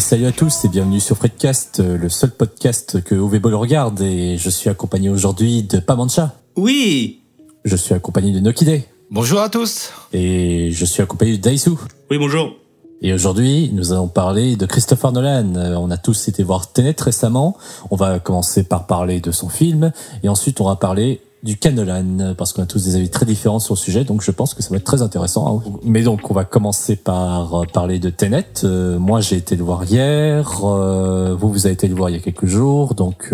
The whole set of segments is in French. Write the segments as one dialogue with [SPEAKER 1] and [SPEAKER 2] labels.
[SPEAKER 1] Et salut à tous et bienvenue sur Fredcast, le seul podcast que Ball regarde et je suis accompagné aujourd'hui de Pamancha.
[SPEAKER 2] Oui
[SPEAKER 1] Je suis accompagné de Nokide.
[SPEAKER 3] Bonjour à tous
[SPEAKER 1] Et je suis accompagné de Daisu.
[SPEAKER 2] Oui, bonjour.
[SPEAKER 1] Et aujourd'hui, nous allons parler de Christopher Nolan. Euh, on a tous été voir Tenet récemment. On va commencer par parler de son film et ensuite on va parler du Canolan parce qu'on a tous des avis très différents sur le sujet donc je pense que ça va être très intéressant hein. mais donc on va commencer par euh, parler de Tenet. Euh, moi j'ai été le voir hier. Euh, vous vous avez été le voir il y a quelques jours. Donc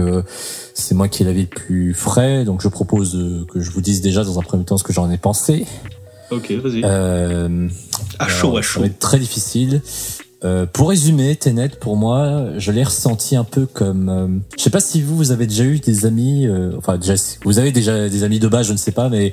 [SPEAKER 1] c'est moi qui l'avais le plus frais. Donc je propose que je vous dise déjà dans un premier temps ce que j'en ai pensé.
[SPEAKER 2] Ok vas-y. À chaud à chaud
[SPEAKER 1] ça va être très difficile euh, pour résumer, Tenet, pour moi, je l'ai ressenti un peu comme. Euh, je sais pas si vous, vous avez déjà eu des amis. Euh, enfin, déjà, vous avez déjà des amis de base, je ne sais pas, mais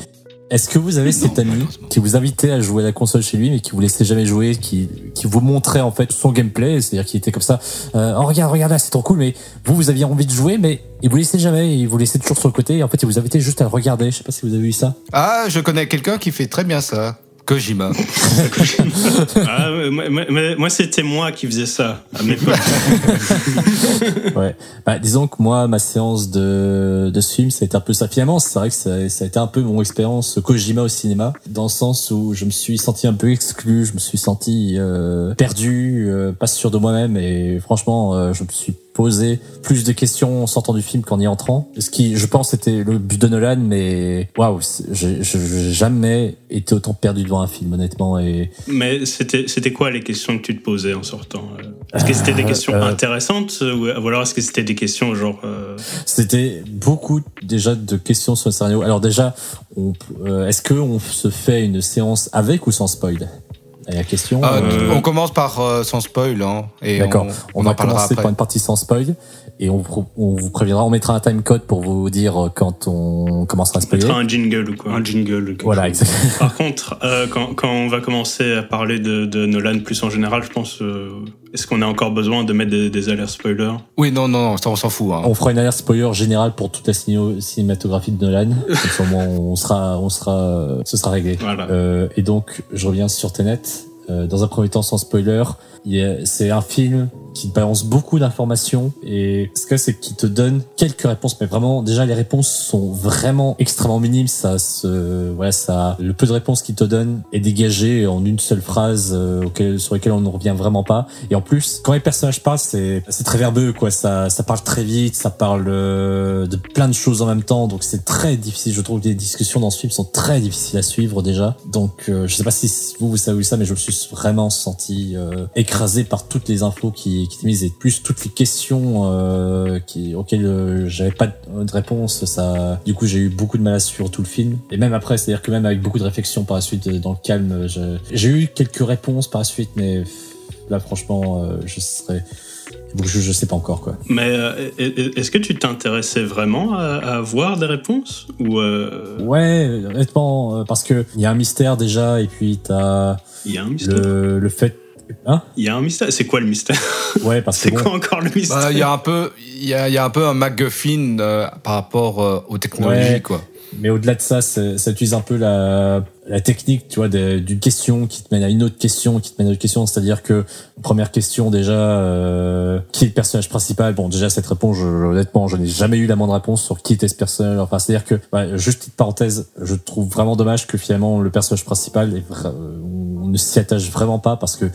[SPEAKER 1] est-ce que vous avez cet ami qui vous invitait à jouer à la console chez lui, mais qui vous laissait jamais jouer, qui, qui vous montrait en fait son gameplay, c'est-à-dire qu'il était comme ça. oh regarde, regarde là, c'est trop cool, mais vous, vous aviez envie de jouer, mais il vous laissait jamais, il vous laissait toujours sur le côté. Et en fait, il vous invitait juste à le regarder. Je sais pas si vous avez eu ça.
[SPEAKER 3] Ah, je connais quelqu'un qui fait très bien ça. Kojima.
[SPEAKER 2] ah, moi, c'était moi qui faisais ça à mes
[SPEAKER 1] ouais. Bah, disons que moi, ma séance de, de ce film, ça a été un peu ça. Finalement, c'est vrai que ça, ça, a été un peu mon expérience Kojima au cinéma, dans le sens où je me suis senti un peu exclu, je me suis senti euh, perdu, euh, pas sûr de moi-même, et franchement, euh, je me suis poser plus de questions en sortant du film qu'en y entrant. Ce qui, je pense, était le but de Nolan, mais waouh, j'ai jamais été autant perdu devant un film, honnêtement. Et
[SPEAKER 2] mais c'était c'était quoi les questions que tu te posais en sortant Est-ce que c'était des euh, questions euh, intéressantes ou alors est-ce que c'était des questions genre euh,
[SPEAKER 1] C'était beaucoup déjà de questions sur le scénario. Alors déjà, est-ce que on se fait une séance avec ou sans spoil? La question.
[SPEAKER 3] Ah, euh, on commence par euh, sans spoil. Hein,
[SPEAKER 1] D'accord. On, va commencer par une partie sans spoil et on, vous préviendra. On mettra un time code pour vous dire quand on commencera à spoiler.
[SPEAKER 2] On mettra un jingle ou quoi. Un jingle.
[SPEAKER 1] Voilà, exactement.
[SPEAKER 2] Par contre, euh, quand, quand, on va commencer à parler de, de, Nolan plus en général, je pense. Est-ce qu'on a encore besoin de mettre des, alertes spoilers?
[SPEAKER 3] Oui, non, non, ça on s'en fout. Hein.
[SPEAKER 1] On fera une alerte spoiler générale pour toute la cinématographie de Nolan. Comme on sera, on sera, ce sera réglé. Voilà. et donc, je reviens sur Tenet. Euh, dans un premier temps sans spoiler, c'est un film qui balance beaucoup d'informations. Et ce que c'est qu'il te donne quelques réponses mais vraiment déjà les réponses sont vraiment extrêmement minimes. Ça se voilà ça le peu de réponses qu'il te donne est dégagé en une seule phrase euh, sur laquelle on ne revient vraiment pas. Et en plus quand les personnages parlent c'est c'est très verbeux quoi. Ça ça parle très vite ça parle euh, de plein de choses en même temps. Donc c'est très difficile je trouve que les discussions dans ce film sont très difficiles à suivre déjà. Donc euh, je sais pas si vous vous savez ça mais je me suis vraiment senti euh, écrasé par toutes les infos qui, qui étaient mises et plus toutes les questions euh, qui, auxquelles euh, j'avais pas de réponse. Ça, du coup, j'ai eu beaucoup de mal à suivre tout le film. Et même après, c'est-à-dire que même avec beaucoup de réflexion par la suite, dans le calme, j'ai eu quelques réponses par la suite, mais là, franchement, je serais je, je sais pas encore quoi.
[SPEAKER 2] Mais est-ce que tu t'intéressais vraiment à, voir des réponses ou
[SPEAKER 1] Ouais, honnêtement, parce que il y a un mystère déjà, et puis t'as
[SPEAKER 2] il y a un mystère.
[SPEAKER 1] Le, le fait
[SPEAKER 2] Hein il y a un mystère. C'est quoi le mystère
[SPEAKER 1] Ouais, parce
[SPEAKER 2] que c'est quoi encore le mystère
[SPEAKER 3] bah, Il y a un peu, il y a, y a, un peu un MacGuffin euh, par rapport euh, aux technologies, quoi.
[SPEAKER 1] Mais au-delà de ça, ça utilise un peu la, la technique, tu vois, d'une question qui te mène à une autre question, qui te mène à une autre question. C'est-à-dire que première question déjà, euh, qui est le personnage principal? Bon, déjà cette réponse, honnêtement, je n'ai jamais eu la moindre réponse sur qui était ce personnage. Enfin, c'est-à-dire que, bah, juste petite parenthèse, je trouve vraiment dommage que finalement le personnage principal, est, on ne s'y attache vraiment pas parce que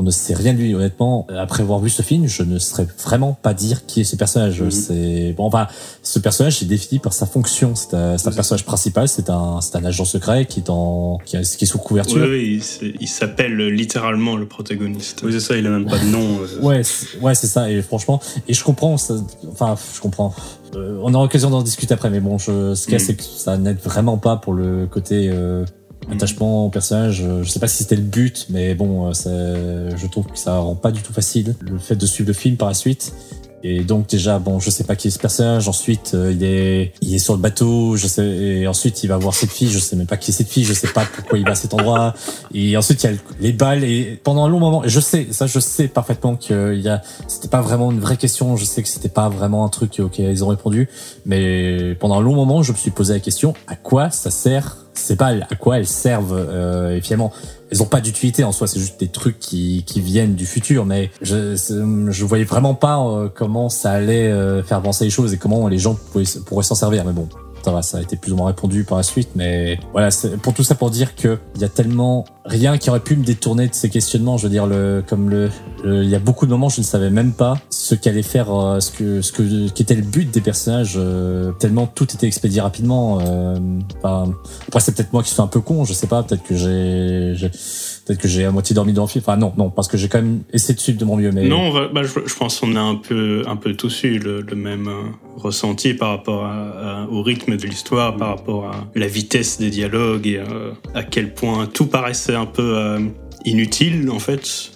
[SPEAKER 1] on ne sait rien de lui honnêtement. Après avoir vu ce film je ne saurais vraiment pas dire qui est ce personnage. Mhm. c'est bon enfin ce personnage est défini par sa fonction. C'est un, personnage principal. C'est un c'est un agent secret qui est en qui, est sous couverture.
[SPEAKER 2] Oui, il s'appelle littéralement le protagoniste. Oui c'est ça il a même pas de nom
[SPEAKER 1] euh. ouais ouais c'est ça. Et franchement et je comprends enfin je comprends. Euh, on aura l'occasion d'en discuter après mais bon je, ce qu'il y a mhm. c'est que ça n'aide vraiment pas pour le côté euh, attachement au personnage. Euh, je sais pas si c'était le but, mais bon, euh, je trouve que ça rend pas du tout facile le fait de suivre le film par la suite. Et donc déjà, bon, je sais pas qui est ce personnage. Ensuite, euh, il est, il est sur le bateau. Je sais. Et ensuite, il va voir cette fille. Je sais même pas qui est cette fille. Je sais pas pourquoi il va à cet endroit. Et ensuite, il y a les balles. Et pendant un long moment, je sais, ça, je sais parfaitement qu'il y a. C'était pas vraiment une vraie question. Je sais que c'était pas vraiment un truc auquel ils ont répondu. Mais pendant un long moment, je me suis posé la question à quoi ça sert sais pas à quoi elles servent euh, finalement elles ont pas d'utilité en soi, c'est juste des trucs qui, qui viennent du futur, mais je je voyais vraiment pas euh, comment ça allait euh, faire avancer les choses et comment les gens pourraient s'en servir. Mais bon, ça ça a été plus ou moins répondu par la suite, mais voilà, pour tout ça pour dire que il y a tellement rien qui aurait pu me détourner de ces questionnements. Je veux dire, le, comme le, il y a beaucoup de moments, je ne savais même pas ce qu'allait faire, euh, ce que, ce que, qu'était le but des personnages. Euh, tellement tout était expédié rapidement. Euh, enfin, après, c'est peut-être moi qui suis un peu con, je sais pas. Peut-être que j'ai, peut-être que j'ai à moitié dormi dans le film. Enfin, non, non, parce que j'ai quand même essayé de suivre de mon mieux. Mais
[SPEAKER 2] non, bah, je, je, pense qu'on a un peu, un peu tous eu le, le même ressenti par rapport au rythme de l'histoire, par rapport à la vitesse des dialogues et à quel point tout paraissait un peu euh, inutile en fait.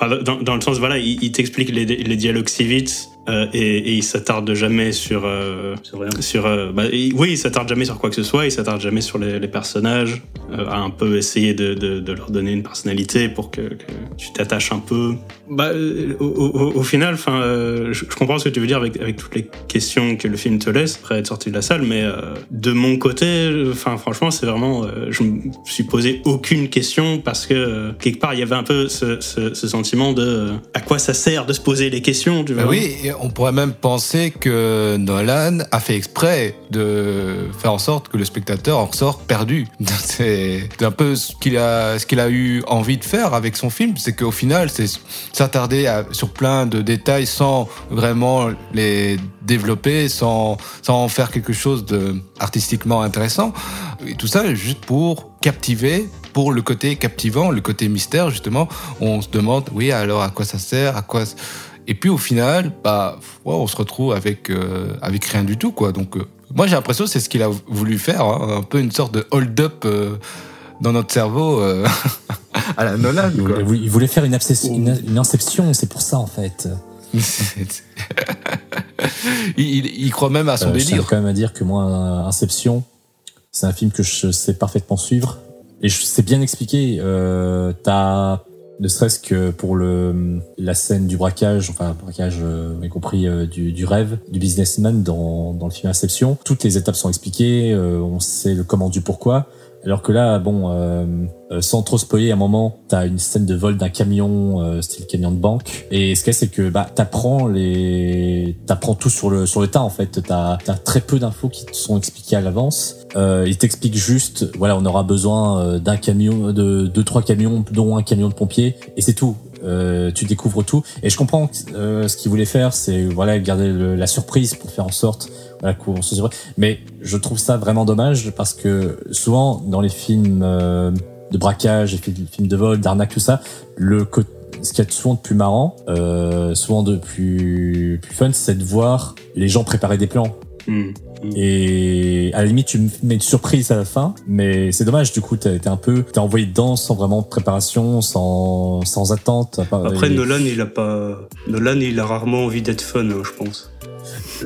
[SPEAKER 2] dans, le sens, voilà, il, t'explique les, dialogues si vite euh, et, et, il s'attarde jamais sur euh, sur, euh, bah, oui, il s'attarde jamais sur quoi que ce soit, il s'attarde jamais sur les, les personnages, euh, à un peu essayer de, de, de, leur donner une personnalité pour que, que tu t'attaches un peu. Bah, au, au, au final, enfin, je, je, comprends ce que tu veux dire avec, avec toutes les questions que le film te laisse après être sorti de la salle, mais de mon côté, enfin, franchement, c'est vraiment, je me suis posé aucune question parce que quelque part, il y avait un peu ce, ce, ce sentiment de à quoi ça sert de se poser les questions, tu vois.
[SPEAKER 3] Bah oui, on pourrait même penser que Nolan a fait exprès de faire en sorte que le spectateur en ressort perdu. C'est un peu ce qu'il a, a eu envie de faire avec son film, c'est qu'au final, c'est s'attarder sur plein de détails sans vraiment les développer, sans, sans en faire quelque chose de artistiquement intéressant. Et tout ça juste pour captiver pour le côté captivant, le côté mystère, justement, on se demande, oui, alors à quoi ça sert, à quoi et puis au final, bah, ouais, on se retrouve avec, euh, avec rien du tout. Quoi. Donc, euh, moi, j'ai l'impression que c'est ce qu'il a voulu faire, hein, un peu une sorte de hold-up euh, dans notre cerveau euh, à la Nolan.
[SPEAKER 1] Quoi. Il voulait faire une, une, une inception, c'est pour ça en fait.
[SPEAKER 3] il, il, croit même à son délire. Je
[SPEAKER 1] quand même à dire que moi, Inception, c'est un film que je sais parfaitement suivre. Et je sais bien expliquer. Euh, T'as ne serait-ce que pour le la scène du braquage, enfin braquage, euh, y compris euh, du, du, rêve du businessman dans, dans le film Inception. Toutes les étapes sont expliquées, euh, on sait le comment du pourquoi. Alors que là, bon, euh, euh, sans trop spoiler, à un moment, t'as une scène de vol d'un camion, euh, style camion de banque. Et ce qu'il y c'est que bah t'apprends les, t'apprends tout sur le sur le tas en fait. T'as as très peu d'infos qui te sont expliquées à l'avance. Euh, il t'explique juste, voilà, on aura besoin euh, d'un camion, de deux trois camions, dont un camion de pompiers, et c'est tout. Euh, tu découvres tout. Et je comprends euh, ce qu'il voulait faire, c'est voilà garder le, la surprise pour faire en sorte voilà, qu'on se Mais je trouve ça vraiment dommage parce que souvent dans les films euh, de braquage, les films de vol, d'arnaque, tout ça, le ce qui est souvent de plus marrant, euh, souvent de plus, plus fun, c'est de voir les gens préparer des plans. Mmh. Et à la limite, tu me mets une surprise à la fin, mais c'est dommage. Du coup, t'as été un peu, t'es envoyé dedans sans vraiment de préparation, sans, sans attente.
[SPEAKER 4] Après, Nolan, il a pas, Nolan, il a rarement envie d'être fun, hein, je pense.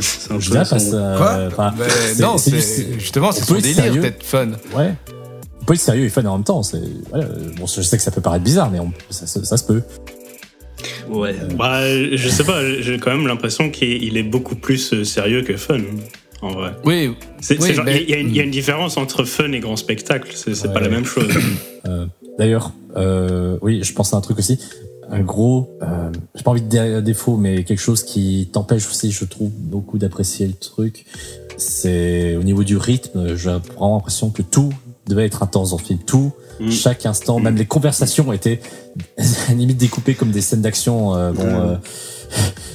[SPEAKER 1] C'est un je peu son...
[SPEAKER 3] Quoi Non, c'est justement, c'est son délire d'être fun.
[SPEAKER 1] Ouais. On peut être sérieux et fun en même temps. C'est voilà. bon, je sais que ça peut paraître bizarre, mais on... ça, ça, ça se peut.
[SPEAKER 2] Ouais. Bah, je sais pas, j'ai quand même l'impression qu'il est beaucoup plus euh, sérieux que fun en vrai.
[SPEAKER 3] Oui.
[SPEAKER 2] Il oui, y, y, a une différence entre fun et grand spectacle. C'est ouais. pas la même chose.
[SPEAKER 1] euh, D'ailleurs, euh, oui, je pense à un truc aussi. Un gros, euh, j'ai pas envie de dire défaut, mais quelque chose qui t'empêche aussi, je trouve, beaucoup d'apprécier le truc. C'est au niveau du rythme. J'ai vraiment l'impression que tout devait être intense dans le film. Tout, mmh. chaque instant, même les conversations étaient limite découpées comme des scènes d'action. Euh, bon. Mmh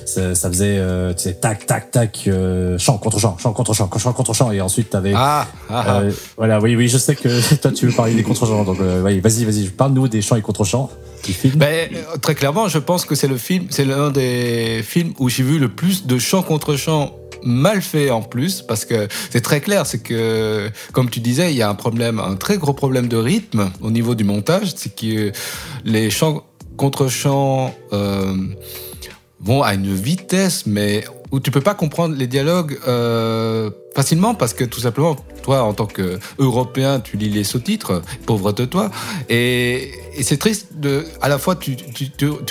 [SPEAKER 1] ça, ça, faisait euh, tu sais, tac tac tac euh, chant contre chant chant contre chant chant contre chant et ensuite t'avais
[SPEAKER 3] ah, ah,
[SPEAKER 1] euh, voilà oui oui je sais que toi tu veux parler des contre chants donc euh, vas-y vas-y parle-nous des chants et contre chants.
[SPEAKER 3] Ben, très clairement je pense que c'est le film c'est l'un des films où j'ai vu le plus de chants contre chants mal fait en plus parce que c'est très clair c'est que comme tu disais il y a un problème un très gros problème de rythme au niveau du montage c'est que les chants contre chants euh, vont à une vitesse, mais où tu peux pas comprendre les dialogues. Euh, facilement parce que tout simplement, toi, en tant qu'Européen, tu lis les sous-titres, pauvre de toi. Et, c'est triste de, à la fois, tu,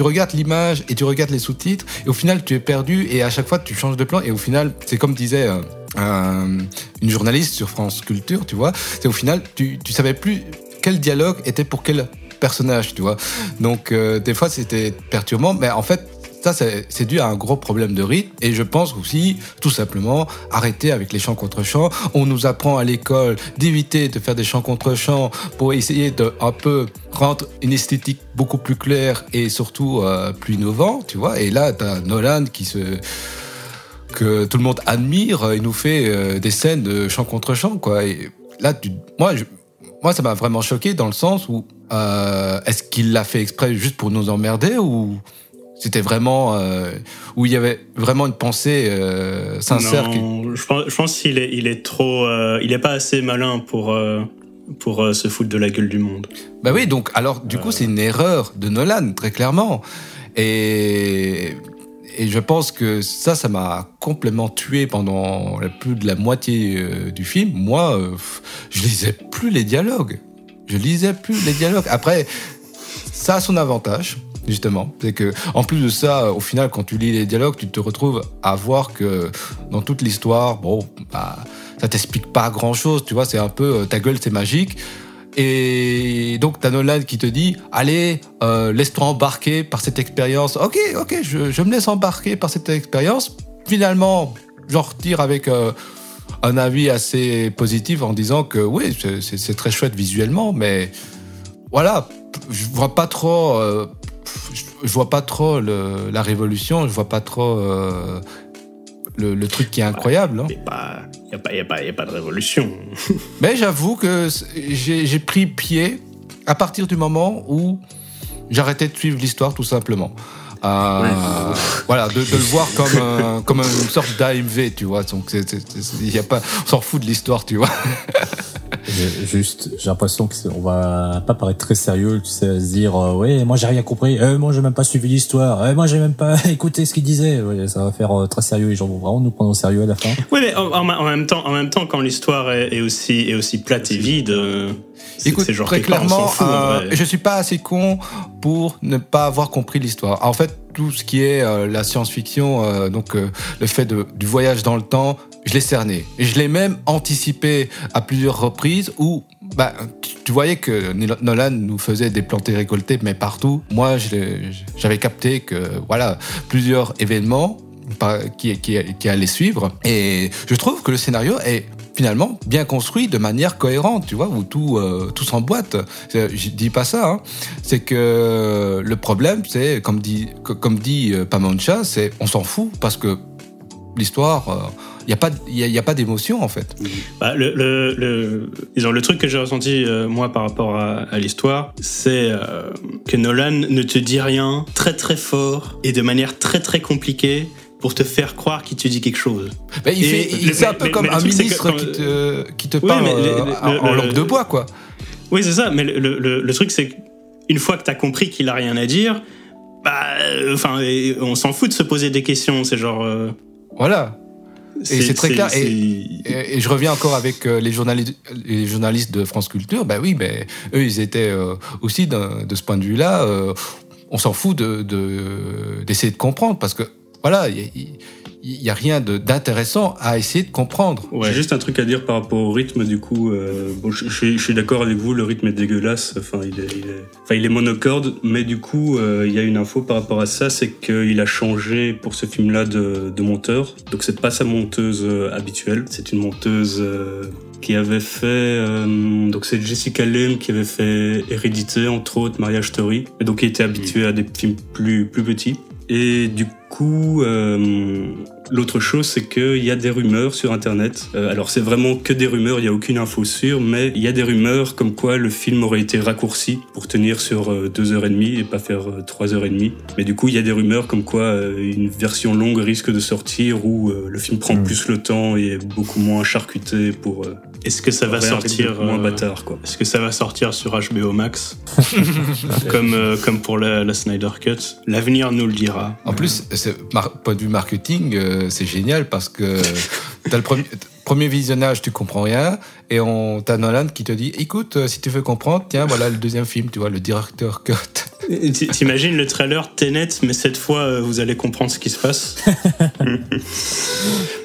[SPEAKER 3] regardes l'image et tu regardes les sous-titres, et au final, tu es perdu, et à chaque fois, tu changes de plan, et au final, c'est comme disait euh, une journaliste sur France Culture, tu vois, c'est au final, tu, tu savais plus quel dialogue était pour quel personnage, tu vois. Donc, euh, des fois, c'était perturbant, mais en fait, ça, c'est dû à un gros problème de rythme. Et je pense aussi, tout simplement, arrêter avec les chants contre chants. On nous apprend à l'école d'éviter de faire des chants contre chants pour essayer de un peu rendre une esthétique beaucoup plus claire et surtout euh, plus innovant, tu vois. Et là, t'as Nolan qui se que tout le monde admire. Il nous fait euh, des scènes de chant contre chant, quoi. Et là, tu, moi, moi, ça m'a vraiment choqué dans le sens où euh, est-ce qu'il l'a fait exprès juste pour nous emmerder ou c'était vraiment euh, où il y avait vraiment une pensée euh, sincère.
[SPEAKER 2] Non, je pense, je pense qu'il est, il est trop, euh, il est pas assez malin pour euh, pour euh, se foutre de la gueule du monde.
[SPEAKER 3] Bah oui, donc alors du coup c'est une erreur de Nolan très clairement et et je pense que ça, ça m'a complètement tué pendant plus de la moitié du film. Moi, je lisais plus les dialogues. Je lisais plus les dialogues. Après, ça a son avantage justement. C'est que, en plus de ça, au final, quand tu lis les dialogues, tu te retrouves à voir que dans toute l'histoire, bon, bah, ça t'explique pas grand chose, tu vois, c'est un peu euh, ta gueule, c'est magique. Et donc, t'as Nolan qui te dit, allez, euh, laisse-toi embarquer par cette expérience. Ok, ok, je, me laisse embarquer par cette expérience. Finalement, j'en retire avec euh, un avis assez positif en disant que oui, c'est très chouette visuellement, mais voilà, je vois pas trop je, vois pas trop le, la révolution, je vois pas trop euh, le, le, truc qui est incroyable.
[SPEAKER 2] Il n'y a, pas, a, a de révolution.
[SPEAKER 3] Mais j'avoue que j'ai pris pied à partir du moment où j'arrêtais de suivre l'histoire tout simplement. Euh, voilà, de, de, le voir comme, comme une sorte d'AMV, tu vois. Donc, y a pas, on s'en fout de l'histoire, tu vois.
[SPEAKER 1] Juste, j'ai l'impression qu'on va pas paraître très sérieux, tu sais, à se dire, euh, ouais, moi j'ai rien compris, euh, moi j'ai même pas suivi l'histoire, euh, moi j'ai même pas écouté ce qu'il disait. Ouais, ça va faire euh, très sérieux, les gens vont vraiment nous prendre au sérieux à la fin.
[SPEAKER 2] Oui, mais en, en, même temps, en même temps, quand l'histoire est, est, aussi est aussi plate et vide.
[SPEAKER 3] Écoute, genre très clairement, je suis pas assez con pour ne pas avoir compris l'histoire. En fait, tout ce qui est la science-fiction, donc le fait de, du voyage dans le temps, je l'ai cerné. Et je l'ai même anticipé à plusieurs reprises où bah, tu voyais que Nolan nous faisait des plantés récoltés, mais partout. Moi, j'avais capté que voilà plusieurs événements qui, qui, qui allaient suivre. Et je trouve que le scénario est finalement bien construit de manière cohérente, tu vois, où tout, euh, tout s'emboîte. Je dis pas ça, hein. c'est que le problème, c'est, comme dit, comme dit euh, c'est on s'en fout parce que l'histoire... Euh, il n'y a pas, a, pas d'émotion en fait.
[SPEAKER 2] Bah, le, le, le, le truc que j'ai ressenti euh, moi par rapport à, l'histoire, c'est euh, que Nolan ne te dit rien très très fort et de manière très très compliquée pour te faire croire qu'il te dit quelque chose.
[SPEAKER 3] Bah, il fait, c'est un peu comme un ministre qui te, qui te parle euh, en, langue de bois quoi.
[SPEAKER 2] Oui c'est ça, mais le, truc c'est qu'une fois que tu as compris qu'il a rien à dire, bah, enfin, on s'en fout de se poser des questions. C'est genre.
[SPEAKER 3] Voilà. Et c'est très clair. Et, je reviens encore avec euh, les journalistes, les journalistes de France Culture. Ben oui, ben eux, ils étaient euh, aussi de, ce point de vue-là. Euh, on s'en fout de d'essayer de, comprendre parce que voilà, il n'y a rien d'intéressant à essayer de comprendre.
[SPEAKER 4] J'ai juste un truc à dire par rapport au rythme, du coup. Euh, bon, je, je, suis d'accord avec vous, le rythme est dégueulasse. Enfin, il est, il est, enfin, il est monocorde, mais du coup, euh, il y a une info par rapport à ça, c'est qu'il a changé pour ce film-là de, de, monteur. Donc, c'est pas sa monteuse euh, habituelle, c'est une monteuse euh, qui avait fait euh, donc c'est Jessica Lange qui avait fait Hérédité entre autres Mariage Story et donc il était habitué à des films plus plus petits et du coup, euh, l'autre chose, c'est qu'il y a des rumeurs sur Internet. Euh, alors, c'est vraiment que des rumeurs, il n'y a aucune info sûre, mais il y a des rumeurs comme quoi le film aurait été raccourci pour tenir sur euh, deux heures et demie et pas faire trois heures et demie. Mais du coup, il y a des rumeurs comme quoi une version longue risque de sortir où le film prend mm. plus le temps et est beaucoup moins charcuté pour
[SPEAKER 2] est-ce que ça va sortir
[SPEAKER 4] moins bâtard quoi
[SPEAKER 2] Est-ce que ça va sortir sur HBO Max comme comme pour la, la Snyder Cut L'avenir nous le dira.
[SPEAKER 3] En plus, point de vue marketing, euh, c'est génial parce que t'as le premier. Premier visionnage, tu comprends rien, et on t'as Nolan qui te dit, écoute, euh, si tu veux comprendre, tiens, voilà le deuxième film, tu vois, le directeur cut.
[SPEAKER 2] T'imagines le trailer Tenet, mais cette fois, euh, vous allez comprendre ce qui se passe.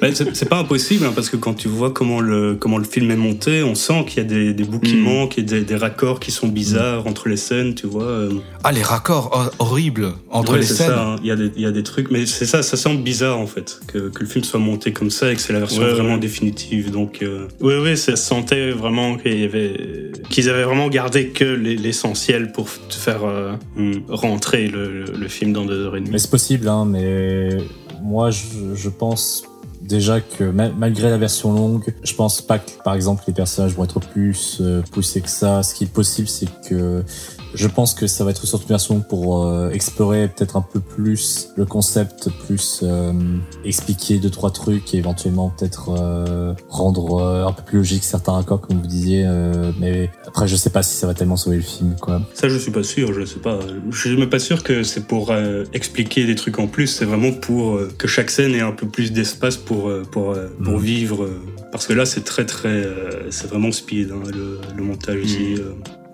[SPEAKER 4] c'est pas impossible, hein, parce que quand tu vois comment le, comment le film est monté, on sent qu'il y a des, des bouts qui manquent, et des, des, raccords qui sont bizarres entre les scènes, tu vois. Euh.
[SPEAKER 3] Ah, les raccords horribles entre les scènes.
[SPEAKER 4] Hein. Il y, a des, il y a des trucs, mais c'est ça, ça semble bizarre en fait, que, que, le film soit monté comme ça et que c'est la version vraiment définitive. Donc,
[SPEAKER 2] euh. Oui, oui, ça sentait vraiment qu'il y avait, qu'ils avaient vraiment gardé que l'essentiel pour faire mm. rentrer le, le, film dans deux heures et demie.
[SPEAKER 1] Mais c'est possible, hein, mais moi, je, je pense déjà que malgré la version longue, je pense pas que par exemple les personnages vont être plus euh, poussés que ça. Ce qui est possible, c'est que je pense que ça va être surtout une version pour euh, explorer peut-être un peu plus le concept, plus euh, expliquer deux trois trucs et éventuellement peut-être euh, rendre un peu plus logique certains raccords comme vous disiez. mais après, je sais pas si ça va tellement sauver le film, quoi.
[SPEAKER 4] Ça, je suis pas sûr. Je sais pas. Je suis même pas sûr que c'est pour expliquer des trucs en plus. C'est vraiment pour que chaque scène ait un peu plus d'espace pour pour pour mm. vivre. parce que là, c'est très très, c'est vraiment speed hein, le, le, montage ici.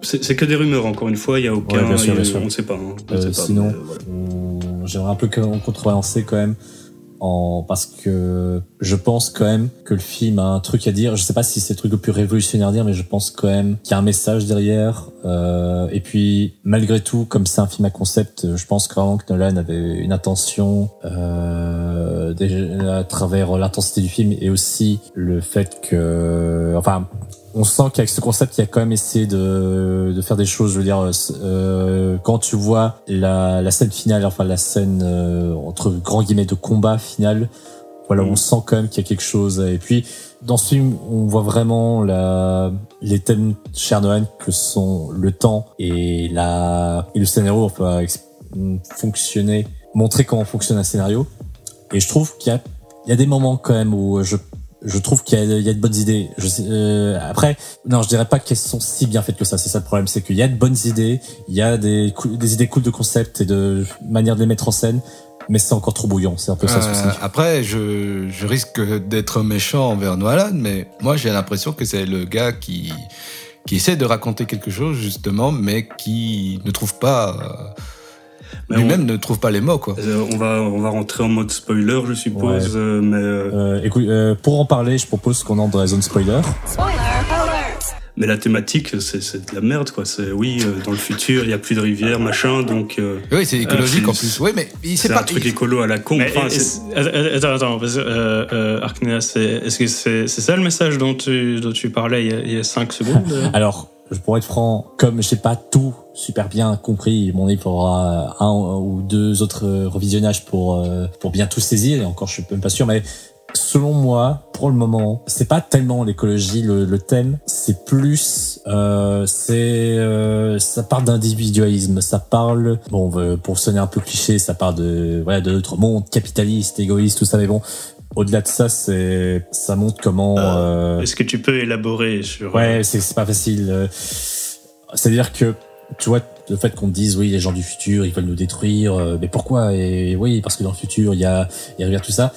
[SPEAKER 4] C'est que des rumeurs, encore une fois, il n'y a aucun. on ne sait pas. Hein,
[SPEAKER 1] euh, sinon, j'aimerais un peu contrebalancer quand même. En, parce que je pense quand même que le film a un truc à dire. Je sais pas si c'est le truc le plus révolutionnaire à dire, mais je pense quand même qu'il y a un message derrière. Euh, et puis, malgré tout, comme c'est un film à concept, je pense vraiment que Nolan avait une intention euh, à travers l'intensité du film et aussi le fait que, enfin, on sent qu'avec ce concept, il a quand même essayé de, de faire des choses. Je veux dire, euh, quand tu vois la, la, scène finale, enfin la scène euh, entre grands guillemets de combat final, voilà, on mm. sent quand même qu'il y a quelque chose. Et puis, dans ce film, on voit vraiment la, les thèmes cher Noël que sont le temps et la et le scénario, enfin, fonctionner, montrer comment fonctionne un scénario. Et je trouve qu'il y a il y a des moments quand même où je je trouve qu'il y, y, a de bonnes idées. Je sais, euh, après, non, je dirais pas qu'elles sont si bien faites que ça. C'est ça le problème, c'est qu'il y a de bonnes idées, il y a des, des idées cool de concept et de manière de les mettre en scène, mais c'est encore trop bouillon. C'est un peu ça. Euh,
[SPEAKER 3] après, je, je risque d'être méchant envers Nolan, mais moi j'ai l'impression que c'est le gars qui qui essaie de raconter quelque chose justement, mais qui ne trouve pas. Euh, lui-même ne trouve pas les mots, quoi.
[SPEAKER 4] Euh, on, va, on va rentrer en mode spoiler, je suppose. Euh, mais
[SPEAKER 1] euh, écoute, pour en parler, je propose qu'on entre dans la zone spoiler.
[SPEAKER 4] Mais la thématique, c'est de la merde, quoi. C'est oui, dans le futur, il y a plus de rivières, machin, donc.
[SPEAKER 3] oui, c'est écologique en plus. Oui, mais
[SPEAKER 4] c'est pas un truc écolo à la con.
[SPEAKER 2] attends, attends, euh, est-ce que c'est ça le message dont tu, dont tu parlais il y a 5 secondes
[SPEAKER 1] Alors, pourrais être franc, comme je sais pas tout super bien compris, mon il faudra un ou deux autres revisionnages pour euh, pour bien tout saisir. Et encore, je suis même pas sûr, mais selon moi, pour le moment, c'est pas tellement l'écologie le, le, thème, c'est plus, euh, c'est, euh, ça parle d'individualisme, ça parle, bon, euh, pour sonner un peu cliché, ça parle de, voilà, de notre monde capitaliste, égoïste, tout ça, mais bon, au-delà de ça, c'est, ça montre comment. Euh,
[SPEAKER 2] Est-ce que tu peux élaborer sur
[SPEAKER 1] Ouais, c'est pas facile. C'est-à-dire que tu vois, le fait qu'on dise oui, les gens du futur, ils veulent nous détruire, euh, mais pourquoi? Et oui, parce que dans le futur, il y a, il y a tout ça.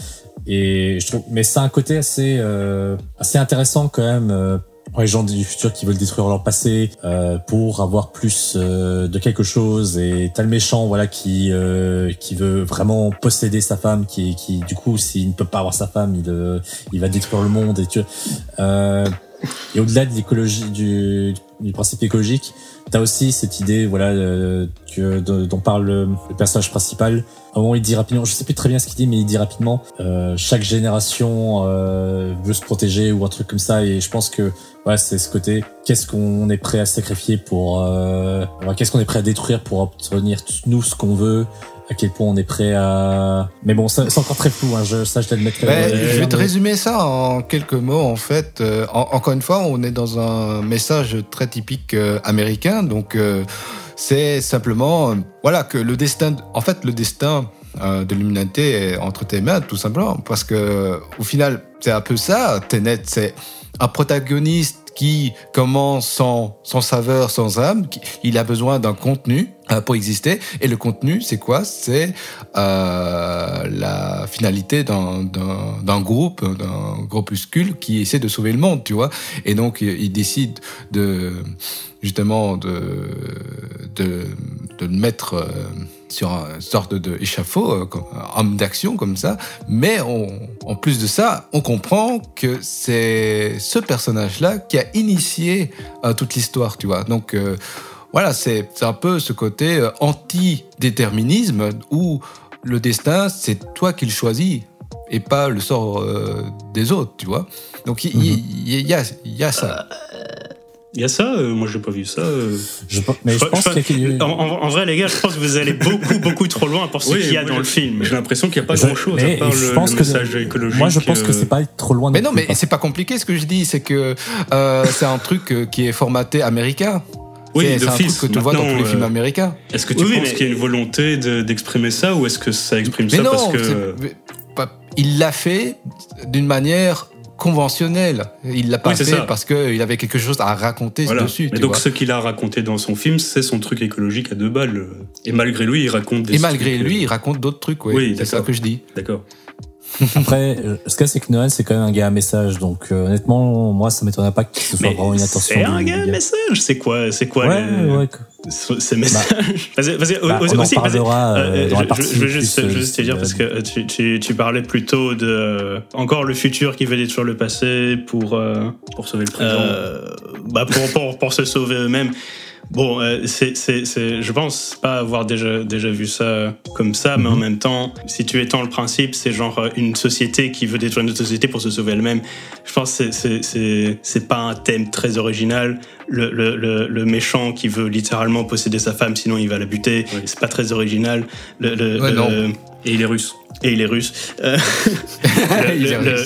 [SPEAKER 1] Et je trouve, mais ça a un côté assez, euh, assez intéressant quand même. Euh, les gens du futur qui veulent détruire leur passé euh, pour avoir plus euh, de quelque chose et t'as le méchant voilà qui qui veut vraiment posséder sa femme qui qui du coup s'il ne peut pas avoir sa femme il il va détruire le monde et tu et au-delà de l'écologie du, du principe écologique T'as aussi cette idée, voilà, euh, que dont parle le, personnage principal. À un moment, il dit rapidement, je sais plus très bien ce qu'il dit, mais il dit rapidement, euh, chaque génération euh, veut se protéger ou un truc comme ça. Et je pense que, ouais, c'est ce côté, qu'est-ce qu'on est prêt à sacrifier pour, euh, qu'est-ce qu'on est prêt à détruire pour obtenir nous ce qu'on veut? À quel point on est prêt à. Mais bon, c'est encore très flou, hein, je, ça je l'admettrai.
[SPEAKER 3] je vais te résumer ça en quelques mots. En fait, euh, encore une fois, on est dans un message très typique euh, américain. Donc, euh, c'est simplement, voilà, que le destin. En fait, le destin de l'humanité est entre tes mains, tout simplement. Parce que, au final, c'est un peu ça. Tenet, c'est un protagoniste qui commence sans, sans saveur, sans âme. Il a besoin d'un contenu pour exister. Et le contenu, c'est quoi? C'est euh, la finalité d'un groupe, d'un groupuscule qui essaie de sauver le monde, tu vois? Et donc, il décide de justement de de, mettre euh, sur une sorte de échafaud, euh, homme d'action comme ça. Mais en plus de ça, on comprend que c'est ce personnage-là qui a initié euh, toute l'histoire, tu vois. Donc voilà, c'est un peu ce côté euh, anti-déterminisme où le destin, c'est toi qui le choisis et pas le sort euh, des autres, tu vois. Donc il y, y, a, y, a ça.
[SPEAKER 4] Il y a ça, euh, moi j'ai pas vu ça.
[SPEAKER 1] Je, mais je, pense
[SPEAKER 2] en, en, vrai, les gars, je pense que vous allez beaucoup, beaucoup trop loin pour ce qu'il y a dans le film.
[SPEAKER 4] J'ai l'impression qu'il n'y a pas grand chose à part le, pense message écologique.
[SPEAKER 1] Moi je pense que c'est pas trop loin.
[SPEAKER 3] Mais non, mais c'est pas compliqué ce que je dis, c'est que c'est un truc qui est formaté américain. Oui, c'est un truc que tu vois dans tous les films euh, américains.
[SPEAKER 4] Est-ce que tu penses qu'il y a une volonté d'exprimer ça ou est-ce que ça exprime ça parce que
[SPEAKER 3] il l'a fait d'une manière conventionnelle. Il l'a pas fait parce qu'il avait quelque chose à raconter dessus.
[SPEAKER 4] Mais donc ce qu'il a raconté dans son film, c'est son truc écologique à deux balles. Et malgré lui, il raconte des
[SPEAKER 3] Et malgré lui, euh, il raconte d'autres trucs. Oui, c'est ça que je dis.
[SPEAKER 4] D'accord.
[SPEAKER 1] Après, euh, ce cas c'est que Noël c'est quand même un gars à message, donc euh, honnêtement, moi ça m'étonnerait pas que ce soit vraiment une attention.
[SPEAKER 2] C'est un gars à message, c'est quoi, c'est quoi
[SPEAKER 1] ouais, les... ouais.
[SPEAKER 2] ces messages bah, vas-y, bah,
[SPEAKER 1] on aussi, en parlera euh,
[SPEAKER 2] dans la partie je, veux juste, juste te dire parce que tu, tu, tu, parlais plutôt de encore le futur qui veut détruire le passé pour
[SPEAKER 4] pour sauver le présent,
[SPEAKER 2] bah pour, pour, pour se sauver eux-mêmes. Bon, euh, c'est, c'est, c'est, je pense pas avoir déjà, déjà vu ça comme ça, mais en mhm. même temps, si tu étends le principe, c'est genre euh, une société qui veut détruire une autre société pour se sauver elle-même. Je pense que c'est, c'est, c'est, pas un thème très original. Le, le, le, méchant qui veut littéralement posséder sa femme, sinon il va la buter, c'est pas très original. Le,
[SPEAKER 4] le, Et il est russe.
[SPEAKER 2] Et il est russe. Euh,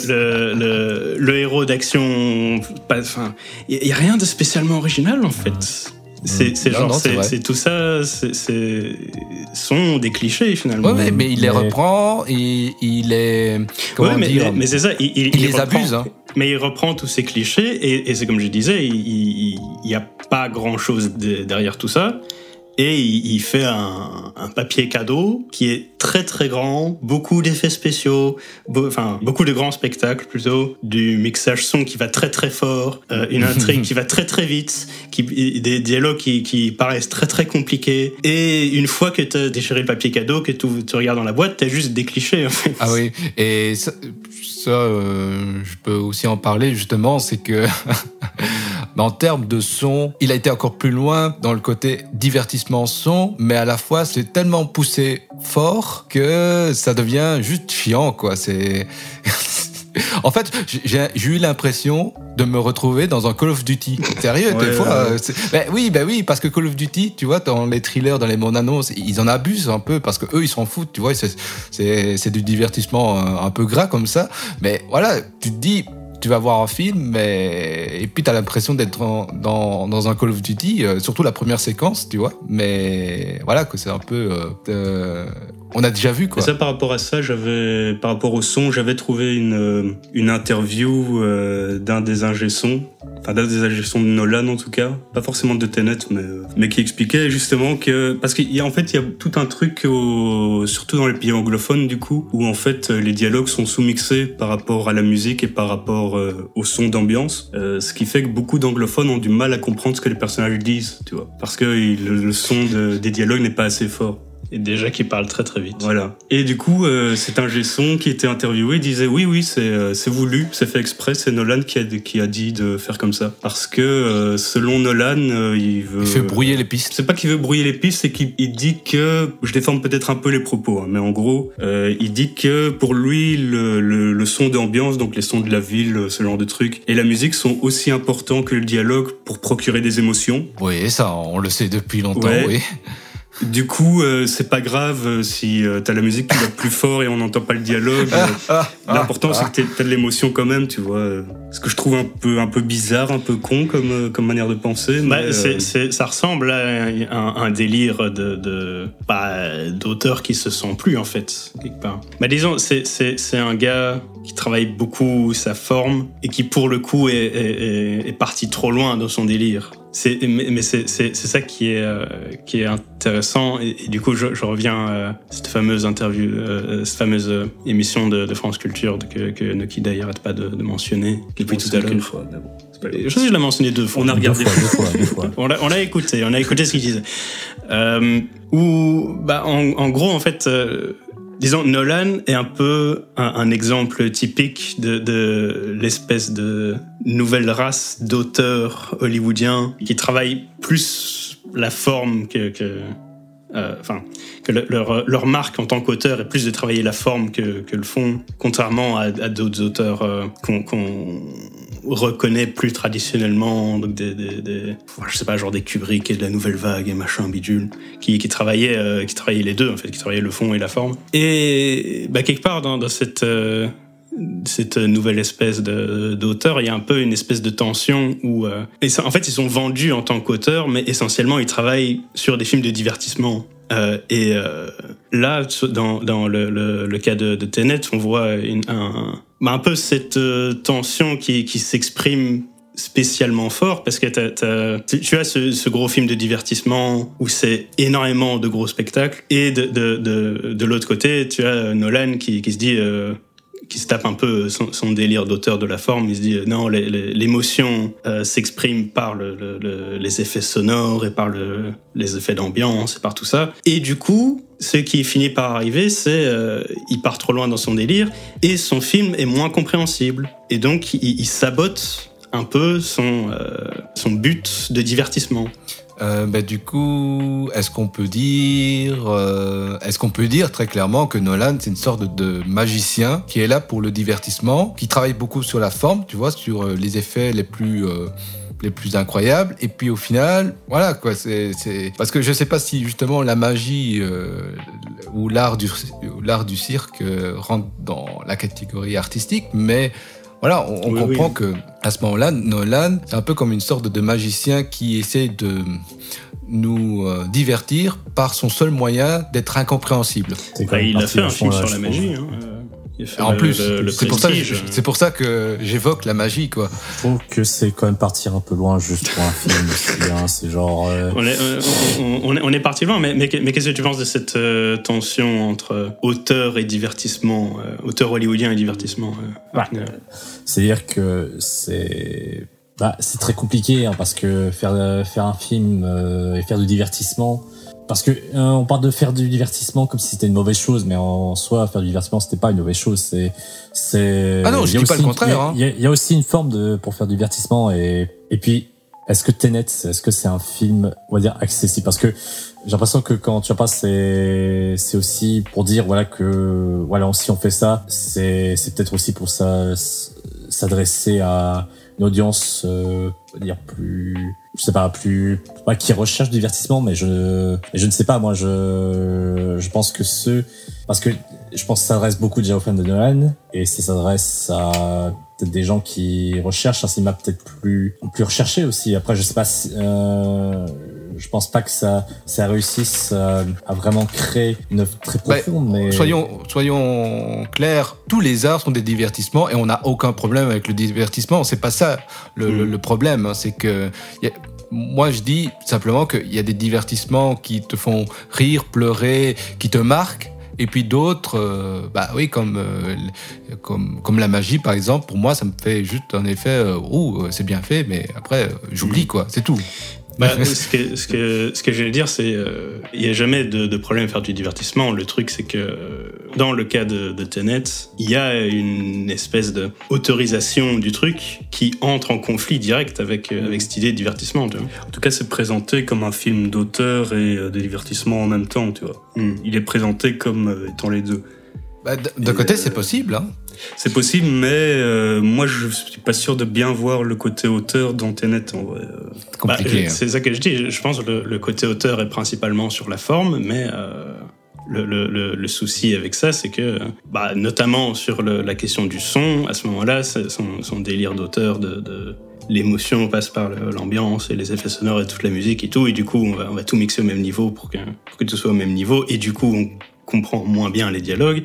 [SPEAKER 2] le, le, héros d'action, enfin, il y, a rien de spécialement original en fait. C'est genre, c'est tout ça, c'est sont des clichés finalement.
[SPEAKER 3] Ouais, mais il les reprend, et il est.
[SPEAKER 2] Comment mais, dire mais, c'est ça, il,
[SPEAKER 3] il, les abuse. Hein.
[SPEAKER 2] Mais il reprend tous ces clichés et, et c'est comme je disais, il n'y a pas grand chose derrière tout ça et il, fait un, un, papier cadeau qui est très très grand, beaucoup d'effets spéciaux, enfin beaucoup de grands spectacles plutôt, du mixage son qui va très très fort, euh, une intrigue qui va très très vite, qui, des dialogues qui, qui, paraissent très très compliqués, et une fois que tu as déchiré le papier cadeau, que tu, tu regardes dans la boîte, tu as juste des clichés en fait.
[SPEAKER 3] Ah oui, et ça, ça euh, je peux aussi en parler justement, c'est que Mais en termes de son, il a été encore plus loin dans le côté divertissement son, mais à la fois c'est tellement poussé fort que ça devient juste chiant, quoi. C'est En fait, j'ai eu l'impression de me retrouver dans un Call of Duty. Sérieux, des fois. Euh, ben oui, ben oui, parce que Call of Duty, tu vois, dans les thrillers, dans les mondes annonces, ils en abusent un peu parce que eux, ils s'en foutent, tu vois. C'est du divertissement euh, un peu gras comme ça. Mais voilà, tu te dis, tu vas voir un film mais... et puis tu as l'impression d'être dans, dans, un Call of Duty, euh, surtout la première séquence, tu vois. Mais voilà, que c'est un peu... Euh, euh, on a déjà vu quoi.
[SPEAKER 4] ça par rapport à ça, j'avais par rapport au son, j'avais trouvé une euh, une interview euh, d'un des ingé enfin d'un des ingé de Nolan en tout cas, pas forcément de Tenet mais euh, mais qui expliquait justement que parce qu'il y a en fait il y a tout un truc au, surtout dans les pays anglophones du coup où en fait les dialogues sont sous-mixés par rapport à la musique et par rapport au son d'ambiance, ce qui fait que beaucoup d'anglophones ont du mal à comprendre ce que les personnages disent, tu vois, parce que le, son des dialogues n'est pas assez fort.
[SPEAKER 2] Et déjà qui parle très très vite.
[SPEAKER 4] Voilà. Et du coup, euh, c'est un Gesson qui était interviewé, il disait oui, oui, c'est euh, c'est voulu, c'est fait exprès, c'est Nolan qui a, qui a dit de faire comme ça. Parce que euh, selon Nolan, il veut...
[SPEAKER 3] Il fait brouiller les pistes.
[SPEAKER 4] C'est pas qu'il veut brouiller les pistes, c'est qu'il dit que... Je déforme peut-être un peu les propos, hein, mais en gros, il dit que pour lui, le, le, le son d'ambiance, donc les sons de la ville, ce genre de trucs, et la musique sont aussi importants que le dialogue pour procurer des émotions.
[SPEAKER 3] Oui, ça, on le sait depuis longtemps, oui.
[SPEAKER 4] Du coup, euh, c'est pas grave euh, si euh, t'as la musique qui va plus fort et on n'entend pas le dialogue. Ah, ah, L'important, c'est que t'as de l'émotion quand même, tu vois. Ce que je trouve un peu, un peu bizarre, un peu con comme, comme manière de penser.
[SPEAKER 2] Bah, ça ressemble à un, un délire de, de bah, d'auteurs qui se sent plus en fait quelque part. Bah, disons, c'est un gars qui travaille beaucoup sa forme et qui pour le coup est, est, est parti trop loin dans son délire. C'est mais c'est ça qui est euh, qui est intéressant et, du coup je, je reviens à cette fameuse interview euh, cette fameuse émission de, de, France Culture que, que Noki d'ailleurs n'arrête pas de, de mentionner depuis tout à l'heure.
[SPEAKER 4] fois, mais bon.
[SPEAKER 2] Je sais que je l'ai mentionné deux fois.
[SPEAKER 4] On a regardé
[SPEAKER 1] deux fois, deux fois,
[SPEAKER 2] on l'a écouté, on a écouté ce qu'il disait. Euh, où, bah, en, en, gros, en fait, euh, disons, Nolan est un peu un, exemple typique de, de l'espèce de nouvelle race d'auteurs hollywoodiens qui travaillent plus la forme que, euh, enfin, que le, leur, leur, marque en tant qu'auteur est plus de travailler la forme que, que le fond, contrairement à, d'autres auteurs euh, qu'on qu reconnaît plus traditionnellement, donc des, des, je sais pas, genre des Kubrick et de la nouvelle vague et machin bidule, qui, qui travaillaient, euh, qui les deux en fait, qui travaillaient le fond et la forme. Et bah, quelque part dans, cette euh, cette nouvelle espèce d'auteur, il y a un peu une espèce de tension où, euh, en fait, ils sont vendus en tant qu'auteurs, mais essentiellement, ils travaillent sur des films de divertissement. Et là, dans, dans le, le, cas de, de Tenet, on voit un, bah, un peu cette euh, tension qui, qui s'exprime spécialement fort parce que tu as ce, gros film de divertissement où c'est énormément de gros spectacles et de, de, de, de l'autre côté tu as Nolan qui, qui se dit euh, qui se tape un peu son, délire d'auteur de la forme. Il se dit non, l'émotion euh, s'exprime par le, le, les effets sonores et par le, les effets d'ambiance et par tout ça. Et du coup, ce qui finit par arriver, c'est euh, il part trop loin dans son délire et son film est moins compréhensible. Et donc, il, sabote un peu son, euh, son but de divertissement.
[SPEAKER 3] Euh, bah, du coup, est-ce qu'on peut dire, euh, est-ce qu'on peut dire très clairement que Nolan c'est une sorte de, de, magicien qui est là pour le divertissement, qui travaille beaucoup sur la forme, tu vois, sur les effets les plus les plus incroyables, et puis au final, voilà quoi, c'est parce que je sais pas si justement la magie euh, ou l'art du l'art du cirque rentre dans la catégorie artistique, mais voilà, on, on oui, comprend oui. que à ce moment-là, Nolan, c'est un peu comme une sorte de magicien qui essaie de nous euh, divertir par son seul moyen d'être incompréhensible.
[SPEAKER 2] Bah, il a fait un film sur la magie. Hein.
[SPEAKER 3] En le, plus, c'est pour, ça, c'est pour ça que j'évoque la magie, quoi.
[SPEAKER 1] Je trouve que c'est quand même partir un peu loin juste pour un film aussi. Hein. C'est genre. Euh...
[SPEAKER 2] On, est, on, est, on est parti loin, mais, mais, mais qu'est-ce que tu penses de cette euh, tension entre auteur et divertissement, euh, auteur hollywoodien et divertissement
[SPEAKER 1] euh, ouais. C'est-à-dire que c'est. Bah, c'est très compliqué hein, parce que faire, faire un film euh, et faire du divertissement, parce que euh, on parle de faire du divertissement comme si c'était une mauvaise chose, mais en soi, faire du divertissement, c'était pas une mauvaise chose. C'est, c'est.
[SPEAKER 3] Ah non, je dis pas le contraire.
[SPEAKER 1] Il hein. y, y, a aussi une forme de pour faire du divertissement et et puis est-ce que Tenet, est-ce que c'est un film, on va dire accessible? Parce que j'ai l'impression que quand tu parles, c'est c'est aussi pour dire voilà que voilà si on fait ça, c'est c'est peut-être aussi pour ça s'adresser à une audience, euh, dire plus je sais pas, plus, ouais, qui recherche divertissement, mais je, je ne sais pas, moi, je, je pense que ceux, parce que je pense que ça s'adresse beaucoup déjà aux fans de Nolan, et ça s'adresse à peut-être des gens qui recherchent un cinéma peut-être plus, plus recherché aussi. Après, je sais pas si, euh, je pense pas que ça, ça réussisse à, à vraiment créer une œuvre très profonde.
[SPEAKER 3] Bah,
[SPEAKER 1] mais
[SPEAKER 3] soyons, soyons clairs, tous les arts sont des divertissements et on n'a aucun problème avec le divertissement. C'est pas ça le, mmh. le, le problème. Hein. C'est que y a, moi, je dis simplement qu'il y a des divertissements qui te font rire, pleurer, qui te marquent. Et puis d'autres, euh, bah oui, comme, euh, comme, comme la magie par exemple, pour moi ça me fait juste un effet, euh, ouh, c'est bien fait, mais après j'oublie quoi, c'est tout.
[SPEAKER 2] Bah, ce que, ce que, ce que j'allais dire, c'est euh, il n'y a jamais de, de, problème à faire du divertissement. Le truc, c'est que dans le cas de, de Tenet, il y a une espèce de autorisation du truc qui entre en conflit direct avec, avec cette idée de divertissement. Tu vois.
[SPEAKER 4] En tout cas, c'est présenté comme un film d'auteur et de divertissement en même temps. Tu vois. Mm. Il est présenté comme étant les deux.
[SPEAKER 3] Bah, D'un côté, c'est possible. Hein
[SPEAKER 4] c'est possible, mais euh, moi je suis pas sûr de bien voir le côté auteur dans Tenet en vrai.
[SPEAKER 3] Compliqué.
[SPEAKER 2] Bah, c'est ça que je dis. Je pense que le, le, côté auteur est principalement sur la forme, mais euh, le, le, le, souci avec ça, c'est que, bah, notamment sur la question du son, à ce moment-là, son, son, délire d'auteur de, de l'émotion passe par l'ambiance et les effets sonores et toute la musique et tout, et du coup on va, on va tout mixer au même niveau pour que, pour que tout soit au même niveau, et du coup on comprend moins bien les dialogues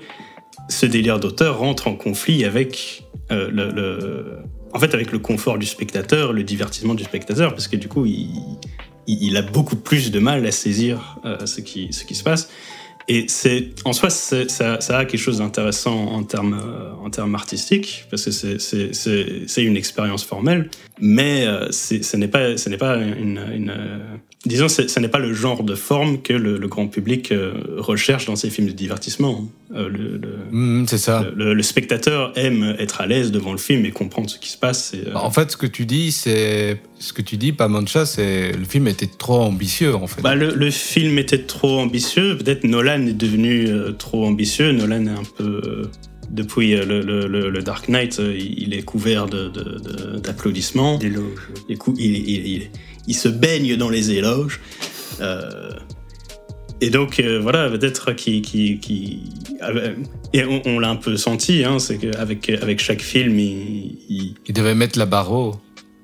[SPEAKER 2] ce délire d'auteur rentre en conflit avec euh, le, en fait, avec le confort du spectateur, le divertissement du spectateur, parce que du coup, il, a beaucoup plus de mal à saisir ce, qui, ce qui se passe. Et c'est en soi, ça, a quelque chose d'intéressant en termes euh, artistiques parce que c'est une expérience formelle, mais euh, ce n'est pas ce n'est pas une disons ce n'est pas le genre de forme que le, grand public euh, recherche dans ces films de divertissement. le,
[SPEAKER 3] mmh, c'est ça.
[SPEAKER 2] Le, spectateur aime être à l'aise devant le film et comprendre ce qui se passe.
[SPEAKER 3] En fait, ce que tu dis, c'est ce que tu dis, pas Mancha, c'est le film était trop ambitieux en fait.
[SPEAKER 2] Bah, le, film était trop ambitieux. Peut-être Nolan est devenu euh, trop ambitieux. Nolan est un peu euh, depuis euh, le, Dark Knight, il est couvert d'applaudissements.
[SPEAKER 4] De, D'éloges.
[SPEAKER 2] Il, il, se baigne dans les éloges. et donc voilà, peut-être qui, qui, et on, l'a un peu senti, hein, c'est qu'avec avec chaque film, il,
[SPEAKER 3] il devait mettre la barre haut.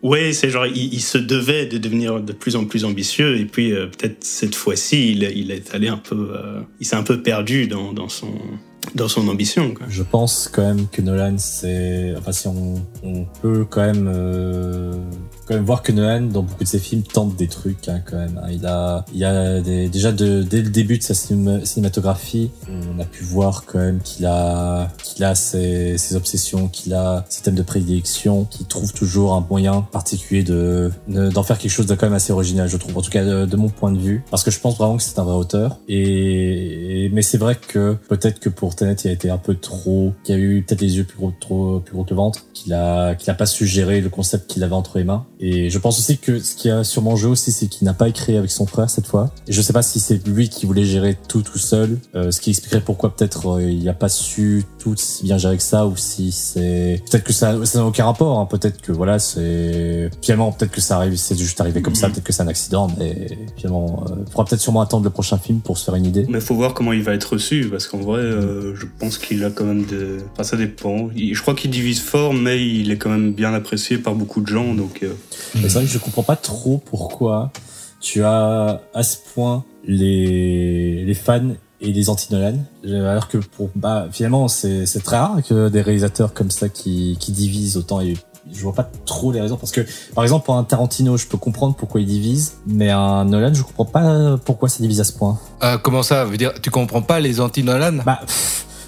[SPEAKER 2] Oui, c'est genre, il, se devait de devenir de plus en plus ambitieux, et puis euh, peut-être cette fois-ci, il, il, est allé un peu, euh, il s'est un peu perdu dans, dans son, dans son ambition. Quoi.
[SPEAKER 1] Je pense quand même que Nolan, c'est, enfin, si on, on peut quand même euh, quand même voir que Nolan, dans beaucoup de ses films, tente des trucs hein, quand même. Hein. Il a, il a des, déjà de, dès le début de sa cinématographie, on a pu voir quand même qu'il a, qu'il a ses, ses obsessions, qu'il a ses thèmes de prédilection, qu'il trouve toujours un moyen particulier de d'en faire quelque chose de quand même assez original, je trouve. En tout cas, de, mon point de vue, parce que je pense vraiment que c'est un vrai auteur. Et, mais c'est vrai que peut-être que pour Il a été un peu trop, qu'il a eu peut-être les yeux plus gros, trop, plus gros que le ventre, qu'il a, qu'il a pas su gérer le concept qu'il avait entre les mains. Et je pense aussi que ce qui a sûrement joué aussi, c'est qu'il n'a pas écrit avec son frère cette fois. Et je sais pas si c'est lui qui voulait gérer tout tout seul, euh, ce qui expliquerait pourquoi peut-être euh, il n'a pas su tout si bien gérer que ça, ou si c'est peut-être que ça ça n'a aucun rapport. Hein. Peut-être que voilà, c'est finalement peut-être que ça arrive, c'est juste arrivé comme ça, mm-hmm. peut-être que c'est un accident, mais finalement, euh, il faudra peut-être sûrement attendre le prochain film pour se faire une idée.
[SPEAKER 4] Mais faut voir comment il va être reçu, parce qu'en vrai, euh, je pense qu'il a quand même de, enfin ça dépend. je crois qu'il divise fort, mais il est quand même bien apprécié par beaucoup de gens, donc.
[SPEAKER 1] C'est vrai que je comprends pas trop pourquoi tu as à ce point les, les fans et les anti-Nolan. Alors que pour, bah, finalement, c'est, très rare que des réalisateurs comme ça qui, qui divisent autant et je vois pas trop les raisons parce que par exemple pour un Tarantino je peux comprendre pourquoi il divise mais un Nolan je comprends pas pourquoi ça divise à ce point.
[SPEAKER 3] Euh, comment ça? Veut dire tu comprends pas les anti Nolan
[SPEAKER 1] bah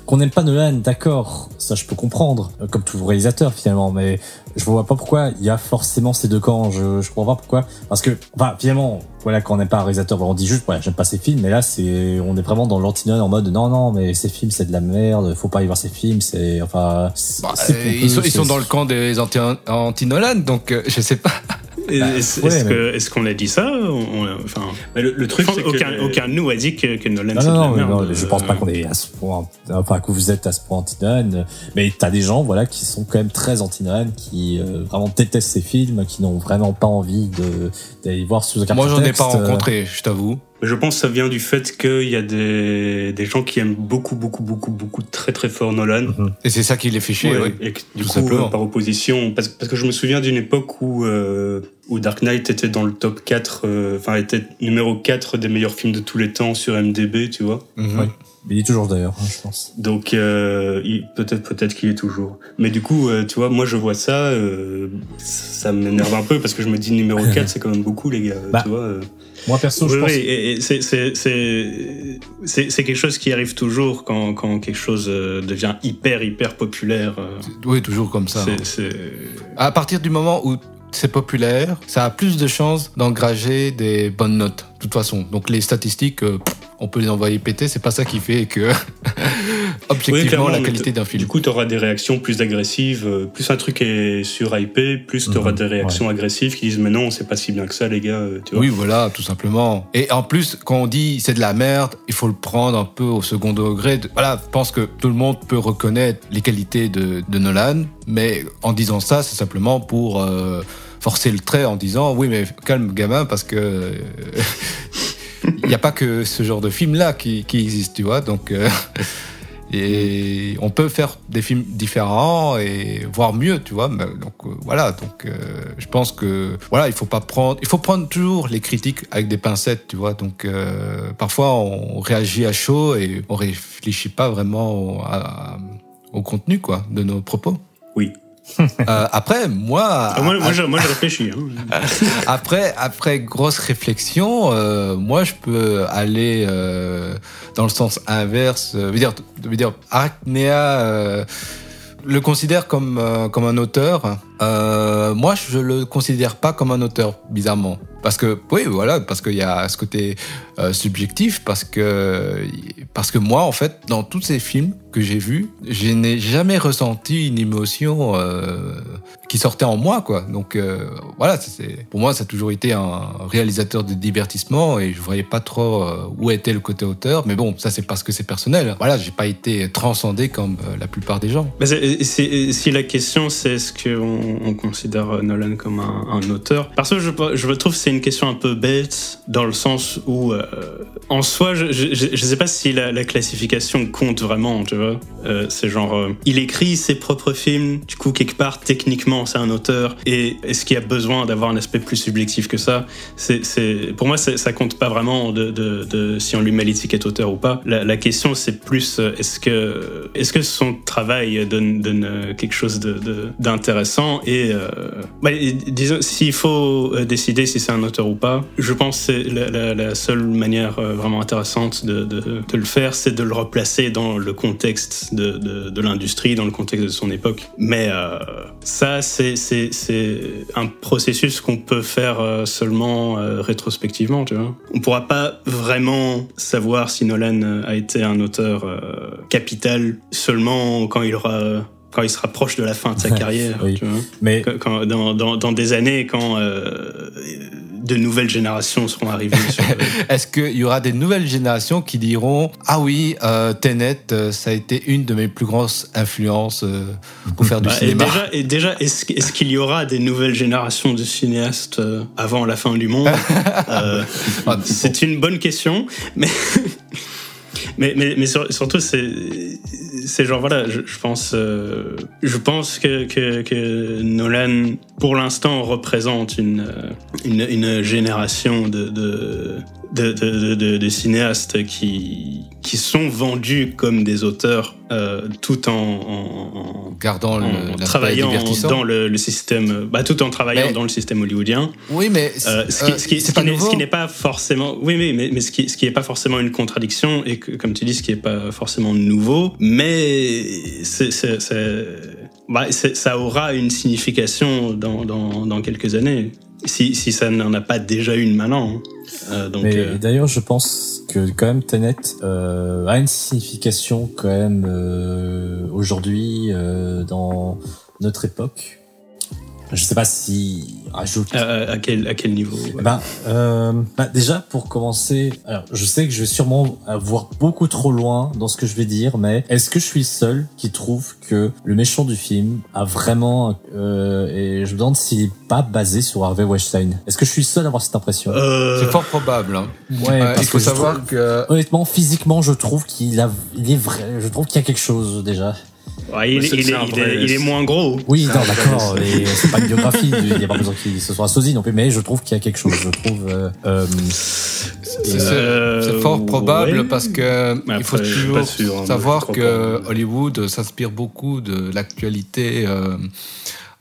[SPEAKER 1] qu'on n'aime pas Nolan, d'accord, ça je peux comprendre, euh, comme tout réalisateur finalement, mais je vois pas pourquoi il y a forcément ces deux camps. Je, je comprends pas pourquoi, parce que, enfin, finalement, voilà, quand on n'aime pas un réalisateur, on dit juste, voilà, j'aime pas ses films, mais là, c'est, on est vraiment dans lanti en mode, non, non, mais ces films, c'est de la merde, faut pas y voir ces films, c'est, enfin,
[SPEAKER 3] bah, ils, sont, ils sont dans le camp des anti-Nolan, donc euh, je sais pas.
[SPEAKER 2] Est-ce qu'on a dit ça Enfin,
[SPEAKER 4] le, truc, c'est
[SPEAKER 2] aucun, aucun de nous a dit que, que Nolan
[SPEAKER 1] c'est de la merde. Non, je pense pas qu'on est à ce point, enfin que vous êtes à ce point anti-Nolan. Mais t'as des gens, voilà, qui sont quand même très anti-Nolan, qui euh, vraiment détestent ces films, qui n'ont vraiment pas envie d'aller voir sous aucun
[SPEAKER 3] Moi, j'en ai pas rencontré, je t'avoue.
[SPEAKER 4] Je pense que ça vient du fait qu'il y a des, des gens qui aiment beaucoup, beaucoup, beaucoup, beaucoup très très fort Nolan. Mhm.
[SPEAKER 3] Et c'est ça qui les fait chier, oui.
[SPEAKER 4] Et du coup, euh, par opposition, parce, parce, que je me souviens d'une époque où, euh, où Dark Knight était dans le top 4, euh, enfin était numéro 4 des meilleurs films de tous les temps sur MDB, tu vois.
[SPEAKER 1] Oui. Il est toujours d'ailleurs, hein, je pense.
[SPEAKER 4] Donc euh, peut-être peut-être qu'il est toujours. Mais du coup, tu vois, moi je vois ça, ça m'énerve un peu parce que je me dis numéro 4 c'est quand même beaucoup les gars,
[SPEAKER 1] bah,
[SPEAKER 4] tu vois.
[SPEAKER 1] Moi, perso, je pense.
[SPEAKER 2] Oui, c'est quelque chose qui arrive toujours quand, quand quelque chose euh, devient hyper, hyper populaire. Euh.
[SPEAKER 3] Oui, toujours comme ça.
[SPEAKER 2] C'est
[SPEAKER 3] À partir du moment où c'est populaire, ça a plus de chances d'engrager des bonnes notes, de toute façon. Donc les statistiques, euh, on peut les envoyer péter, c'est pas ça qui fait que objectivement la qualité d'un film.
[SPEAKER 4] Du coup, tu auras des réactions plus agressives, euh, plus un truc est sur IP, plus tu auras mhm, des réactions agressives qui disent mais non, c'est pas si bien que ça les gars, euh, tu vois.
[SPEAKER 3] Oui, voilà, tout simplement. Et en plus, quand on dit c'est de la merde, il faut le prendre un peu au second degré. Voilà, je pense que tout le monde peut reconnaître les qualités de, de Nolan, mais en disant ça, c'est simplement pour euh, forcer le trait en disant oui mais calme gamin parce que il n'y a pas que ce genre de film là qui, qui existe, tu vois. Donc euh, et on peut faire des films différents et voir mieux, tu vois. Donc euh, voilà, donc euh, je pense que voilà, il faut pas prendre, il faut prendre toujours les critiques avec des pincettes, tu vois. Donc parfois on réagit à chaud et on réfléchit pas vraiment au contenu quoi de nos propos.
[SPEAKER 4] Oui,
[SPEAKER 3] après, moi,
[SPEAKER 2] ah, moi, moi, je, moi, je réfléchis. Hein.
[SPEAKER 3] après, après grosse réflexion, moi, je peux aller dans le sens inverse. veut dire, veut dire, Arachnéa le considère comme, comme un auteur. Moi, je le considère pas comme un auteur, bizarrement. Parce que, oui, voilà, parce qu'il y a ce côté euh, subjectif, parce que, parce que moi, en fait, dans tous ces films que j'ai vus, je n'ai jamais ressenti une émotion euh, qui sortait en moi, quoi. Donc, euh, voilà, pour moi, ça a toujours été un réalisateur de divertissement et je voyais pas trop où était le côté auteur. Mais bon, ça, c'est parce que c'est personnel. Voilà, j'ai pas été transcendé comme la plupart des gens.
[SPEAKER 2] Si la question, c'est est-ce qu'on on considère Nolan comme un, auteur Parce que je, je trouve que c'est une question un peu bête dans le sens où, euh, en soi, je, je, sais pas si la, classification compte vraiment, tu vois. Euh, c'est genre, euh, il écrit ses propres films, du coup, quelque part, techniquement, c'est un auteur. Et est-ce qu'il y a besoin d'avoir un aspect plus subjectif que ça? C'est, Pour moi, ça compte pas vraiment de, si on lui met l'étiquette auteur ou pas. La, question, c'est plus, est-ce que, son travail donne, quelque chose d'intéressant? Et, bah, disons, s'il faut décider si c'est un auteur ou pas. Je pense que la, seule manière euh, vraiment intéressante de, le faire, c'est de le replacer dans le contexte de, l'industrie, dans le contexte de son époque. Mais euh, ça, c'est un processus qu'on peut faire euh, seulement rétrospectivement, tu vois. On pourra pas vraiment savoir si Nolan a été un auteur capital seulement quand il aura quand il se rapproche de la fin de sa carrière, tu vois. Mais quand, dans, dans, des années, quand de nouvelles générations seront arrivées.
[SPEAKER 3] Est-ce qu'il y aura des nouvelles générations qui diront Ah oui, euh, Tenet, euh, ça a été une de mes plus grosses influences euh, pour faire du bah, cinéma
[SPEAKER 2] Et déjà, est-ce qu'il y aura des nouvelles générations de cinéastes avant la fin du monde ah, C'est une bonne question, mais. mais, mais, surtout, c'est c'est genre voilà, je, pense, euh, je pense que, que, Nolan, pour l'instant, représente une, une, une génération de, de, de, de, cinéastes qui, qui sont vendus comme des auteurs euh, tout en, en,
[SPEAKER 3] gardant
[SPEAKER 2] le, travaillant dans le, système, bah, tout en travaillant dans le système hollywoodien.
[SPEAKER 3] Oui, mais
[SPEAKER 2] euh, ce qui, ce qui, ce qui n'est pas forcément, oui, oui, mais, mais ce qui, ce qui est pas forcément une contradiction et que, comme tu dis, ce qui est pas forcément nouveau, mais c'est, bah, ça aura une signification dans, dans, dans quelques années si, si ça n'en a pas déjà une maintenant. Hein.
[SPEAKER 1] Euh, donc, Mais euh, d'ailleurs, je pense que quand même Tenet euh, a une signification quand même euh, aujourd'hui euh, dans notre époque je sais pas si
[SPEAKER 2] rajoute. À, à, quel, à quel niveau
[SPEAKER 1] ben, euh, ben, Déjà, pour commencer, alors, je sais que je vais sûrement voir beaucoup trop loin dans ce que je vais dire, mais est-ce que je suis seul qui trouve que le méchant du film a vraiment... Euh, et je me demande s'il est pas basé sur Harvey Weinstein. Est-ce que je suis seul à avoir cette impression?
[SPEAKER 3] Euh... C'est fort probable. Hein.
[SPEAKER 1] Ouais, parce il faut savoir que... Honnêtement, physiquement, je trouve qu'il a... Il est vrai... Je trouve qu'il y a quelque chose déjà
[SPEAKER 2] il, est, moins gros.
[SPEAKER 1] Oui, d'accord. c'est pas une biographie. Il n'y a pas besoin qu'il se soit sosie non plus. Mais je trouve qu'il y a quelque chose. Je trouve. Euh, euh,
[SPEAKER 3] c'est fort probable parce que il faut toujours hein, savoir que Hollywood s'inspire beaucoup de l'actualité. Euh,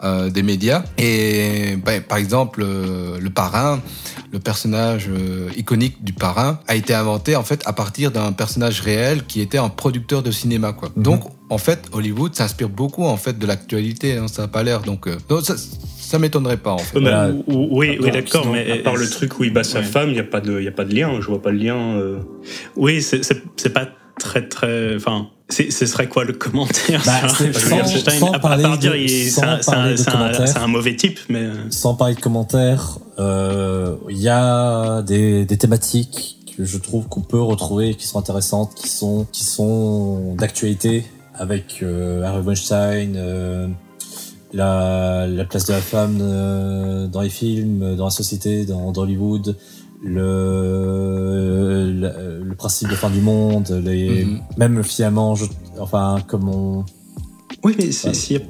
[SPEAKER 3] des médias. Et ben, par exemple, le parrain, le personnage iconique du parrain, a été inventé en fait à partir d'un personnage réel qui était un producteur de cinéma. Quoi. Mhm. Donc en fait, Hollywood s'inspire beaucoup en fait de l'actualité. Hein, ça n'a pas l'air. Donc, euh, ça, ça m'étonnerait pas en fait.
[SPEAKER 2] oui, oui, d'accord. Mais
[SPEAKER 4] à part le truc où il bat sa femme, il n'y a pas de, il a pas de lien. Je vois pas le lien. Euh.
[SPEAKER 2] Oui, c'est pas très très. Enfin, ce serait quoi le commentaire bah,
[SPEAKER 1] sans, à, parler part dire,
[SPEAKER 2] c'est un, mauvais type, mais euh.
[SPEAKER 1] sans parler de commentaires, il y a des, des thématiques que je trouve qu'on peut retrouver qui sont intéressantes, qui sont qui sont d'actualité avec euh, Harvey Weinstein, euh, la, la, place de la femme euh, dans les films, dans la société, dans, dans Hollywood, le, le, principe de fin du monde, les, mm-hmm. même finalement, je, enfin comme on
[SPEAKER 2] Oui, mais s'il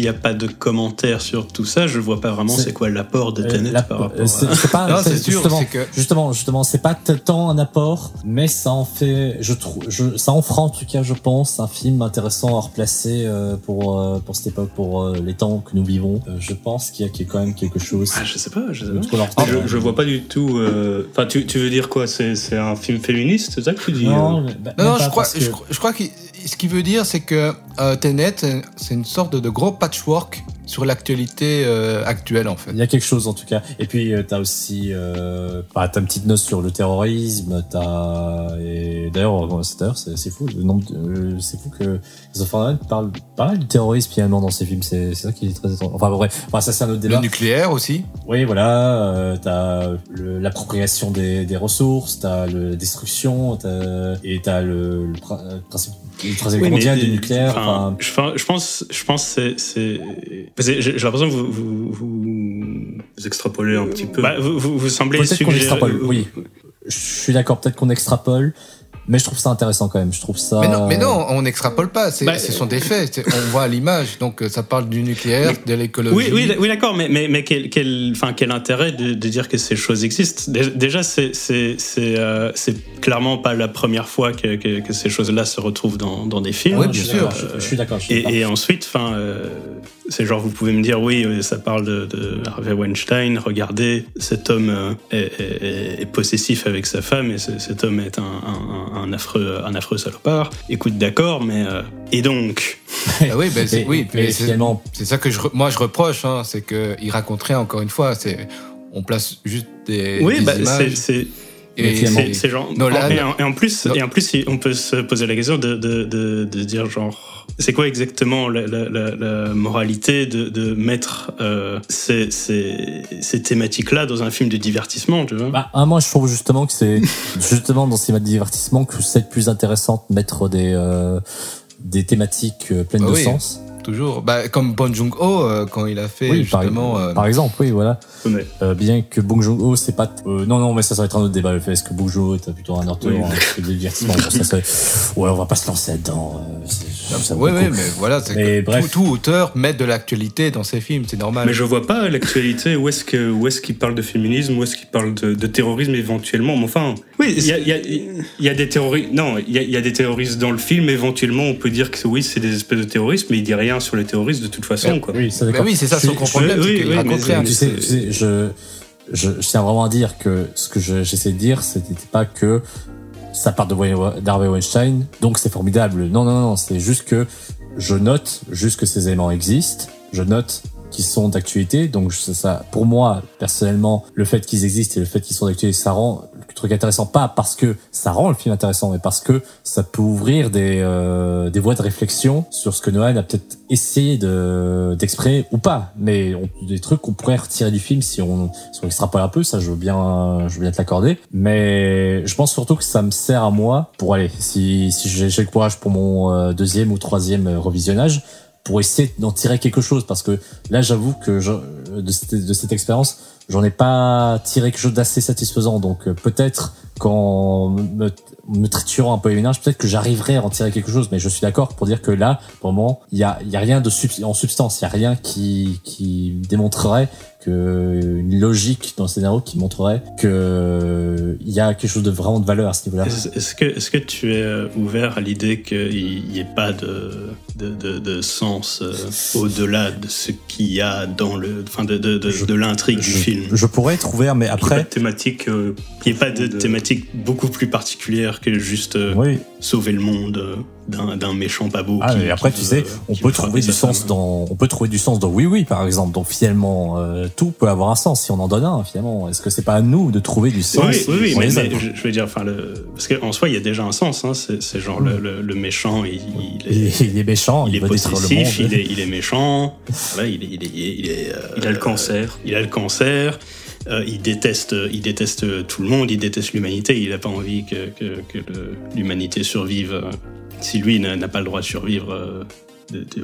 [SPEAKER 2] n'y a, pas de commentaires sur tout ça, je vois pas vraiment c'est quoi l'apport de Tenet par rapport
[SPEAKER 1] C'est pas, justement, justement, justement, c'est pas tant un apport, mais ça en fait, je trouve, ça en fera en tout cas, je pense, un film intéressant à replacer pour pour cette époque, pour les temps que nous vivons. je pense qu'il y, a quand même quelque chose.
[SPEAKER 2] Ah, je sais pas, je sais pas.
[SPEAKER 4] je, je, vois pas du tout. Enfin, tu, tu veux dire quoi? C'est un film féministe, c'est ça que tu dis
[SPEAKER 3] Non, bah, non, je crois, je, crois que ce qu'il veut dire, c'est que euh, c'est une sorte de, gros patchwork sur l'actualité euh, actuelle en fait.
[SPEAKER 1] Il y a quelque chose en tout cas. Et puis euh, t'as aussi, euh, bah, t'as une petite note sur le terrorisme. T'as et d'ailleurs c'est fou le nombre, c'est fou que Christopher parle pas mal du terrorisme finalement dans ses films. C'est ça qui est très étrange. Enfin bref, enfin, ça c'est un autre débat.
[SPEAKER 3] Le nucléaire aussi.
[SPEAKER 1] Oui voilà. t'as l'appropriation des, des ressources, t'as la destruction, as, et t'as le, le, principe le troisième oui, mondial du nucléaire.
[SPEAKER 2] Enfin, je, pense, je pense c'est j'ai l'impression que vous, vous,
[SPEAKER 4] vous, extrapolez un petit peu.
[SPEAKER 2] Bah, vous, vous, semblez suggérer.
[SPEAKER 1] Oui, je suis d'accord. Peut-être qu'on extrapole. Mais je trouve ça intéressant quand même. Je trouve ça.
[SPEAKER 3] Mais non, mais non on n'extrapole pas. C'est, bah, ce sont des faits. On voit l'image. Donc ça parle du nucléaire, de l'écologie.
[SPEAKER 2] Oui, oui, oui d'accord. Mais, mais, mais quel, quel, enfin, quel intérêt de, de, dire que ces choses existent? Déjà, c'est, c'est, c'est, euh, c'est clairement pas la première fois que, que, que ces choses-là se retrouvent dans, dans des films.
[SPEAKER 3] Oui, bien sûr.
[SPEAKER 1] je, suis d'accord.
[SPEAKER 2] Et, et, ensuite, enfin, euh, c'est genre vous pouvez me dire oui, ça parle de, de Harvey Weinstein. Regardez, cet homme euh, est, est, est, possessif avec sa femme et cet homme est un, un un affreux, un affreux salopard. Écoute, d'accord, mais euh, et donc
[SPEAKER 3] ah Oui, ben, c'est, oui, mais c'est, ça que je, moi je reproche, hein, c'est qu'il raconterait encore une fois, c'est on place juste des,
[SPEAKER 2] oui, bah,
[SPEAKER 3] images.
[SPEAKER 2] C'est, c'est genre. et, en, plus, et en plus, on peut se poser la question de, de, de, de dire genre, c'est quoi exactement la, la, la, moralité de, de mettre euh, ces, ces, ces thématiques-là dans un film de divertissement, tu vois?
[SPEAKER 1] Bah, Moi, je trouve justement que c'est justement dans ces de divertissement que c'est plus intéressant de mettre des euh, des thématiques euh, pleines ah de sens
[SPEAKER 3] toujours. Bah, comme Bong Joon-ho euh, quand il a fait justement.
[SPEAKER 1] Par, euh, par, exemple, oui, voilà. Euh, bien que Bong Joon-ho, c'est pas. non, non, mais ça, ça va être un autre débat. Le fait est-ce que Bong Joon-ho est plutôt un auteur oui. de divertissement? Ouais, on va pas se lancer là-dedans.
[SPEAKER 3] Oui, oui, mais voilà, c'est tout, tout, auteur met de l'actualité dans ses films, c'est normal.
[SPEAKER 4] Mais je vois pas l'actualité. Où est-ce que où est-ce qu'il parle de féminisme, où est-ce qu'il parle de, de, terrorisme éventuellement. Mais enfin, oui, il y a, y, a, y a, des terroristes. Non, il y, y a, des terroristes dans le film. Éventuellement, on peut dire que oui, c'est des espèces de terroristes, mais il dit rien sur les terroristes de toute façon. Quoi.
[SPEAKER 3] Oui, c'est oui, ça son problème. Oui, oui,
[SPEAKER 1] mais tu, sais, tu sais, je, je, je, tiens vraiment à dire que ce que j'essaie de dire, c'était pas que ça part de d'Harvey Weinstein, donc c'est formidable. Non, non, non, c'est juste que je note juste que ces éléments existent. Je note qui sont d'actualité. Donc ça, pour moi personnellement, le fait qu'ils existent et le fait qu'ils sont d'actualité, ça rend le truc intéressant pas parce que ça rend le film intéressant, mais parce que ça peut ouvrir des euh, des voies de réflexion sur ce que Nolan a peut-être essayé de d'exprimer ou pas, mais des trucs qu'on pourrait retirer du film si on si on extrapole un peu. Ça, je veux bien je veux bien te l'accorder, mais je pense surtout que ça me sert à moi pour aller si si j'ai le courage pour mon euh, deuxième ou troisième revisionnage pour essayer d'en tirer quelque chose parce que là j'avoue que je, de cette, de cette expérience j'en ai pas tiré quelque chose d'assez satisfaisant. Donc euh, peut-être qu'en me, me triturant un peu les ménages peut-être que j'arriverai à en tirer quelque chose mais je suis d'accord pour dire que là pour le moment il y a, y a rien de en substance il y a rien qui, qui démontrerait une logique dans le scénario qui montrerait que il y a quelque chose de vraiment de valeur à ce niveau-là.
[SPEAKER 2] Est-ce que, est-ce que tu es euh, ouvert à l'idée qu'il n'y ait pas de, de, de, de sens euh, au-delà de ce qu'il y a dans le, enfin de, de, de, l'intrigue du film?
[SPEAKER 1] Je pourrais être ouvert, mais après.
[SPEAKER 2] Il n'y ait pas de thématique, euh, il pas de, thématique beaucoup plus particulière que juste sauver le monde d'un méchant pas beau.
[SPEAKER 1] Ah, et après, tu sais, on peut trouver du sens dans, on peut trouver du sens dans Oui Oui, par exemple. Donc finalement, euh, tout peut avoir un sens si on en donne un. Finalement, est-ce que c'est pas à nous de trouver du sens
[SPEAKER 2] Oui, oui, mais, je, veux dire, enfin, le... parce qu'en soi, il y a déjà un sens. Hein. C'est genre le, le, méchant, il,
[SPEAKER 1] est, il, est, méchant,
[SPEAKER 2] il, est possessif, il est, il est méchant. voilà, il est, il est, il est, euh,
[SPEAKER 4] il a le cancer.
[SPEAKER 2] Il a le cancer. Euh, il déteste, il déteste tout le monde, il déteste l'humanité, il n'a pas envie que, que, que l'humanité survive si lui n'a pas le droit de survivre euh,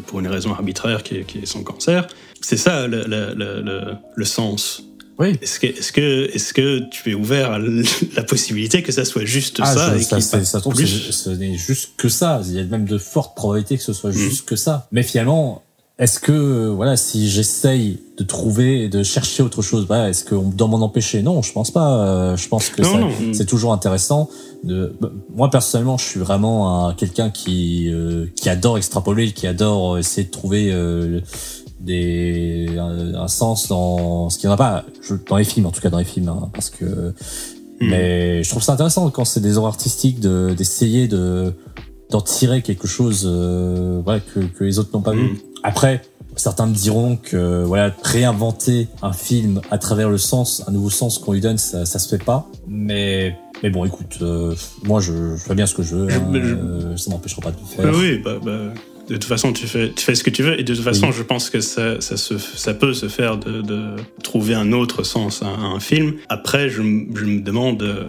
[SPEAKER 2] pour une raison arbitraire qui est, son cancer. C'est ça le, le, le, sens Oui. Est-ce que, est-ce que, est-ce que tu es ouvert à la possibilité que ça soit juste ah, ça
[SPEAKER 1] ça, ça tombe, ce n'est juste que ça. Il y a même de fortes probabilités que ce soit mm. juste que ça. Mais finalement, est-ce que voilà, si j'essaye de trouver, de chercher autre chose, bah, est-ce qu'on doit m'en empêcher? Non, je pense pas. Euh, je pense que c'est toujours intéressant. De, bah, moi personnellement, je suis vraiment quelqu'un qui euh, qui adore extrapoler, qui adore essayer de trouver euh, des un, sens dans ce qui n'y en a pas dans les films, en tout cas dans les films, hein, parce que. Hmm. Mais je trouve ça intéressant quand c'est des œuvres artistiques d'essayer de d'en tirer quelque chose voilà, que, que les autres n'ont pas hmm. vu. Après, certains me diront que voilà réinventer un film à travers le sens, un nouveau sens qu'on lui donne, ça, ça se fait pas. Mais mais bon, écoute, euh, moi je, fais bien ce que je veux. Hein, euh, ça m'empêchera pas de le faire.
[SPEAKER 2] oui, bah, bah, de toute façon, tu fais, tu fais ce que tu veux. Et de toute façon, je pense que ça, ça, se, ça peut se faire de, de trouver un autre sens à, un film. Après, je, je me demande. Euh,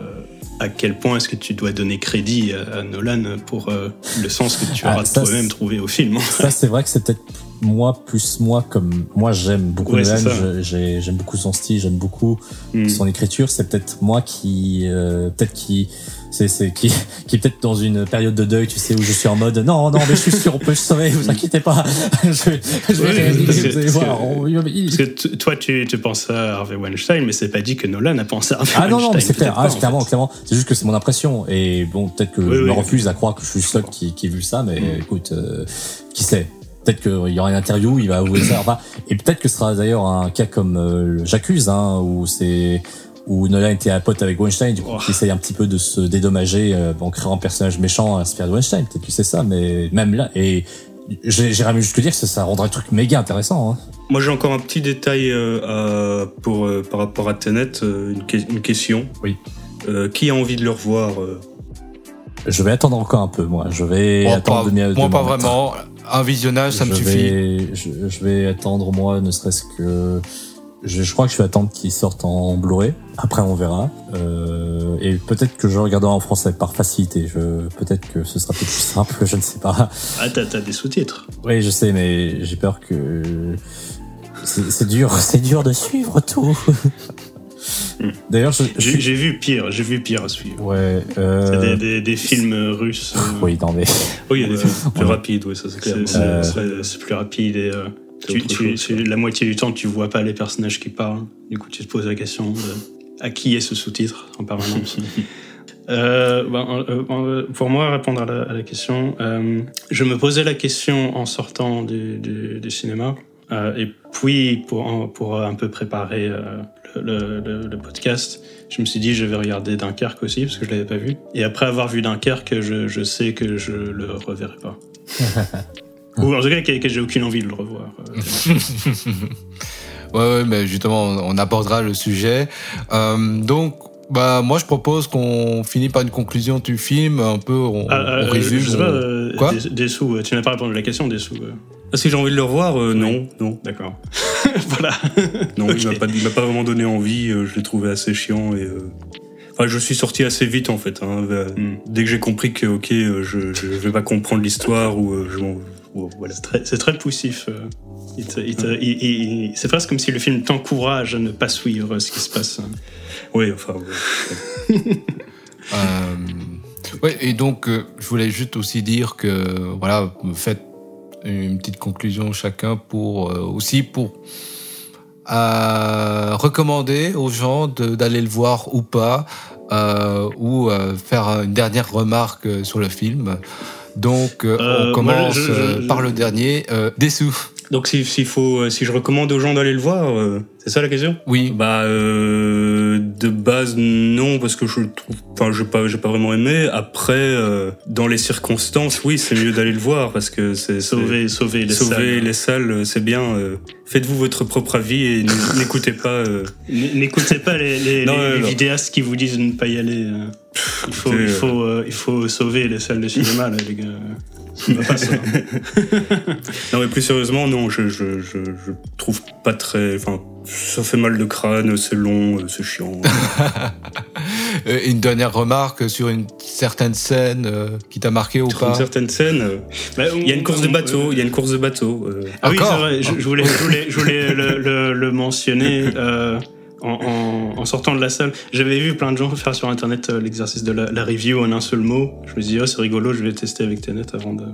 [SPEAKER 2] à quel point est-ce que tu dois donner crédit à, Nolan pour euh, le sens que tu ah, auras toi-même trouvé au film
[SPEAKER 1] Ça, c'est vrai que c'est peut-être moi plus moi comme moi j'aime beaucoup Nolan, j'aime beaucoup son style, j'aime beaucoup hmm. son écriture. C'est peut-être moi qui euh, peut-être qui c'est qui qui peut-être dans une période de deuil, tu sais, où je suis en mode non non mais je suis sûr on peut se sauver, vous inquiétez pas, je, je vais
[SPEAKER 2] vous allez voir. Parce que toi tu, tu penses à Harvey Weinstein, mais c'est pas dit que Nolan a pensé à Harvey
[SPEAKER 1] Weinstein.
[SPEAKER 2] Ah non
[SPEAKER 1] non mais c'est clair, ah, clairement clairement, c'est juste que c'est mon impression et bon peut-être que je me refuse à croire que je suis seul qui qui ai vu ça, mais mm. écoute, euh, qui sait. Peut-être qu'il y aura une interview, il va avouer ça. Enfin, et peut-être que ce sera d'ailleurs un cas comme euh, J'accuse, hein, où c'est où Nolan était à pote avec Weinstein, du coup, qui essaye un petit peu de se dédommager euh, en créant un personnage méchant à faire de Weinstein. Peut-être que c'est ça, mais même là, et j'ai jamais juste dire que ça rendrait le truc méga intéressant. Hein.
[SPEAKER 4] Moi, j'ai encore un petit détail euh, pour euh, par rapport à Tenet, euh, une, une, question.
[SPEAKER 1] Oui.
[SPEAKER 4] qui a envie de le revoir
[SPEAKER 1] Je vais attendre encore un peu, moi. Je vais attendre
[SPEAKER 3] pas, Moi, pas vraiment. Un visionnage, ça me suffit.
[SPEAKER 1] je, je vais attendre, moi, ne serait-ce que je, crois que je vais attendre qu'il sorte en Blu-ray. Après, on verra. Euh, et peut-être que je regarderai en français par facilité. Je, peut-être que ce sera plus simple. Je ne sais pas.
[SPEAKER 2] Ah, t'as, des sous-titres.
[SPEAKER 1] Oui, je sais, mais j'ai peur que c'est, dur. C'est dur de suivre tout.
[SPEAKER 2] Hmm. D'ailleurs, j'ai, vu pire, j'ai vu pire à suivre.
[SPEAKER 1] Ouais. Euh...
[SPEAKER 2] C'est des, des, films russes.
[SPEAKER 1] Oui, non mais.
[SPEAKER 4] Oui, il y a des films plus rapides, oui, ça c'est clair.
[SPEAKER 2] C'est, plus rapide et. Tu, la moitié du temps, tu vois pas les personnages qui parlent. Du coup, tu te poses la question de à qui est ce sous-titre en permanence. Euh, ben, euh, euh, pour moi, répondre à la, question, je me posais la question en sortant du, cinéma. et puis, pour, pour un peu préparer le, le, podcast, je me suis dit, je vais regarder Dunkerque aussi, parce que je l'avais pas vu. Et après avoir vu Dunkerque, je, je sais que je le reverrai pas. Ou en tout cas que, j'ai aucune envie de le revoir.
[SPEAKER 3] ouais, ouais, mais justement, on abordera le sujet. Euh, donc, bah, moi, je propose qu'on finisse par une conclusion du film, un peu, on, ah, euh, résume. Je sais
[SPEAKER 2] pas, euh, Quoi des, sous, tu n'as pas répondu à la question, des sous.
[SPEAKER 4] Est-ce que j'ai envie de le revoir Non, non.
[SPEAKER 2] D'accord. voilà.
[SPEAKER 4] Non, il m'a pas, pas, vraiment donné envie, je l'ai trouvé assez chiant et. Enfin, je suis sorti assez vite en fait. Hein. Hmm. Dès que j'ai compris que ok, je, je vais pas comprendre l'histoire ou je
[SPEAKER 2] c'est très, poussif. Euh. c'est presque comme si le film t'encourage à ne pas suivre ce qui se passe.
[SPEAKER 4] Oui, enfin.
[SPEAKER 3] Euh, et donc, euh, je voulais juste aussi dire que, voilà, faites une petite conclusion chacun pour aussi pour recommander aux gens d'aller le voir ou pas, ou faire une dernière remarque sur le film. Donc, euh, on euh, commence euh, par le dernier, Dessous.
[SPEAKER 4] Donc, s'il faut, si je recommande aux gens d'aller le voir, c'est ça la question?
[SPEAKER 3] Oui.
[SPEAKER 4] Bah, euh, de base, non, parce que je trouve, enfin, j'ai pas, j'ai pas vraiment aimé. Après, euh, dans les circonstances, oui, c'est mieux d'aller le voir parce que c'est
[SPEAKER 2] sauver, sauver les
[SPEAKER 4] sauver
[SPEAKER 2] salles.
[SPEAKER 4] les salles, c'est bien. Euh, faites-vous votre propre avis et n'écoutez pas. Euh,
[SPEAKER 2] n'écoutez pas les, les, les vidéastes qui vous disent de ne pas y aller. Il faut, il faut, il faut sauver les salles de cinéma, là, les gars.
[SPEAKER 4] non mais plus sérieusement non je, je, je, je trouve pas très enfin ça fait mal de crâne, c'est long, c'est chiant.
[SPEAKER 3] Euh, une dernière remarque sur une certaine scène euh, qui t'a marqué ou pas
[SPEAKER 4] Une certaine scène euh, bah, Il y a une course de bateau, il y a une course de bateau.
[SPEAKER 2] Ah oui, c'est vrai, je, voulais, je voulais, je voulais le, le, le, mentionner. En, sortant de la salle, j'avais vu plein de gens faire sur internet l'exercice de la, review en un seul mot. Je me suis dit, oh, c'est rigolo, je vais tester avec Tenet avant de,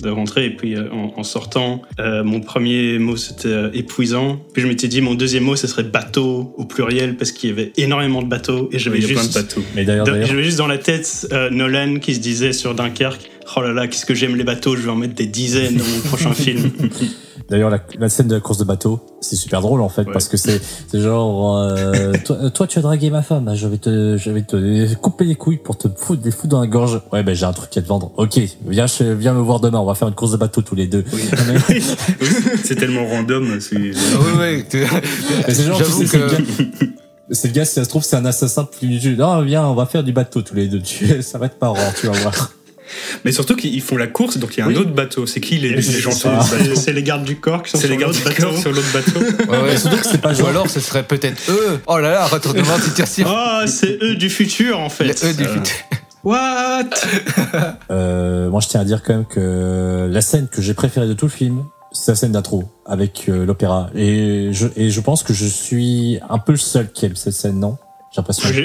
[SPEAKER 2] de rentrer. Et puis euh, en, sortant, euh, mon premier mot c'était euh, épuisant. Puis je m'étais dit mon deuxième mot ce serait bateau au pluriel parce qu'il y avait énormément de bateaux et j'avais juste,
[SPEAKER 4] bateaux.
[SPEAKER 2] Mais d'ailleurs, j'avais juste dans la tête Nolan qui se disait sur Dunkerque Oh là là, qu'est-ce que j'aime les bateaux, je vais en mettre des dizaines dans mon prochain film.
[SPEAKER 1] D'ailleurs, la, scène de la course de bateau, c'est super drôle en fait, parce que c'est genre, euh, toi, tu as dragué ma femme, je vais te, je vais te couper les couilles pour te foutre des fous dans la gorge. Ouais, ben j'ai un truc à te vendre. Ok, viens, viens me voir demain, on va faire une course de bateau tous les deux.
[SPEAKER 4] c'est tellement random.
[SPEAKER 3] C'est oui,
[SPEAKER 1] c'est genre, c'est le gars, si ça se trouve, c'est un assassin plus Non, viens, on va faire du bateau tous les deux. ça va être marrant, tu vas voir.
[SPEAKER 4] Mais surtout qu'ils font la course, donc il y a un autre bateau. C'est qui les, gens
[SPEAKER 2] C'est les gardes du corps qui sont sur l'autre bateau.
[SPEAKER 4] sur l'autre bateau.
[SPEAKER 3] Ouais, ouais, surtout que c'est pas Ou alors ce serait peut-être eux. Oh là là, retournement de
[SPEAKER 2] Oh, c'est eux du futur en fait.
[SPEAKER 3] Les eux du futur.
[SPEAKER 2] What?
[SPEAKER 1] Euh, Moi, je tiens à dire quand même que la scène que j'ai préférée de tout le film, c'est la scène d'intro avec euh, l'opéra. Et je, et je pense que je suis un peu le seul qui aime cette scène, non?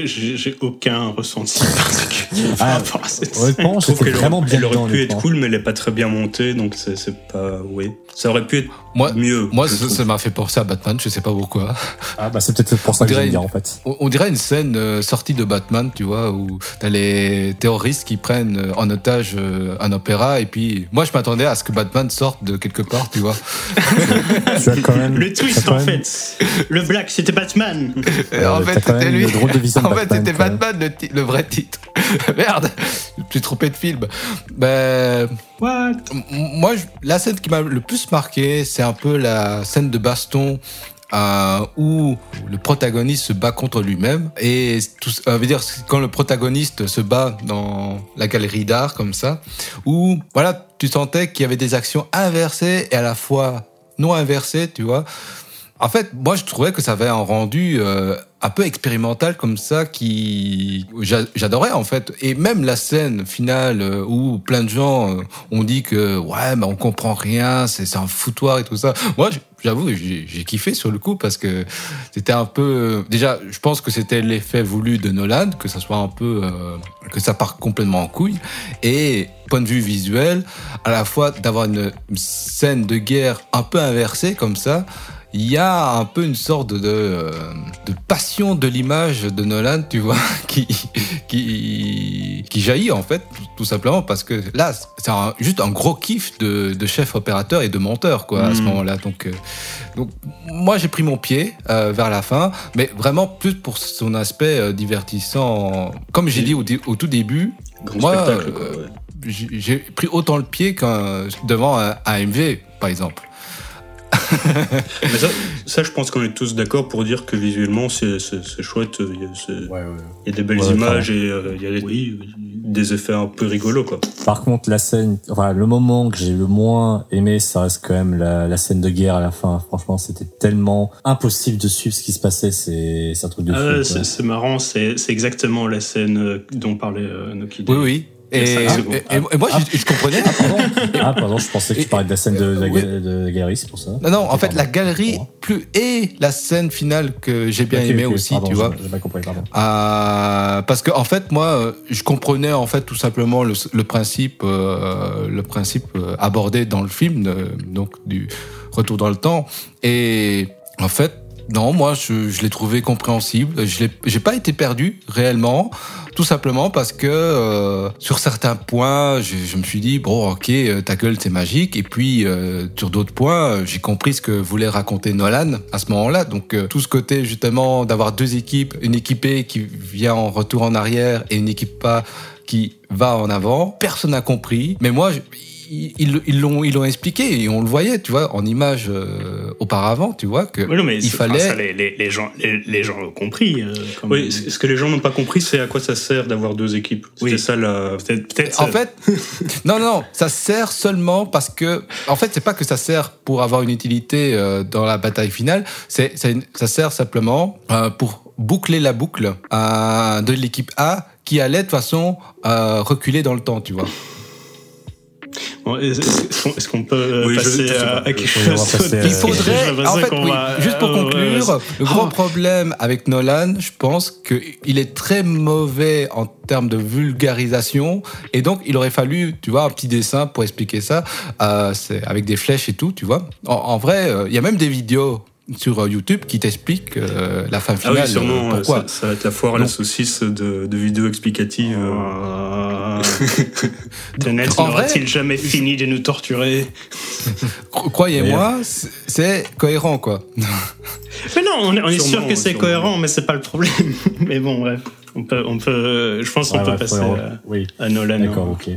[SPEAKER 2] J'ai aucun ressenti particulier par ah, rapport à cette
[SPEAKER 1] Honnêtement, vraiment bien.
[SPEAKER 4] Elle aurait pu être cool, mais elle est pas très bien montée, donc c'est pas. Oui. Ça aurait pu être moi, mieux.
[SPEAKER 3] Moi, ça m'a fait penser à Batman, je sais pas pourquoi.
[SPEAKER 1] Ah, bah c'est peut-être pour ça que j'aime bien en fait.
[SPEAKER 3] On, dirait une scène euh, sortie de Batman, tu vois, où t'as les terroristes qui prennent euh, en otage euh, un opéra, et puis moi je m'attendais à ce que Batman sorte de quelque part, tu vois.
[SPEAKER 1] tu as quand même.
[SPEAKER 2] Le twist en fait. Le black, c'était Batman.
[SPEAKER 3] en fait, c'était lui. en fait, c'était Batman, le, vrai titre. Merde, j'ai trompé de film. Ben.
[SPEAKER 2] What?
[SPEAKER 3] Moi, la scène qui m'a le plus marqué, c'est un peu la scène de baston euh, où le protagoniste se bat contre lui-même. Et tout, veut dire quand le protagoniste se bat dans la galerie d'art comme ça, où voilà, tu sentais qu'il y avait des actions inversées et à la fois non inversées, tu vois. En fait, moi, je trouvais que ça avait un rendu euh, un peu expérimental comme ça qui j'adorais en fait. Et même la scène finale euh, où plein de gens euh, ont dit que ouais mais on comprend rien c'est un foutoir et tout ça. Moi j'avoue j'ai kiffé sur le coup parce que c'était un peu déjà je pense que c'était l'effet voulu de Nolan que ça soit un peu que ça part complètement en couille. Et point de vue visuel à la fois d'avoir une scène de guerre un peu inversée comme ça il y a un peu une sorte de, de, passion de l'image de Nolan, tu vois, qui, qui, qui jaillit en fait, tout simplement parce que là, c'est juste un gros kiff de, de, chef opérateur et de monteur, quoi, à ce mm. moment-là. Donc, euh, donc, moi, j'ai pris mon pied euh, vers la fin, mais vraiment plus pour son aspect euh, divertissant. Comme j'ai dit au, au, tout début, moi, j'ai pris autant le pied qu'un devant un AMV, par exemple
[SPEAKER 4] ça, je pense qu'on est tous d'accord pour dire que visuellement, c'est chouette. Il y, a, des belles images et euh, il y a des, effets un peu rigolos. Quoi.
[SPEAKER 1] Par contre, la scène, enfin, le moment que j'ai le moins aimé, ça reste quand même la, scène de guerre à la fin. Franchement, c'était tellement impossible de suivre ce qui se passait. C'est un truc de
[SPEAKER 2] ah, C'est marrant, c'est exactement la scène euh, dont parlait euh, Noki.
[SPEAKER 3] Oui, oui. Et, moi, je, comprenais.
[SPEAKER 1] Ah pardon. je pensais que tu parlais de la scène de, la, galerie, c'est pour ça.
[SPEAKER 3] Non, non, en fait, la galerie plus et la scène finale que j'ai bien aimé aussi, tu vois.
[SPEAKER 1] J'ai pas compris, pardon.
[SPEAKER 3] Euh, parce que en fait, moi, je comprenais en fait tout simplement le, principe, euh, le principe euh, abordé dans le film, donc du retour dans le temps. Et en fait, non, moi, je, l'ai trouvé compréhensible. Je n'ai pas été perdu réellement. Tout simplement parce que euh, sur certains points, je, je, me suis dit bon, ok, euh, ta gueule c'est magique. Et puis euh, sur d'autres points, j'ai compris ce que voulait raconter Nolan à ce moment-là. Donc tout ce côté justement d'avoir deux équipes, une équipée qui vient en retour en arrière et une équipe pas qui va en avant, personne n'a compris. Mais moi, ils l'ont ils l'ont expliqué et on le voyait tu vois en image euh, auparavant tu vois que il fallait
[SPEAKER 2] les, gens les, gens compris euh,
[SPEAKER 4] oui ce que les gens n'ont pas compris c'est à quoi ça sert d'avoir deux équipes. C'est ça la
[SPEAKER 3] peut-être en fait non non ça sert seulement parce que en fait c'est pas que ça sert pour avoir une utilité euh, dans la bataille finale c'est ça sert simplement pour boucler la boucle de l'équipe A qui allait de toute façon reculer dans le temps tu vois
[SPEAKER 2] Est-ce qu'on peut passer à, quelque chose
[SPEAKER 3] Il faudrait, en fait, oui, juste pour conclure, le gros oh. problème avec Nolan, je pense qu'il est très mauvais en termes de vulgarisation, et donc il aurait fallu, tu vois, un petit dessin pour expliquer ça, euh, avec des flèches et tout, tu vois. En, vrai, euh, il y a même des vidéos sur euh, YouTube qui t'explique euh, la fin finale. Ah oui, sûrement. pourquoi.
[SPEAKER 4] Ça, va être la foire à la saucisse de, de vidéos explicatives.
[SPEAKER 2] Euh... n'aura-t-il jamais fini de nous torturer
[SPEAKER 3] Croyez-moi, c'est cohérent, quoi.
[SPEAKER 2] mais non, on est, sûr que c'est cohérent, mais c'est pas le problème. mais bon, bref. On peut, on peut, je pense qu'on peut passer à, Nolan.
[SPEAKER 1] D'accord, ok.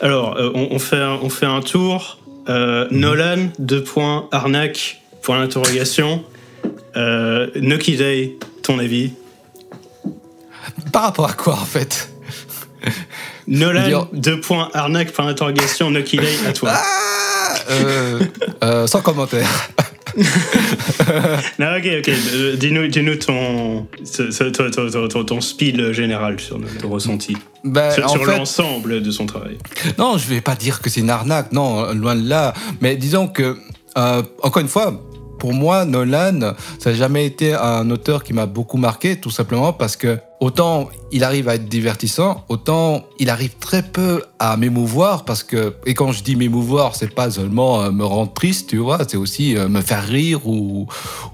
[SPEAKER 2] Alors, on, fait un, on fait un tour. Nolan, deux points, arnaque, Point d'interrogation. Euh, Nucky Day, ton avis
[SPEAKER 3] Par rapport à quoi en fait
[SPEAKER 2] Nolan, deux points, arnaque, point d'interrogation, Nucky Day, à toi. Ah
[SPEAKER 3] euh, euh, sans commentaire.
[SPEAKER 2] non, ok, ok. Euh, dis-nous, dis-nous ton, ton, ton, ton, speed général sur ton ressenti. Ben, sur, sur l'ensemble de son travail.
[SPEAKER 3] Non, je vais pas dire que c'est une arnaque, non, loin de là. Mais disons que, encore une fois, pour moi, Nolan, ça n'a jamais été un auteur qui m'a beaucoup marqué, tout simplement parce que autant il arrive à être divertissant, autant il arrive très peu à m'émouvoir parce que, et quand je dis m'émouvoir, c'est pas seulement euh, me rendre triste, tu vois, c'est aussi euh, me faire rire ou,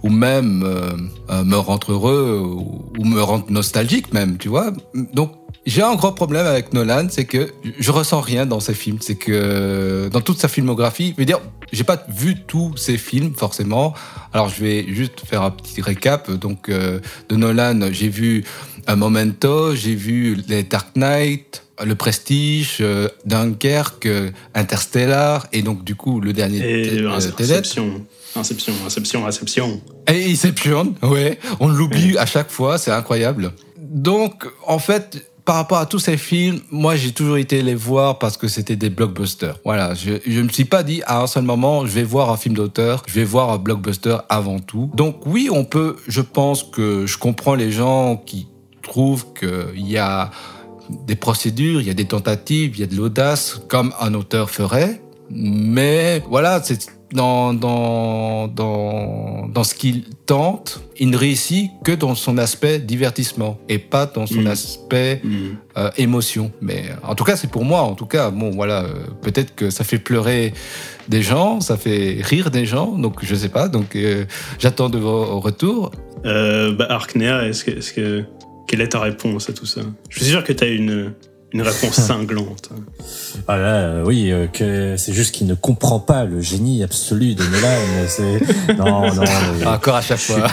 [SPEAKER 3] ou même euh, me rendre heureux ou, ou me rendre nostalgique même, tu vois. Donc, j'ai un gros problème avec Nolan, c'est que je ressens rien dans ses films. C'est que dans toute sa filmographie, je veux dire, j'ai pas vu tous ses films forcément. Alors je vais juste faire un petit récap. Donc euh, de Nolan, j'ai vu un Momento, j'ai vu les Dark Knight, Le Prestige, euh, Dunkerque, Interstellar et donc du coup le dernier
[SPEAKER 2] et Inception. Inception, Inception, Inception.
[SPEAKER 3] Et Inception, ouais, on l'oublie à chaque fois, c'est incroyable. Donc en fait, par rapport à tous ces films, moi j'ai toujours été les voir parce que c'était des blockbusters. Voilà, je, ne me suis pas dit à un seul moment je vais voir un film d'auteur, je vais voir un blockbuster avant tout. Donc oui, on peut, je pense que je comprends les gens qui trouvent qu'il y a des procédures, il y a des tentatives, il y a de l'audace comme un auteur ferait. Mais voilà, c'est dans, dans, dans, dans ce qu'il tente, il ne réussit que dans son aspect divertissement et pas dans son mm. aspect mm. Euh, émotion. Mais en tout cas, c'est pour moi. En tout cas, bon, voilà, euh, peut-être que ça fait pleurer des gens, ça fait rire des gens, donc je sais pas. Donc euh, j'attends de vos retours.
[SPEAKER 2] bah, Arknea, est-ce que, est que, quelle est ta réponse à tout ça? Je suis sûr que tu as une une réponse cinglante.
[SPEAKER 1] Ah là, euh, oui, euh, que c'est juste qu'il ne comprend pas le génie absolu de Nolan. C'est non, non.
[SPEAKER 3] Encore à chaque fois.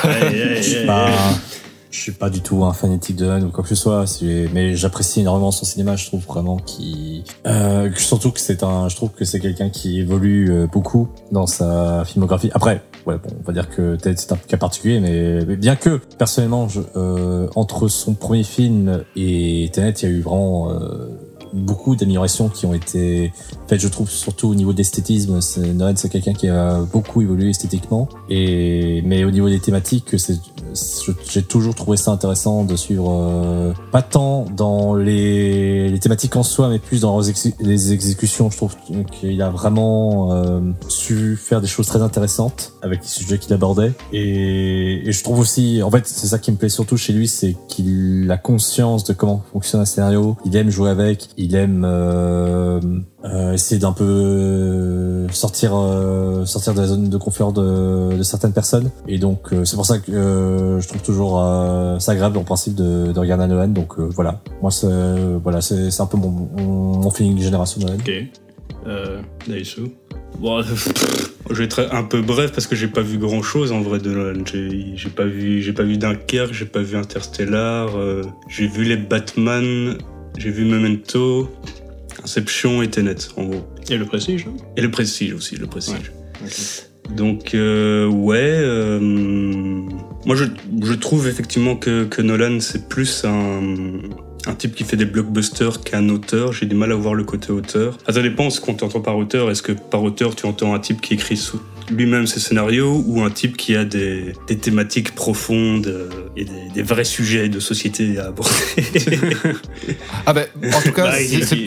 [SPEAKER 1] Je suis pas du tout un fanatique de Han ou quoi que ce soit, mais j'apprécie énormément son cinéma. Je trouve vraiment qu'il, euh, surtout que c'est un, je trouve que c'est quelqu'un qui évolue euh, beaucoup dans sa filmographie. Après, ouais, bon, on va dire que c'est un cas particulier, mais, bien que personnellement, euh, entre son premier film et Tenet, il y a eu vraiment euh, beaucoup d'améliorations qui ont été faites, je trouve, surtout au niveau d'esthétisme. Noël, c'est quelqu'un qui a beaucoup évolué esthétiquement. Et, mais au niveau des thématiques, j'ai toujours trouvé ça intéressant de suivre, euh, pas tant dans les, les, thématiques en soi, mais plus dans les exécutions. Je trouve qu'il a vraiment euh, su faire des choses très intéressantes avec les sujets qu'il abordait. Et, et je trouve aussi, en fait, c'est ça qui me plaît surtout chez lui, c'est qu'il a conscience de comment fonctionne un scénario. Il aime jouer avec il aime euh, euh, essayer d'un peu euh, sortir sortir de la zone de confort de, certaines personnes. Et donc c'est pour ça que je trouve toujours ça agréable en principe de, de regarder Noël donc voilà. Moi c'est voilà c'est un peu mon, mon, feeling générationnel
[SPEAKER 2] ok. Euh, bon,
[SPEAKER 4] je vais être un peu bref parce que j'ai pas vu grand chose en vrai de Nolan. J'ai pas vu, j'ai pas vu Dunkerque, j'ai pas vu Interstellar, j'ai vu les Batman, j'ai vu Memento, Inception et Tenet, en gros.
[SPEAKER 2] Et le Prestige hein?
[SPEAKER 4] Et le Prestige aussi, le Prestige. Donc, euh, ouais. Euh, moi, je, je, trouve effectivement que, que Nolan, c'est plus un, un type qui fait des blockbusters qu'un auteur. J'ai du mal à voir le côté auteur. ça dépend ce qu'on entend par auteur. Est-ce que par auteur, tu entends un type qui écrit lui-même ses scénarios ou un type qui a des, thématiques profondes euh, et des, vrais sujets de société à aborder?
[SPEAKER 3] ah ben, en tout cas, bah,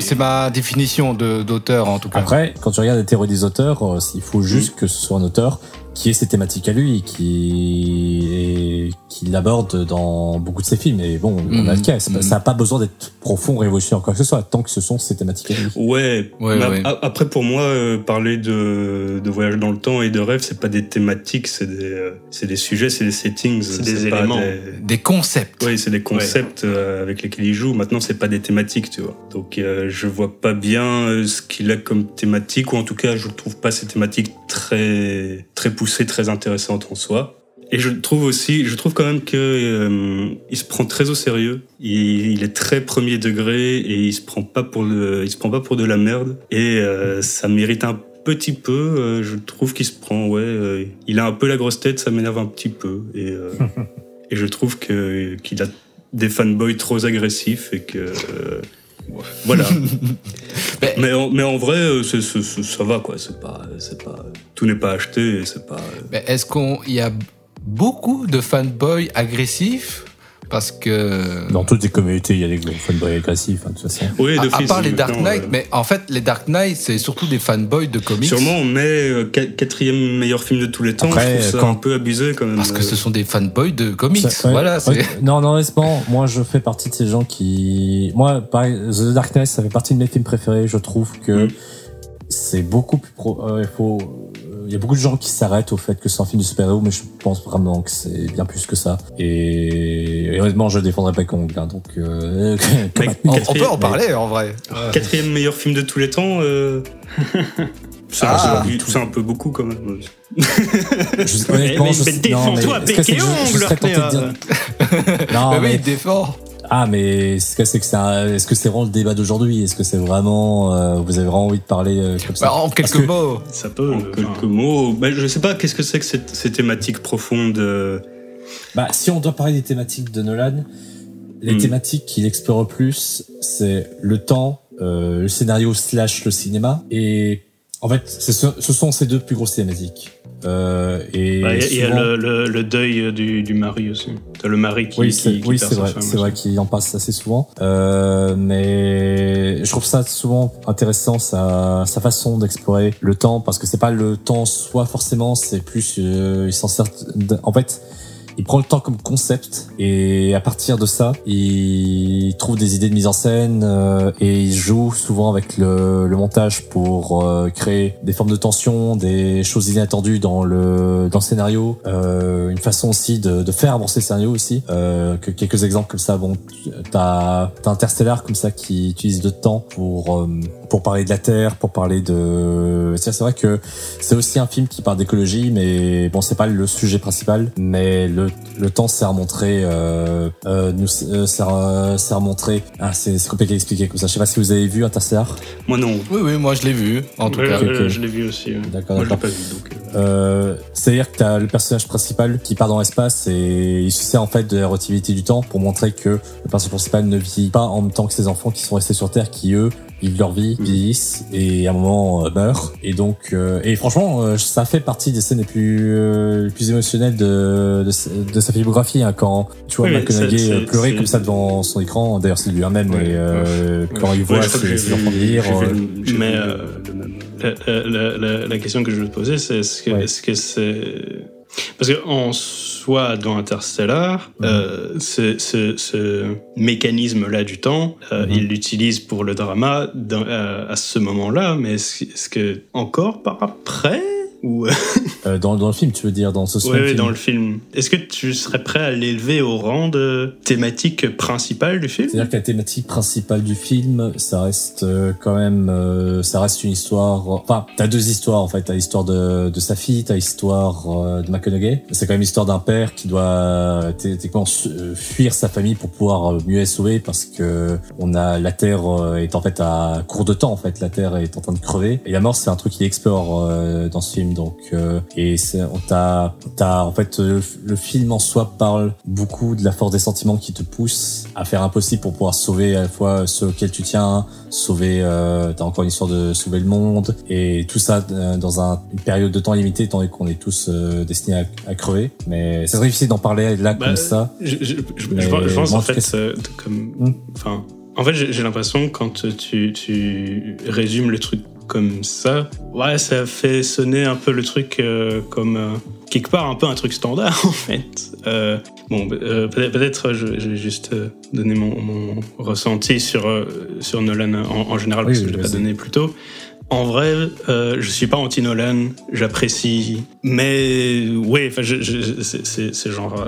[SPEAKER 3] c'est ma définition d'auteur en tout cas.
[SPEAKER 1] Après, quand tu regardes les théories des auteurs, euh, il faut juste que ce soit un auteur qui ait ses thématiques à lui, qui qui l'aborde dans beaucoup de ses films. Et bon, on a le cas. Ça n'a pas besoin d'être profond, révolutionnaire, quoi que ce soit, tant que ce sont ses thématiques à lui.
[SPEAKER 4] Ouais. ouais, Après, pour moi, euh, parler de, de voyage dans le temps et de rêve, c'est pas des thématiques, c'est des, euh, c'est des sujets, c'est des settings.
[SPEAKER 2] C'est des éléments.
[SPEAKER 3] Des... concepts.
[SPEAKER 4] Oui, c'est des concepts euh, avec lesquels il joue. Maintenant, c'est pas des thématiques, tu vois. Donc, je vois pas bien ce qu'il a comme thématique, ou en tout cas, je trouve pas ces thématiques très, très poussées, très intéressantes en soi. Et je trouve aussi, je trouve quand même que euh, il se prend très au sérieux. Il, est très premier degré et il se prend pas pour le, il se prend pas pour de la merde. Et euh, ça mérite un petit peu. Euh, je trouve qu'il se prend, ouais, il a un peu la grosse tête, ça m'énerve un petit peu. Et, et je trouve que qu'il a des fanboys trop agressifs et que voilà. mais, en, mais, en, vrai, ça va quoi. C'est pas, c'est pas, tout n'est pas acheté. C'est pas.
[SPEAKER 3] Mais est-ce qu'on, il y a beaucoup de fanboys agressifs? Parce que
[SPEAKER 1] dans toutes les communautés il y a des fanboys agressifs hein, de toute façon.
[SPEAKER 3] Oui, de à, part les Dark Knight, mais en fait les Dark Knight c'est surtout des fanboys de comics.
[SPEAKER 4] Sûrement, on met euh, quatrième meilleur film de tous les temps. Après, je trouve ça un peu abusé quand même.
[SPEAKER 3] Parce que ce sont des fanboys de comics. voilà.
[SPEAKER 1] Non, non, honnêtement, moi je fais partie de ces gens qui, moi, pareil, The Dark Knight ça fait partie de mes films préférés. Je trouve que mm. c'est beaucoup plus pro. Euh, il faut y a beaucoup de gens qui s'arrêtent au fait que c'est un film de super-héros, mais je pense vraiment que c'est bien plus que ça. Et, honnêtement, je défendrai pas Kong, hein, donc euh,
[SPEAKER 3] on, peut en parler en vrai.
[SPEAKER 4] Quatrième meilleur film de tous les temps. Euh... C'est ah, un, peu beaucoup quand même.
[SPEAKER 2] je, honnêtement, mais, je, mais défends-toi, bec et ongles,
[SPEAKER 3] Non, mais il défend.
[SPEAKER 1] Ah, mais est-ce que c'est que est-ce que c'est vraiment le débat d'aujourd'hui? Est-ce que c'est vraiment, euh, vous avez vraiment envie de parler euh, comme ça?
[SPEAKER 3] Bah, En quelques mots.
[SPEAKER 4] Ça peut. En quelques mots. Bah, je sais pas. Qu'est-ce que c'est que ces thématiques profondes euh?
[SPEAKER 1] Bah, si on doit parler des thématiques de Nolan, les hmm. thématiques qu'il explore le plus, c'est le temps, le scénario slash le cinéma, et en fait, ce, ce sont ces deux plus grosses thématiques.
[SPEAKER 2] Euh, et bah, il y a le, le, deuil du, du, mari aussi. le mari qui,
[SPEAKER 1] oui, c'est, oui, c'est vrai, c'est vrai qu'il en passe assez souvent. Euh, mais je trouve ça souvent intéressant sa, sa façon d'explorer le temps parce que c'est pas le temps soit forcément, c'est plus euh, il s'en sert. En fait, il prend le temps comme concept et à partir de ça, il trouve des idées de mise en scène euh, et il joue souvent avec le, le montage pour euh, créer des formes de tension, des choses inattendues dans le dans le scénario, euh, une façon aussi de, de, faire avancer le scénario aussi. Euh, que quelques exemples comme ça, bon, t'as as Interstellar comme ça qui utilise de temps pour euh, pour parler de la Terre, pour parler de. C'est vrai que c'est aussi un film qui parle d'écologie, mais bon, c'est pas le sujet principal, mais le le, temps sert à montrer, euh, euh, nous euh, sert, à montrer. Ah, c'est compliqué à expliquer comme ça. Je sais pas si vous avez vu Interstellar.
[SPEAKER 4] Moi non.
[SPEAKER 3] Oui, oui, moi je l'ai vu. En tout cas,
[SPEAKER 2] je l'ai vu aussi.
[SPEAKER 4] D'accord, d'accord. pas vu donc.
[SPEAKER 1] Euh, C'est-à-dire que t'as le personnage principal qui part dans l'espace et il se sert en fait de la relativité du temps pour montrer que le personnage principal ne vit pas en même temps que ses enfants qui sont restés sur Terre, qui eux vivent leur vie, mm. vieillissent et à un moment euh, meurent. Et donc, euh, et franchement, euh, ça fait partie des scènes les plus, les plus émotionnelles de, de, sa filmographie. Hein, quand tu vois oui, McConaughey pleurer comme ça devant son écran, d'ailleurs c'est lui-même, et quand il voit ses, enfants vieillir.
[SPEAKER 2] Mais la, la, la, question que je veux te poser, c'est est-ce que est-ce que c'est parce qu'en soi, dans Interstellar, euh, ce, ce, ce mécanisme-là du temps, euh, il l'utilise pour le drama euh, à ce moment-là, mais est-ce que encore par après ou
[SPEAKER 1] euh, dans, dans, le film, tu veux dire, dans ce
[SPEAKER 2] Oui, oui dans le film. Est-ce que tu serais prêt à l'élever au rang de thématique principale du film?
[SPEAKER 1] C'est-à-dire que la thématique principale du film, ça reste euh, quand même, euh, ça reste une histoire. Enfin, t'as deux histoires en fait. T'as l'histoire de, de sa fille, t'as l'histoire de McConaughey. C'est quand même l'histoire d'un père qui doit techniquement fuir sa famille pour pouvoir mieux la sauver parce que on a la Terre est en fait à court de temps en fait. La Terre est en train de crever et la mort c'est un truc qu'il explore dans ce film film. Donc et on t'a t'as en fait le, film en soi parle beaucoup de la force des sentiments qui te pousse à faire impossible pour pouvoir sauver à la fois ceux auxquels tu tiens, sauver t'as encore une histoire de sauver le monde et tout ça dans un, une période de temps limitée, étant donné qu'on est tous destinés à, crever. Mais c'est difficile d'en parler là bah, comme ça.
[SPEAKER 2] Je, je, je, pense en fait comme enfin en fait, j'ai l'impression quand tu, tu résumes le truc comme ça, ouais, ça fait sonner un peu le truc euh, comme euh, quelque part un peu un truc standard en fait. Euh, bon, peut-être je, je, vais juste donner mon, mon ressenti sur sur Nolan en, général parce que je l'ai pas donné plus tôt. En vrai, je suis pas anti Nolan, j'apprécie, mais ouais, enfin, c'est genre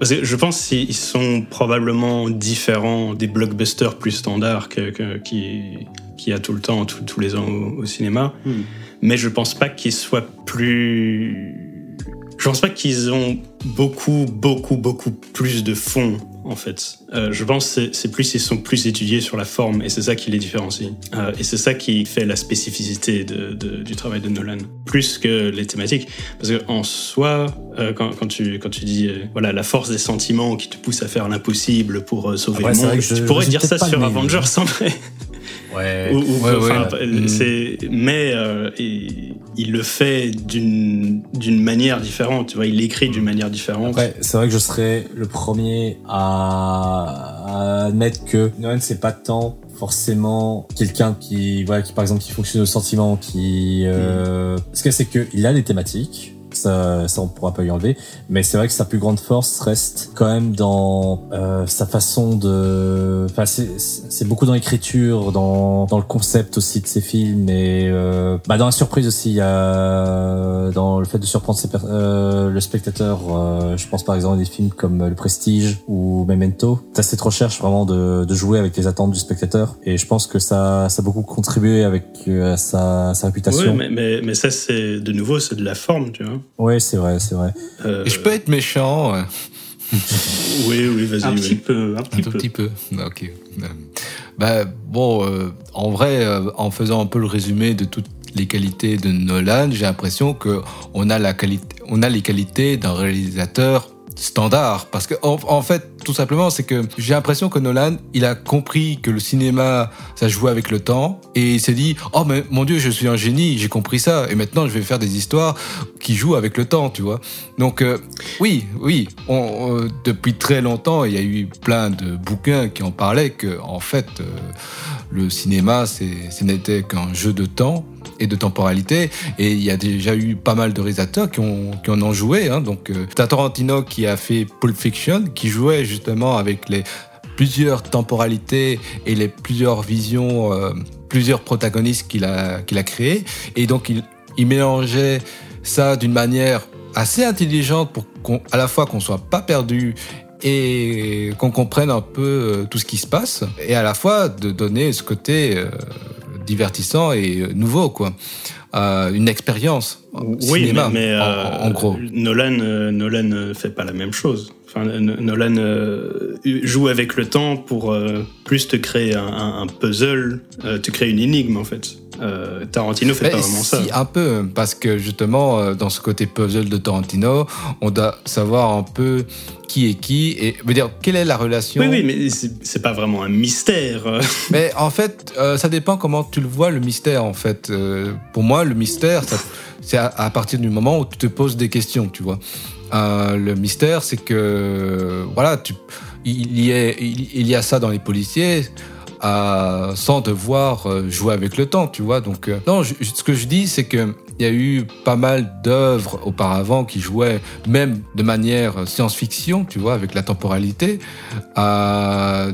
[SPEAKER 2] je pense qu'ils sont probablement différents des blockbusters plus standards que, qui, qui a tout le temps, tous les ans au, cinéma. Hmm. Mais je pense pas qu'ils soient plus. Je pense pas qu'ils ont beaucoup, beaucoup, beaucoup plus de fond en fait. Euh, je pense que c'est plus ils sont plus étudiés sur la forme et c'est ça qui les différencie. Euh, et c'est ça qui fait la spécificité de, du travail de Nolan, plus que les thématiques. Parce qu'en soi, euh, quand, quand, tu, quand tu dis voilà la force des sentiments qui te pousse à faire l'impossible pour sauver le monde, tu pourrais dire ça sur Avengers en vrai.
[SPEAKER 1] Ouais.
[SPEAKER 2] mais euh, il, le fait d'une d'une manière différente. Tu vois, il l'écrit d'une manière différente.
[SPEAKER 1] Ouais, c'est vrai que je serais le premier à, admettre que Nolan c'est pas tant forcément quelqu'un qui voilà qui par exemple qui fonctionne au sentiment qui euh, mm. ce que c'est que il a des thématiques ça, ça on pourra pas lui enlever. Mais c'est vrai que sa plus grande force reste quand même dans euh, sa façon de. Enfin, c'est beaucoup dans l'écriture, dans, dans le concept aussi de ses films et euh, bah dans la surprise aussi. Il y a dans le fait de surprendre ses euh, le spectateur. Euh, je pense par exemple à des films comme Le Prestige ou Memento. T'as cette recherche vraiment de, de jouer avec les attentes du spectateur et je pense que ça, ça a beaucoup contribué avec euh, sa, sa réputation.
[SPEAKER 2] Oui, mais, mais, mais ça c'est de nouveau c'est de la forme, tu vois.
[SPEAKER 1] Ouais, c'est vrai, c'est vrai.
[SPEAKER 3] Euh... Je peux être méchant.
[SPEAKER 2] oui, oui, vas-y.
[SPEAKER 4] Un petit peu,
[SPEAKER 3] un, petit peu. petit peu. Ok. Bah, bon, euh, en vrai, euh, en faisant un peu le résumé de toutes les qualités de Nolan, j'ai l'impression que on a la qualité, on a les qualités d'un réalisateur standard. Parce que, en, fait, tout simplement, c'est que j'ai l'impression que Nolan, il a compris que le cinéma, ça jouait avec le temps. Et il s'est dit, oh, mais mon Dieu, je suis un génie, j'ai compris ça. Et maintenant, je vais faire des histoires qui jouent avec le temps, tu vois. Donc, euh, oui, oui, on, depuis très longtemps, il y a eu plein de bouquins qui en parlaient que, en fait, euh, le cinéma, ce n'était qu'un jeu de temps et de temporalité. Et il y a déjà eu pas mal de réalisateurs qui, en ont joué. Hein. Donc, euh, Tarantino qui a fait Pulp Fiction, qui jouait justement avec les plusieurs temporalités et les plusieurs visions, euh, plusieurs protagonistes qu'il a, qu'il créés. Et donc, il, mélangeait ça d'une manière assez intelligente pour qu'à à la fois qu'on soit pas perdu et qu'on comprenne un peu euh, tout ce qui se passe et à la fois de donner ce côté euh, divertissant et euh, nouveau, quoi. Euh, une expérience.
[SPEAKER 2] Oui, cinéma, mais, en, gros. Nolan, Nolan fait pas la même chose. Enfin, Nolan joue avec le temps pour plus te créer un, puzzle, te créer une énigme en fait. Tarantino fait pas vraiment
[SPEAKER 3] ça.
[SPEAKER 2] Si,
[SPEAKER 3] un peu, parce que justement, dans ce côté puzzle de Tarantino, on doit savoir un peu qui est qui et veut dire quelle est la relation.
[SPEAKER 2] Oui, oui, mais c'est pas vraiment un mystère.
[SPEAKER 3] mais en fait, euh, ça dépend comment tu le vois le mystère. En fait, euh, pour moi, le mystère, c'est à, partir du moment où tu te poses des questions, tu vois. Euh, le mystère, c'est que voilà, tu, il y a, ça dans les policiers. sans devoir jouer avec le temps, tu vois. Donc, non, ce que je dis, c'est que il y a eu pas mal d'œuvres auparavant qui jouaient même de manière science-fiction, tu vois, avec la temporalité,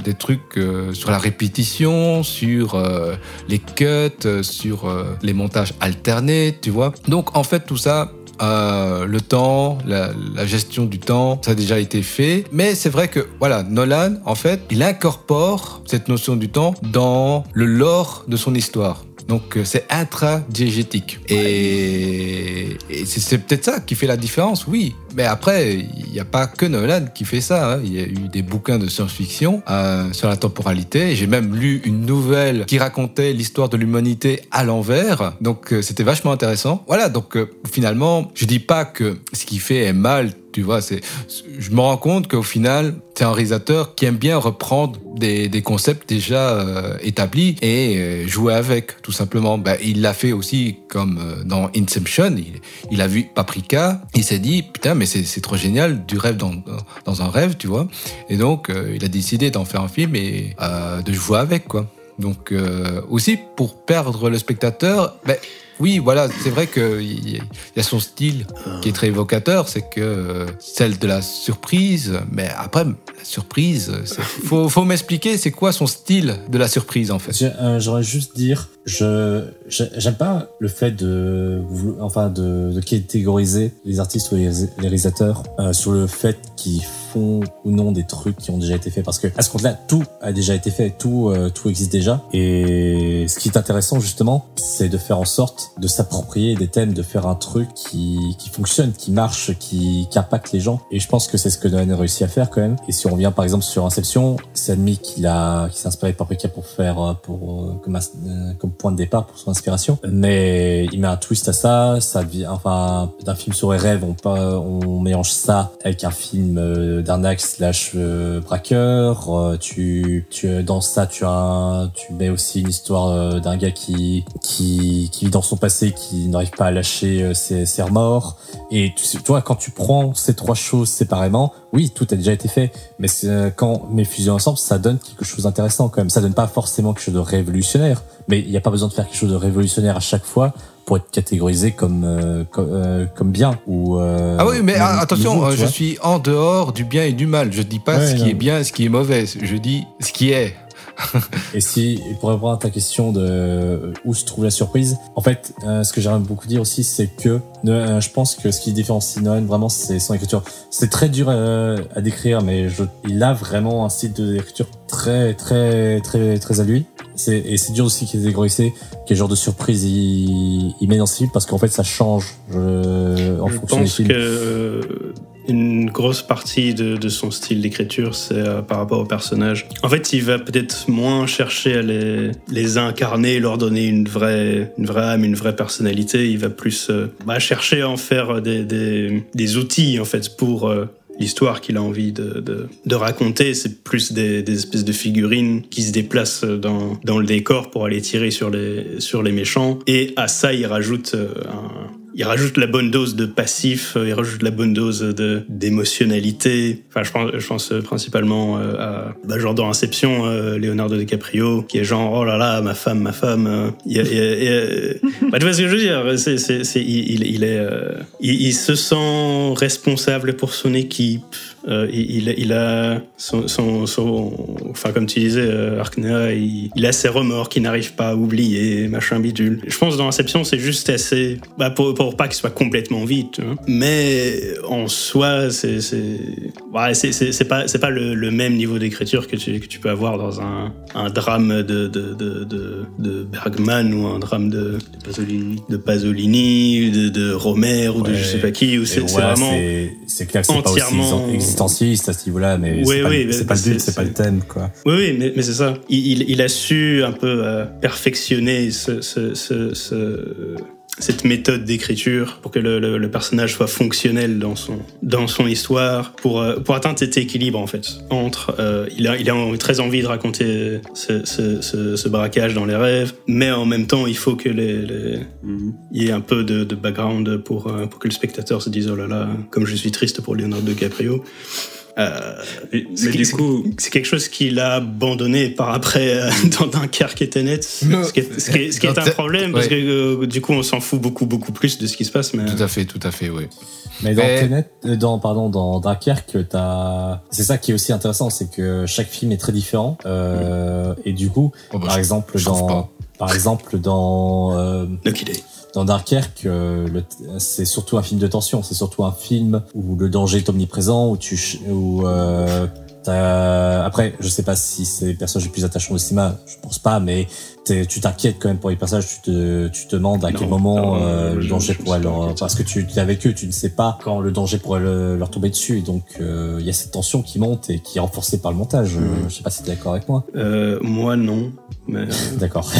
[SPEAKER 3] des trucs euh, sur la répétition, sur euh, les cuts, sur euh, les montages alternés, tu vois. Donc en fait tout ça, le temps, la, la, gestion du temps, ça a déjà été fait. Mais c'est vrai que, voilà, Nolan, en fait, il incorpore cette notion du temps dans le lore de son histoire. Donc c'est intradiégétique. Et, c'est peut-être ça qui fait la différence, oui. Mais après, il n'y a pas que Nolan qui fait ça. Hein. Il y a eu des bouquins de science-fiction euh, sur la temporalité. J'ai même lu une nouvelle qui racontait l'histoire de l'humanité à l'envers. Donc euh, c'était vachement intéressant. Voilà, donc euh, finalement, je dis pas que ce qu'il fait est mal tu vois, c'est, je me rends compte qu'au final, c'est un réalisateur qui aime bien reprendre des, des concepts déjà euh, établis et euh, jouer avec, tout simplement. Ben, il l'a fait aussi comme euh, dans Inception. Il, a vu Paprika. Il s'est dit, putain, mais c'est trop génial, du rêve dans, dans un rêve, tu vois. Et donc, il a décidé d'en faire un film et de jouer avec, quoi. Donc, aussi, pour perdre le spectateur, ben, oui, voilà, c'est vrai qu'il y a son style qui est très évocateur, c'est que euh, celle de la surprise, mais après, la surprise, faut, faut m'expliquer, c'est quoi son style de la surprise en fait?
[SPEAKER 1] Euh, J'aurais juste dire, je j'aime pas le fait de enfin de, catégoriser les artistes ou les, réalisateurs euh, sur le fait qu'ils font ou non des trucs qui ont déjà été faits parce que à ce compte-là tout a déjà été fait tout tout existe déjà et ce qui est intéressant justement c'est de faire en sorte de s'approprier des thèmes, de faire un truc qui, qui fonctionne, qui marche, qui, qui impacte les gens. Et je pense que c'est ce que Nolan a réussi à faire quand même. Et si on revient par exemple sur Inception, c'est admis qu'il a, qu'il s'est inspiré de Paprika pour faire, euh, pour, euh, comme, euh, comme point de départ pour son Mais il met un twist à ça, ça devient, enfin, d'un film sur les rêves, on, mélange ça avec un film d'arnaque slash braqueur. Tu, tu, dans ça, tu as, tu mets aussi une histoire d'un gars qui, qui, qui vit dans son passé qui n'arrive pas à lâcher euh, ses, ses remords. Et tu, tu, vois, quand tu prends ces trois choses séparément, oui, tout a déjà été fait. Mais euh, quand mes fusions ensemble, ça donne quelque chose d'intéressant quand même. Ça donne pas forcément quelque chose de révolutionnaire, mais il n'y a pas besoin de faire quelque chose de révolutionnaire à chaque fois pour être catégorisé comme euh, comme, bien ou
[SPEAKER 3] ah oui mais attention je suis en dehors du bien et du mal. Je dis pas ce qui est bien et ce qui est mauvais. Je dis ce qui est
[SPEAKER 1] et si, pour répondre à ta question de où se trouve la surprise, en fait, euh, ce que j'aimerais beaucoup dire aussi, c'est que euh, je pense que ce qui différencie Nolan vraiment, c'est son écriture. C'est très dur euh, à, décrire, mais je, il a vraiment un style d'écriture très, très, très, très à lui. Et c'est dur aussi qu'il ait quel genre de surprise il, il met dans ce film, parce qu'en fait, ça change en fonction des films.
[SPEAKER 2] Que une grosse partie de, son style d'écriture, c'est euh, par rapport aux personnages. En fait, il va peut-être moins chercher à les, incarner, leur donner une vraie, une vraie âme, une vraie personnalité. Il va plus euh, bah, chercher à en faire des, des, outils, en fait, pour euh, l'histoire qu'il a envie de, raconter. C'est plus des, espèces de figurines qui se déplacent dans, dans le décor pour aller tirer sur les, sur les méchants. Et à ça, il rajoute un il rajoute la bonne dose de passif, euh, il rajoute la bonne dose de d'émotionnalité. Enfin, je pense, pense principalement euh, à bah, genre dans Inception, euh, Leonardo DiCaprio, qui est genre oh là là, ma femme, ma femme. Bah, tu vois ce que je veux dire? C'est, il, est, il, se sent responsable pour son équipe. Euh, il, a son, son, enfin comme tu disais, euh, Arknea, il, a ses remords qu'il n'arrive pas à oublier, machin bidule. Je pense dans Inception, c'est juste assez, bah, pour, pour pas qu'il soit complètement vide, hein. mais en soi, c'est ouais, c'est pas c'est pas le, le, même niveau d'écriture que tu, que tu peux avoir dans un, un drame de de, de, de, de Bergman ou un drame de, de Pasolini, de Pasolini, de, de Romer ou de je sais pas qui, ou c'est vraiment
[SPEAKER 1] c'est clair que c'est entièrement pas aussi existentialiste à ce niveau-là, mais c'est pas, pas, le but, c'est pas le thème, quoi.
[SPEAKER 2] Oui, oui, mais, mais c'est ça. Il, il, a su un peu euh, perfectionner ce, ce, ce, ce cette méthode d'écriture pour que le, le, le, personnage soit fonctionnel dans son dans son histoire pour euh, pour atteindre cet équilibre en fait entre euh, il a il a très envie de raconter ce, ce, ce, ce, braquage dans les rêves mais en même temps il faut que les, les mhm. il y ait un peu de, de background pour euh, pour que le spectateur se dise oh là là comme je suis triste pour Leonardo DiCaprio euh, mais, du coup, c'est quelque chose qu'il a abandonné par après euh, dans Dunkerque et Tenet, ce qui est, ce qui est, ce qui est un problème parce que euh, du coup on s'en fout beaucoup beaucoup plus de ce qui se passe. Mais...
[SPEAKER 3] Tout à fait, tout à fait, oui.
[SPEAKER 1] Mais dans Tenet, dans pardon, dans Dunkerque, t'as, c'est ça qui est aussi intéressant, c'est que chaque film est très différent et du coup, oh, bah, par exemple dans, par exemple dans
[SPEAKER 2] Lucky Day
[SPEAKER 1] dans Dunkerque, euh, c'est surtout un film de tension. C'est surtout un film où le danger est omniprésent, où tu, où euh, après, je sais pas si c'est les personnages les plus attachants au cinéma, je pense pas, mais tu t'inquiètes quand même pour les personnages, tu te, tu te demandes à quel moment euh, le danger pourrait leur, parce que tu es avec eux, tu ne sais pas quand le danger pourrait leur tomber dessus, et donc euh, il y a cette tension qui monte et qui est renforcée par le montage. Mm. Je sais pas si tu es d'accord avec moi.
[SPEAKER 2] Euh, moi non. Mais...
[SPEAKER 1] D'accord.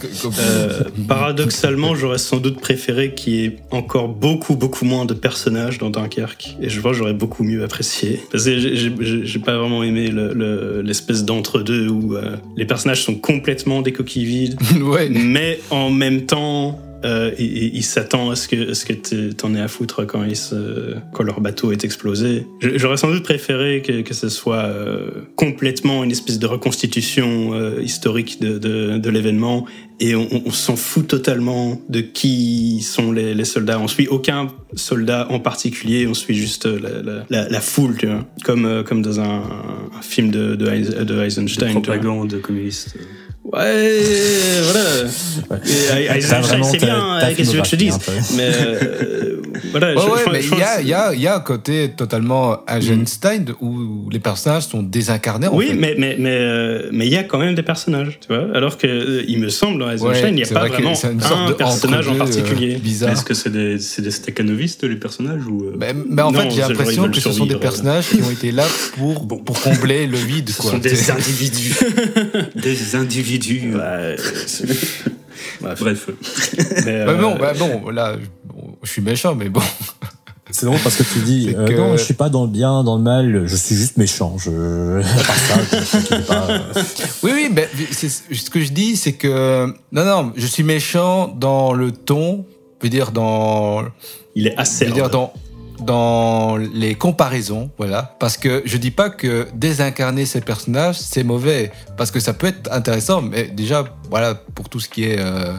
[SPEAKER 2] paradoxalement, j'aurais sans doute préféré qu'il y ait encore beaucoup, beaucoup moins de personnages dans Dunkerque. Et je pense que j'aurais beaucoup mieux apprécié. Parce que j'ai pas vraiment aimé l'espèce d'entre-deux où les personnages sont complètement des coquilles Mais en même temps, euh, il, s'attend à ce que, ce que t'en aies à foutre quand, il se, quand leur bateau est explosé. J'aurais sans doute préféré que, que ce soit euh, complètement une espèce de reconstitution euh, historique de, de, de l'événement et on, on s'en fout totalement de qui sont les, les, soldats. On suit aucun soldat en particulier, on suit juste la, la, la foule, tu vois, comme, comme dans un, un film de, de, de Eisenstein. De
[SPEAKER 4] propagande communiste.
[SPEAKER 2] Ouais, voilà. C'est bien, qu'est-ce que je te dise. Mais euh, voilà.
[SPEAKER 3] Ouais, ouais, mais il y a, y, a, y a un côté totalement Eisenstein mm. où les personnages sont désincarnés.
[SPEAKER 2] oui,
[SPEAKER 3] en fait.
[SPEAKER 2] mais mais mais euh, mais il y a quand même des personnages, tu vois. Alors que euh, il me semble dans Eisenstein, il n'y a pas vraiment un personnage en particulier.
[SPEAKER 4] bizarre. Est-ce que c'est des c'est des les personnages ou
[SPEAKER 3] mais, mais en fait, j'ai l'impression que ce sont des personnages qui ont été là pour pour combler le vide. Ce
[SPEAKER 2] sont des individus.
[SPEAKER 4] des individus Bref.
[SPEAKER 3] Mais, bon, euh, bah bon, là, je suis méchant, mais bon.
[SPEAKER 1] C'est drôle parce que tu dis euh, non, je suis pas dans le bien, dans le mal, je suis juste méchant. Je
[SPEAKER 3] Oui, oui, mais ce que je dis, c'est que non, non, je suis méchant dans le ton, je veux dire dans.
[SPEAKER 2] Il est
[SPEAKER 3] veux dire dans dans les comparaisons, voilà, parce que je dis pas que désincarner ces personnages c'est mauvais, parce que ça peut être intéressant, mais déjà, voilà, pour tout ce qui est euh,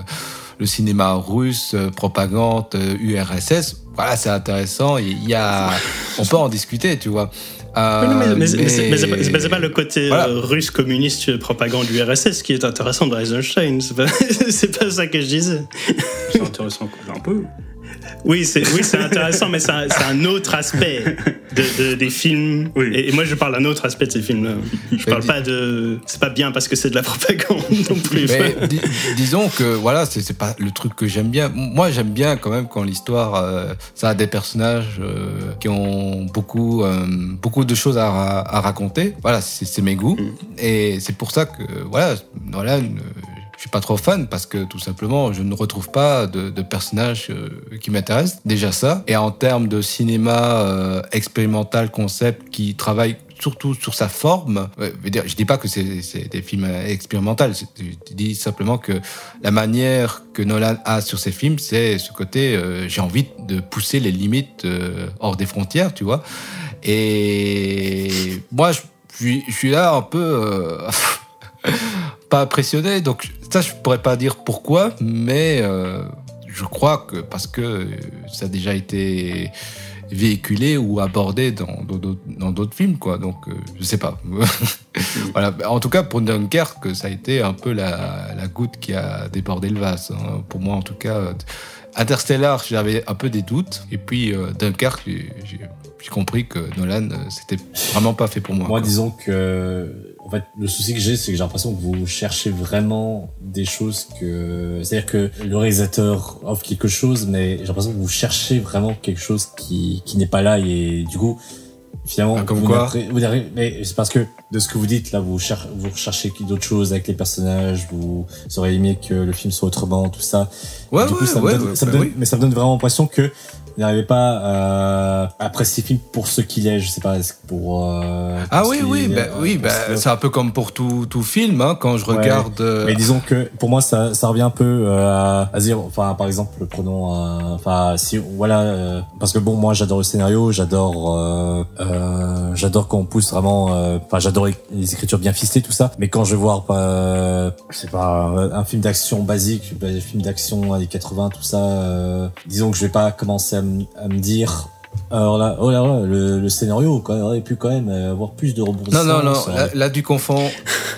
[SPEAKER 3] le cinéma russe, euh, propagande, URSS, euh, voilà, c'est intéressant. Il y a, on peut en discuter, tu vois.
[SPEAKER 2] mais, mais, c'est pas, le côté russe communiste propagande URSS qui est intéressant dans Eisenstein. C'est pas, pas ça que je disais.
[SPEAKER 4] C'est intéressant un peu.
[SPEAKER 2] Oui, c'est oui, intéressant, mais c'est un, autre aspect de, des films. Et, moi, je parle d'un autre aspect de ces films-là. Je parle pas de. C'est pas bien parce que c'est de la propagande non plus.
[SPEAKER 3] Mais disons que voilà, c'est pas le truc que j'aime bien. Moi, j'aime bien quand même quand l'histoire, euh, ça a des personnages euh, qui ont beaucoup, euh, beaucoup de choses à, à raconter. Voilà, c'est mes goûts. Mm. Et c'est pour ça que voilà, voilà je suis pas trop fan parce que tout simplement, je ne retrouve pas de, de personnages euh, qui m'intéressent. Déjà ça. Et en termes de cinéma euh, expérimental, concept, qui travaille surtout sur sa forme. je dis pas que c'est des films expérimentaux. Je dis simplement que la manière que Nolan a sur ses films, c'est ce côté euh, j'ai envie de pousser les limites hors des frontières, tu vois. Et moi, je suis, je suis là un peu pas impressionné. Donc ça, je pourrais pas dire pourquoi, mais euh, je crois que parce que ça a déjà été véhiculé ou abordé dans d'autres films, quoi. Donc, euh, je sais pas. voilà. En tout cas, pour Dunkerque, ça a été un peu la, la goutte qui a débordé le vase. Hein. Pour moi, en tout cas. Interstellar, j'avais un peu des doutes. Et puis, euh, Dunkerque, j'ai compris que Nolan, c'était vraiment pas fait pour moi.
[SPEAKER 1] Moi, disons que en fait, le souci que j'ai, c'est que j'ai l'impression que vous cherchez vraiment des choses que, c'est-à-dire que le réalisateur offre quelque chose, mais j'ai l'impression que vous cherchez vraiment quelque chose qui, qui n'est pas là et du coup, finalement,
[SPEAKER 3] ah, comme quoi
[SPEAKER 1] vous mais c'est parce que de ce que vous dites là, vous, cherchez, vous recherchez d'autres choses avec les personnages, vous, auriez aimé que le film soit autrement, tout ça.
[SPEAKER 3] Ouais, ouais, ça ouais,
[SPEAKER 1] ça me donne, mais ça me donne vraiment l'impression que n'arrivez pas à apprécier le film pour ce qu'il est. Je sais pas, pour. Euh,
[SPEAKER 3] ah oui, oui, bah, oui, bah, c'est un peu comme pour tout, tout film, hein, quand je regarde. Euh,
[SPEAKER 1] Mais disons que pour moi, ça, ça revient un peu euh, à dire, enfin, par exemple, prenons, enfin, si, voilà, parce que bon, moi, j'adore le scénario, j'adore, j'adore qu'on pousse vraiment, enfin, j'adore les écritures bien ficelées, tout ça. Mais quand je vais voir, je sais pas, un film d'action basique, un film d'action années 80, tout ça, disons que je vais pas commencer à à me dire alors là, oh là, là le, le, scénario quoi, aurait pu quand même avoir plus de rebondissements.
[SPEAKER 3] Non, non, non, là, du confond.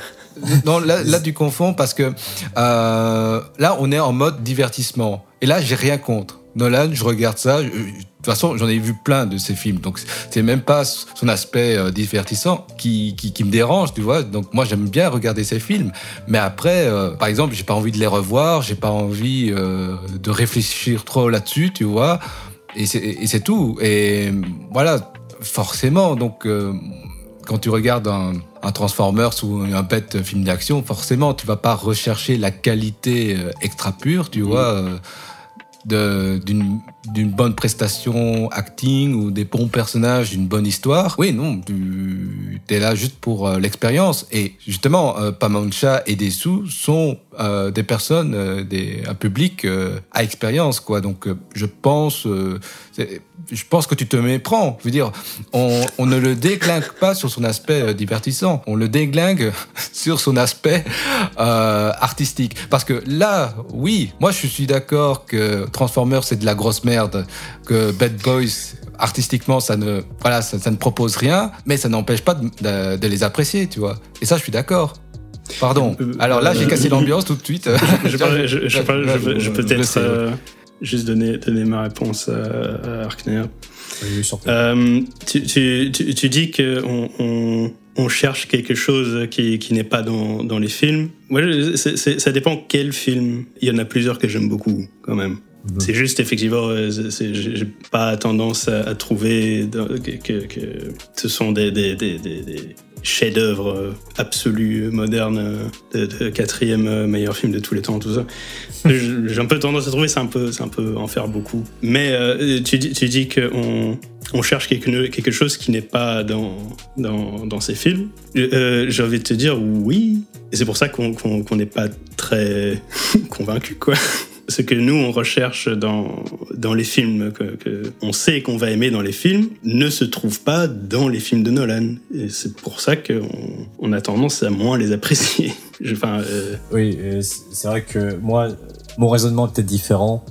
[SPEAKER 3] non, là, là, du confond parce que euh, là, on est en mode divertissement. Et là, j'ai rien contre. Nolan, je regarde ça. de toute façon, j'en ai vu plein de ces films, donc c'est même pas son aspect euh, divertissant qui, qui, me dérange, tu vois. Donc moi, j'aime bien regarder ces films, mais après, euh, par exemple, j'ai pas envie de les revoir, j'ai pas envie euh, de réfléchir trop là-dessus, tu vois. Et c'est tout. Et voilà, forcément. Donc quand tu regardes un, un Transformers ou un bête film d'action, forcément, tu vas pas rechercher la qualité extra pure, tu mmh. vois d'une bonne prestation acting ou des bons personnages, d'une bonne histoire. Oui, non, tu es là juste pour euh, l'expérience. Et justement, euh, Pamancha et Dessous sont euh, des personnes, euh, des, un public à expérience, quoi. Donc, je pense, je pense que tu te méprends. Je veux dire, on, on ne le déglingue pas sur son aspect divertissant. On le déglingue sur son aspect artistique. Parce que là, oui, moi, je suis d'accord que Transformers, c'est de la grosse merde, que Bad Boys, artistiquement, ça ne, voilà, ça, ne propose rien, mais ça n'empêche pas de, de, les apprécier, tu vois. Et ça, je suis d'accord. Pardon. Euh, Alors là, j'ai cassé euh, l'ambiance tout de suite.
[SPEAKER 2] je, je, je, peux peut-être euh, juste donner, donner ma réponse à, Arkner. tu, tu, tu, dis qu'on on, on, cherche quelque chose qui, qui n'est pas dans, dans les films. Moi, ça dépend quel film. Il y en a plusieurs que j'aime beaucoup, quand même. C'est juste effectivement, j'ai pas tendance à, trouver que, que, ce sont des, des, des, des chef-d'œuvre euh, absolu, moderne, euh, de, quatrième euh, meilleur film de tous les temps, tout ça. J'ai un peu tendance à trouver c'est un peu, c'est un peu en faire beaucoup. Mais tu, dis, tu dis qu'on on cherche quelque, quelque chose qui n'est pas dans, dans, dans, ces films. J'ai envie de te dire oui. Et c'est pour ça qu'on n'est pas très convaincu, quoi ce que nous on recherche dans, dans les films, que, que on sait qu'on va aimer dans les films, ne se trouve pas dans les films de Nolan. Et c'est pour ça qu'on on a tendance à moins les apprécier. enfin,
[SPEAKER 1] euh... Oui, c'est vrai que moi, mon raisonnement est peut-être différent.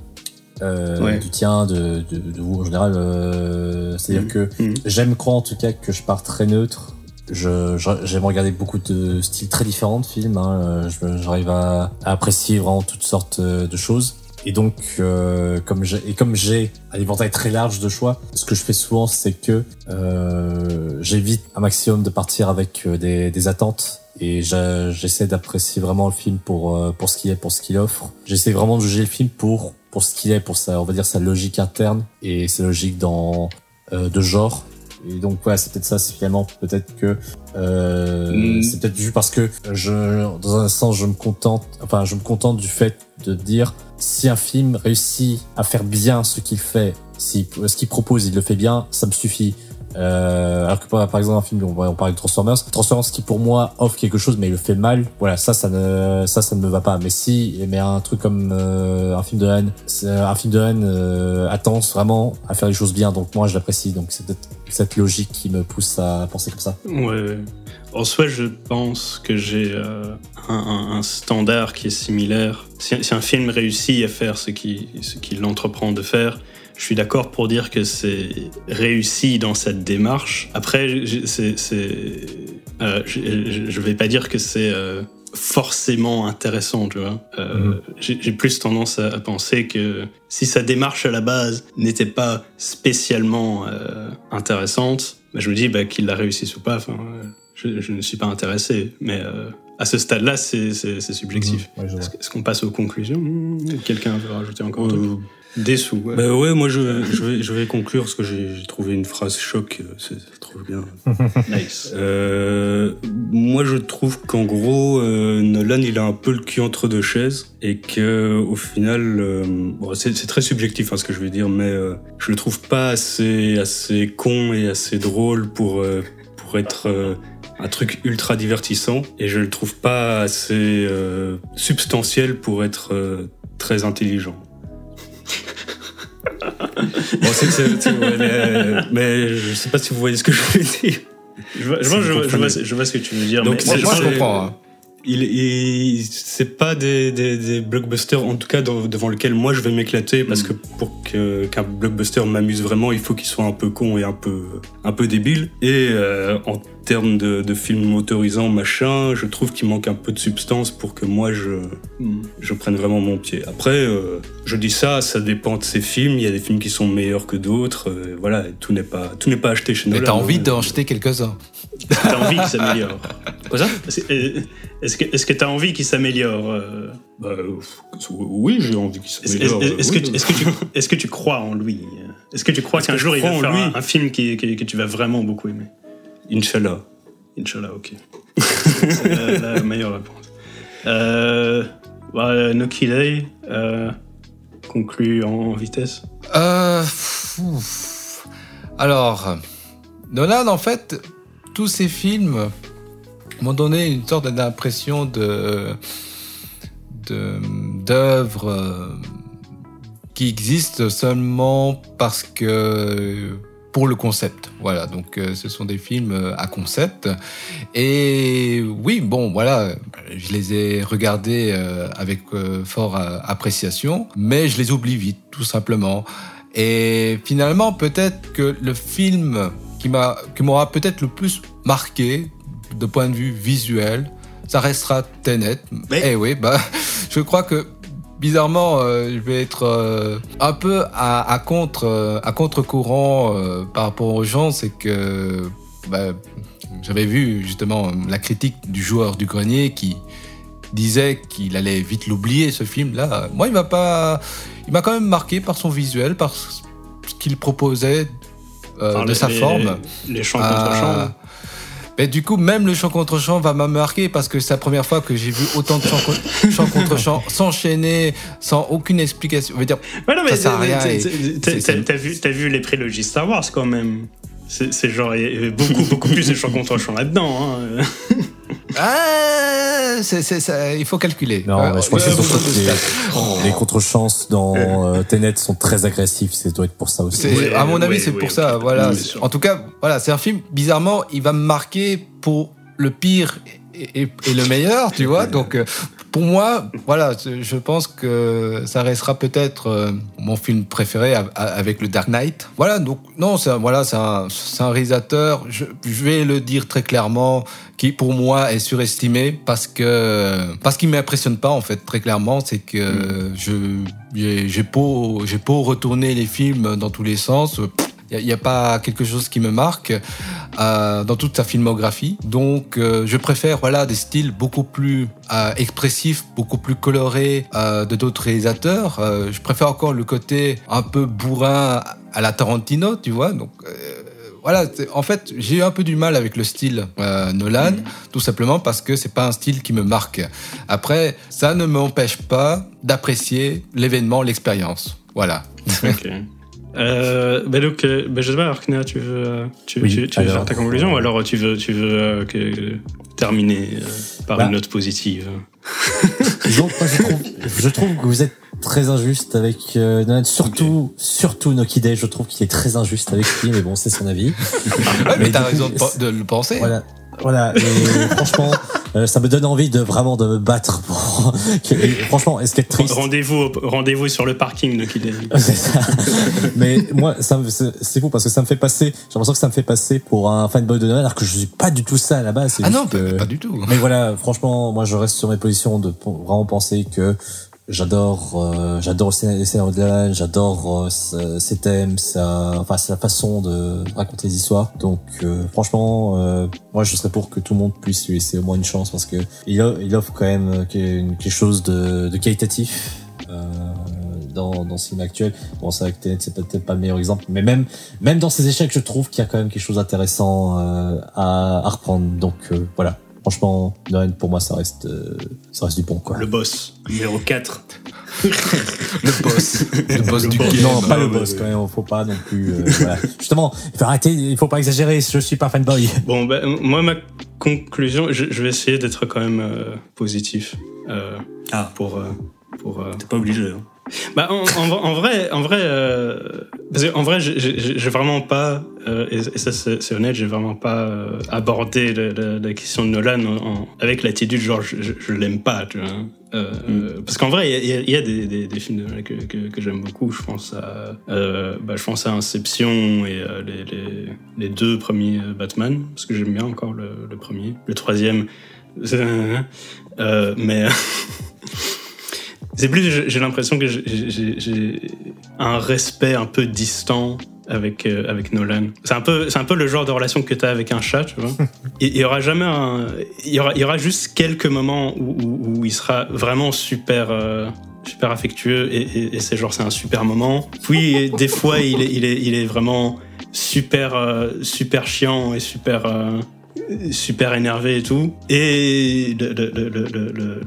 [SPEAKER 1] Euh, du tien, de, de, de, vous en général. Euh, C'est-à-dire mm. que mm. j'aime croire en tout cas que je pars très neutre j'aime regarder beaucoup de styles très différents de films. Hein. J'arrive à, apprécier vraiment toutes sortes euh, de choses. Et donc, euh, comme j'ai et comme j'ai un éventail très large de choix, ce que je fais souvent, c'est que euh, j'évite un maximum de partir avec euh, des, des attentes et j'essaie d'apprécier vraiment le film pour euh, pour ce qu'il est, pour ce qu'il offre. J'essaie vraiment de juger le film pour pour ce qu'il est, pour sa on va dire sa logique interne et sa logique dans euh, de genre et donc voilà, c'est peut-être ça, c'est finalement peut-être que euh, mm. c'est peut-être juste parce que je, dans un sens, je me contente, enfin, je me contente du fait de dire si un film réussit à faire bien ce qu'il fait, si ce qu'il propose, il le fait bien, ça me suffit. Euh, alors que par exemple un film, on, on parle de Transformers, Transformers qui pour moi offre quelque chose mais il le fait mal, voilà ça ça ne ça ça ne me va pas. Mais si mais un truc comme euh, un film de haine, un film de haine euh, attend vraiment à faire les choses bien, donc moi je l'apprécie. Donc c'est peut-être cette logique qui me pousse à penser comme ça.
[SPEAKER 2] Ouais. En soi, je pense que j'ai euh, un, standard qui est similaire. Si, un film réussit à faire ce qu'il ce qu'il entreprend de faire, je suis d'accord pour dire que c'est réussi dans cette démarche. Après, c'est, euh, je, je vais pas dire que c'est euh, forcément intéressant, tu vois. Euh, mhm. J'ai plus tendance à, penser que si sa démarche à la base n'était pas spécialement euh, intéressante, bah, je me dis bah, qu'il l'a réussi ou pas. Enfin, je, je, ne suis pas intéressé, mais euh, à ce stade-là, c'est subjectif. Mhm. Est-ce qu'on passe aux conclusions? Quelqu'un veut rajouter encore un truc? Des sous.
[SPEAKER 4] Ouais. Bah ouais, moi je, je, vais, je vais conclure parce que j'ai trouvé une phrase choc, euh, c'est trop bien.
[SPEAKER 2] nice.
[SPEAKER 4] Euh, moi je trouve qu'en gros, euh, Nolan il a un peu le cul entre deux chaises et que au final, euh, bon, c'est très subjectif hein, ce que je vais dire, mais euh, je le trouve pas assez, assez con et assez drôle pour, euh, pour être un truc ultra divertissant et je le trouve pas assez substantiel pour être très intelligent bon, c'est, c'est, mais, mais, je sais pas si vous voyez ce que je veux dire.
[SPEAKER 2] Je vois, je, vois, je, vois, je vois, ce que tu veux dire.
[SPEAKER 3] Donc, mais, moi, je, comprends. Hein.
[SPEAKER 4] il, c'est pas des, des, des, blockbusters en tout cas devant lequel moi je vais m'éclater parce mm. que pour qu'un blockbuster m'amuse vraiment il faut qu'il soit un peu con et un peu un peu débile et euh, en termes de, de film autorisant machin je trouve qu'il manque un peu de substance pour que moi je mm. je prenne vraiment mon pied. Après euh, je dis ça ça dépend de ces films. Il y a des films qui sont meilleurs que d'autres euh, voilà tout n'est pas tout n'est pas acheté chez nous
[SPEAKER 3] mais t'as envie d'en acheter quelques-uns.
[SPEAKER 2] T'as envie que ça s'améliore. Quoi ça? Est-ce que est-ce que tu as envie qu'il s'améliore euh?
[SPEAKER 4] Bah, Oui, j'ai envie qu'il s'améliore.
[SPEAKER 2] Est-ce que, est que, tu, est que tu crois en lui? Est-ce que tu crois qu'un jour il va faire un, un, film qui, que tu vas vraiment beaucoup aimer?
[SPEAKER 4] Inch'Allah.
[SPEAKER 2] Inch'Allah, ok. C'est la, meilleure réponse. Euh, bah, Noki Day, euh, conclu en vitesse
[SPEAKER 3] euh, Alors, Nolan, en fait, tous ces films m'ont donné une sorte d'impression de d'œuvres euh, qui existent seulement parce que pour le concept. Voilà, donc euh, ce sont des films euh, à concept. Et oui, bon, voilà, je les ai regardés avec fort appréciation, mais je les oublie vite, tout simplement. Et finalement, peut-être que le film qui m'a, qui m'aura peut-être le plus marqué de point de vue visuel, ça restera Tenet. Eh oui, bah, je crois que bizarrement, euh, je vais être euh, un peu à, contre euh, à contre-courant par rapport aux gens, c'est que bah, j'avais vu justement la critique du joueur du grenier qui disait qu'il allait vite l'oublier ce film là. Moi, il m'a pas il m'a quand même marqué par son visuel, par ce qu'il proposait de sa forme.
[SPEAKER 2] Les champs contre champs.
[SPEAKER 3] Et du coup, même le chant contre chant va me marquer parce que c'est la première fois que j'ai vu autant de chants contre chant s'enchaîner sans aucune explication. Je veux dire, rien.
[SPEAKER 2] T'as vu, as vu les prélogies Star Wars quand même c'est genre, il y a beaucoup, beaucoup plus de chants contre chant là-dedans. Hein.
[SPEAKER 3] Ah, ça, il faut calculer.
[SPEAKER 1] Non, je crois que les, les contre-chances dans euh, Tenet sont très agressifs. C'est doit être pour ça aussi.
[SPEAKER 3] à mon avis, c'est pour ça. Voilà. En tout cas, voilà, c'est un film. Bizarrement, il va me marquer pour le pire et, le meilleur, tu vois. Donc, euh, pour moi, voilà, je pense que ça restera peut-être euh, mon film préféré avec le Dark Knight. Voilà, donc non, c'est voilà, c'est un, un, réalisateur. Je, je, vais le dire très clairement, qui pour moi est surestimé parce que parce qu'il m'impressionne pas en fait très clairement, c'est que mm. je j'ai beau j'ai beau retourner les films dans tous les sens. Il n'y a, pas quelque chose qui me marque euh, dans toute sa filmographie. Donc, euh, je préfère voilà des styles beaucoup plus euh, expressifs, beaucoup plus colorés de d'autres réalisateurs. Je préfère encore le côté un peu bourrin à la Tarantino, tu vois. Donc voilà, en fait, j'ai eu un peu du mal avec le style Nolan, mm. tout simplement parce que c'est pas un style qui me marque. Après, ça ne m'empêche pas d'apprécier l'événement, l'expérience. Voilà.
[SPEAKER 2] Euh, bah donc, euh, bah je sais pas, Arknea, tu veux, euh, tu, veux faire ta conclusion ou alors tu veux, tu veux euh, que, terminer par bah. une note positive?
[SPEAKER 1] Donc, moi, je, trouve, je trouve que vous êtes très injuste avec Nolan, surtout, surtout Noki Day, je trouve qu'il est très injuste avec lui, mais bon, c'est son avis.
[SPEAKER 3] mais, mais t'as raison de, de, le penser.
[SPEAKER 1] Voilà. Voilà, et franchement, euh, ça me donne envie de vraiment de me battre. Pour... franchement, est-ce que triste
[SPEAKER 2] Rendez-vous, rendez-vous sur le parking de Kid
[SPEAKER 1] Mais moi, ça c'est fou parce que ça me fait passer. J'ai l'impression que ça me fait passer pour un fanboy de Noël, alors que je suis pas du tout ça à la base.
[SPEAKER 3] Ah non, pas du tout.
[SPEAKER 1] Mais voilà, franchement, moi, je reste sur mes positions de vraiment penser que J'adore, euh, j'adore les scénarios de j'adore euh, ses thèmes, sa, enfin sa façon de raconter les histoires. Donc euh, franchement, euh, moi je serais pour que tout le monde puisse lui laisser au moins une chance parce que il, offre quand même quelque chose de, de qualitatif. dans, dans ce film actuel. Bon, c'est vrai que c'est peut-être pas le meilleur exemple, mais même, même dans ses échecs, je trouve qu'il y a quand même quelque chose d'intéressant à, à reprendre. Donc voilà, franchement, pour moi, ça reste, euh, ça reste du bon, quoi.
[SPEAKER 2] Le boss, numéro 4.
[SPEAKER 3] le boss. Le boss du
[SPEAKER 1] game. Non, pas le boss, quand même. Faut pas non plus, euh, voilà. Justement, il faut arrêter, il faut pas exagérer. Je suis pas fanboy.
[SPEAKER 2] Bon, ben, moi, ma conclusion, je, vais essayer d'être quand même euh, positif. ah. Pour, pour.
[SPEAKER 4] T'es pas obligé, hein.
[SPEAKER 2] Bah, en, en, vrai, en vrai, euh, en vrai, j'ai vraiment pas, euh, et, ça c'est honnête, j'ai vraiment pas euh, abordé la, question de Nolan avec l'attitude genre je, je, l'aime pas, tu vois. Euh, mm. Parce qu'en vrai, il y, a, des, des, des films de que, que, que j'aime beaucoup. Je pense à, bah, je pense à Inception et les, les, les, deux premiers Batman, parce que j'aime bien encore le, le, premier. Le troisième, mais C'est plus, j'ai l'impression que j'ai un respect un peu distant avec euh, avec Nolan. C'est un peu un peu le genre de relation que tu as avec un chat, tu vois. Il y, aura jamais un il y aura y aura juste quelques moments où, où, il sera vraiment super euh, super affectueux et, et, c'est genre c'est un super moment. Puis des fois il est il est il est vraiment super euh, super chiant et super super énervé et tout. Et le, le, le,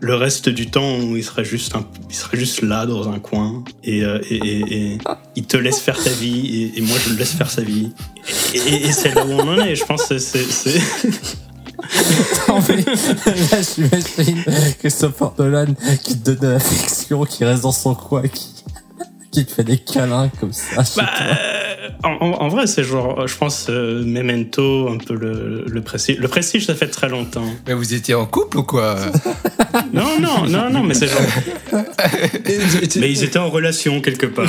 [SPEAKER 2] le reste du temps il serait juste il serait juste là dans un coin et, euh, et, il te laisse faire ta vie et, moi je le laisse faire sa vie. Et, c'est là où on en est je pense c'est c'est
[SPEAKER 1] non mais là j'imagine Christopher Nolan qui te donne de l'affection qui reste dans son coin qui qui te fait des câlins comme ça
[SPEAKER 2] bah, en, vrai, c'est genre, je pense, euh, Memento, un peu le, le prestige. Le prestige, ça fait très longtemps.
[SPEAKER 3] Mais vous étiez en couple ou quoi
[SPEAKER 2] Non, non, non, non, mais c'est genre.
[SPEAKER 4] mais ils étaient en relation quelque part.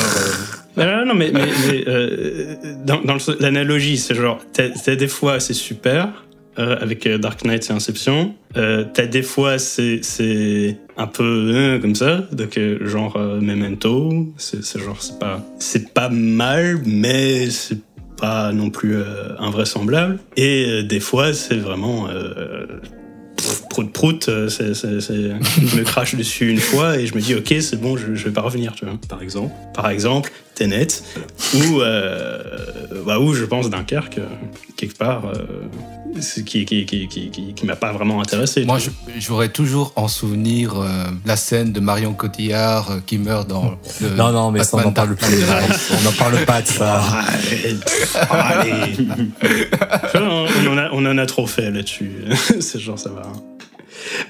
[SPEAKER 2] non, non, mais, mais, euh, dans, dans l'analogie, c'est genre, t'as des fois, c'est super, euh, avec euh, Dark Knight et Inception. Euh, t'as des fois c'est un peu euh, comme ça, donc genre Memento, c'est genre c'est pas pas mal, mais c'est pas non plus invraisemblable. Et des fois c'est vraiment prout prout, c'est, je me crache dessus une fois et je me dis ok c'est bon je, je vais pas revenir tu vois.
[SPEAKER 4] Par exemple?
[SPEAKER 2] Par exemple Tenet ou euh, bah où je pense Dunkerque quelque part euh, qui qui qui qui qui, m'a pas vraiment intéressé.
[SPEAKER 3] Moi j'aurais toujours en souvenir euh, la scène de Marion Cotillard euh, qui meurt dans le
[SPEAKER 1] Non non mais ça on n'en parle plus. on n'en parle pas de ça.
[SPEAKER 2] Allez. on en a on en a trop fait là-dessus. C'est genre ça va.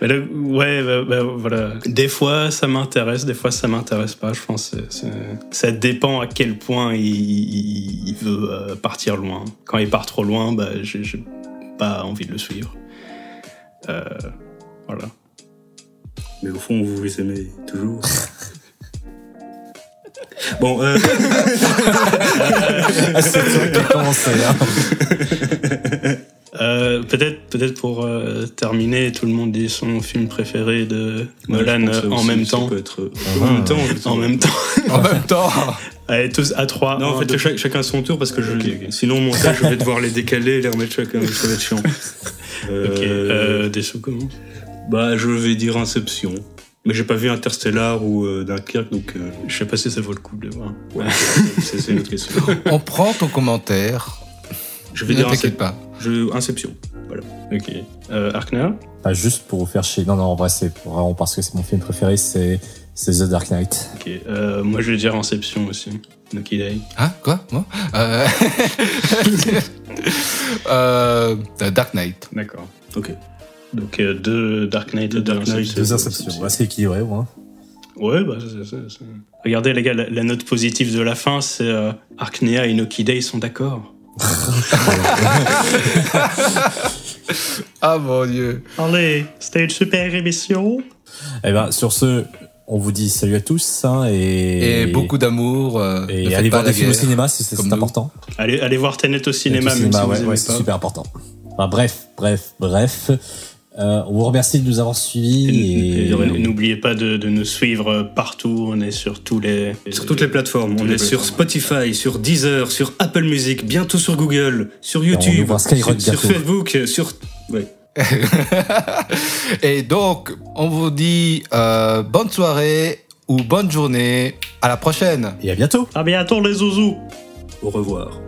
[SPEAKER 2] Mais ouais, bah, bah, voilà. Des fois, ça m'intéresse, des fois, ça m'intéresse pas. Je pense que ça dépend à quel point il, veut euh, partir loin. Quand il part trop loin, bah, j'ai pas envie de le suivre. Euh, voilà.
[SPEAKER 4] Mais au fond, vous les aimez toujours. bon, euh...
[SPEAKER 1] c'est hein.
[SPEAKER 2] Euh, peut-être, peut-être pour euh, terminer, tout le monde dit son film préféré de Nolan en, même temps.
[SPEAKER 4] Être... en même temps.
[SPEAKER 2] En même temps.
[SPEAKER 3] en même temps.
[SPEAKER 2] Allez, tous à trois.
[SPEAKER 4] Non, en fait, chacun son tour parce que je, sinon, au montage, je vais devoir les décaler et les remettre chacun. Ça va être chiant.
[SPEAKER 2] Euh, des sous comment
[SPEAKER 4] Bah, je vais dire Inception. Mais j'ai pas vu Interstellar ou Dunkerque, donc
[SPEAKER 2] je sais pas si ça vaut le coup de le voir.
[SPEAKER 4] Ouais, c'est une autre question.
[SPEAKER 3] On prend ton commentaire.
[SPEAKER 4] Je vais ne dire pas. Je... Inception. Voilà.
[SPEAKER 2] Ok. Euh, Arkner
[SPEAKER 1] Pas juste pour vous faire chier. Non, non, en vrai, c'est vraiment parce que c'est mon film préféré, c'est The Dark Knight.
[SPEAKER 2] Ok. Euh, moi, je vais dire Inception aussi. Nucky Day.
[SPEAKER 3] Ah, quoi? Moi? Euh... euh... Dark Knight.
[SPEAKER 2] D'accord. Ok. Donc, euh, deux Dark Knight deux Inception.
[SPEAKER 1] Deux Inception. Ouais, c'est équilibré, ouais.
[SPEAKER 2] Ouais, bah, c'est, Regardez, les gars, la, note positive de la fin, c'est euh, Arknea et Noki Day sont d'accord.
[SPEAKER 3] ah mon dieu.
[SPEAKER 2] Allez, c'était une super émission.
[SPEAKER 1] Eh ben, sur ce, on vous dit salut à tous hein,
[SPEAKER 3] et... et... beaucoup d'amour. Euh,
[SPEAKER 1] et allez voir des films au cinéma si c'est important.
[SPEAKER 2] Allez, allez voir Tenet au cinéma, même si
[SPEAKER 1] ouais,
[SPEAKER 2] ouais,
[SPEAKER 1] c'est super important. Enfin, bref, bref, bref. Euh, on vous remercie de nous avoir suivis.
[SPEAKER 2] Et, n'oubliez pas de, nous suivre partout. On est sur tous les
[SPEAKER 4] sur toutes les plateformes. on est sur Spotify, sur Deezer, sur Apple Music, bientôt sur Google, sur YouTube, sur, Facebook, sur
[SPEAKER 3] et donc, on vous dit euh, bonne soirée ou bonne journée. À la prochaine.
[SPEAKER 1] Et à bientôt.
[SPEAKER 2] À bientôt les zouzous.
[SPEAKER 4] Au revoir.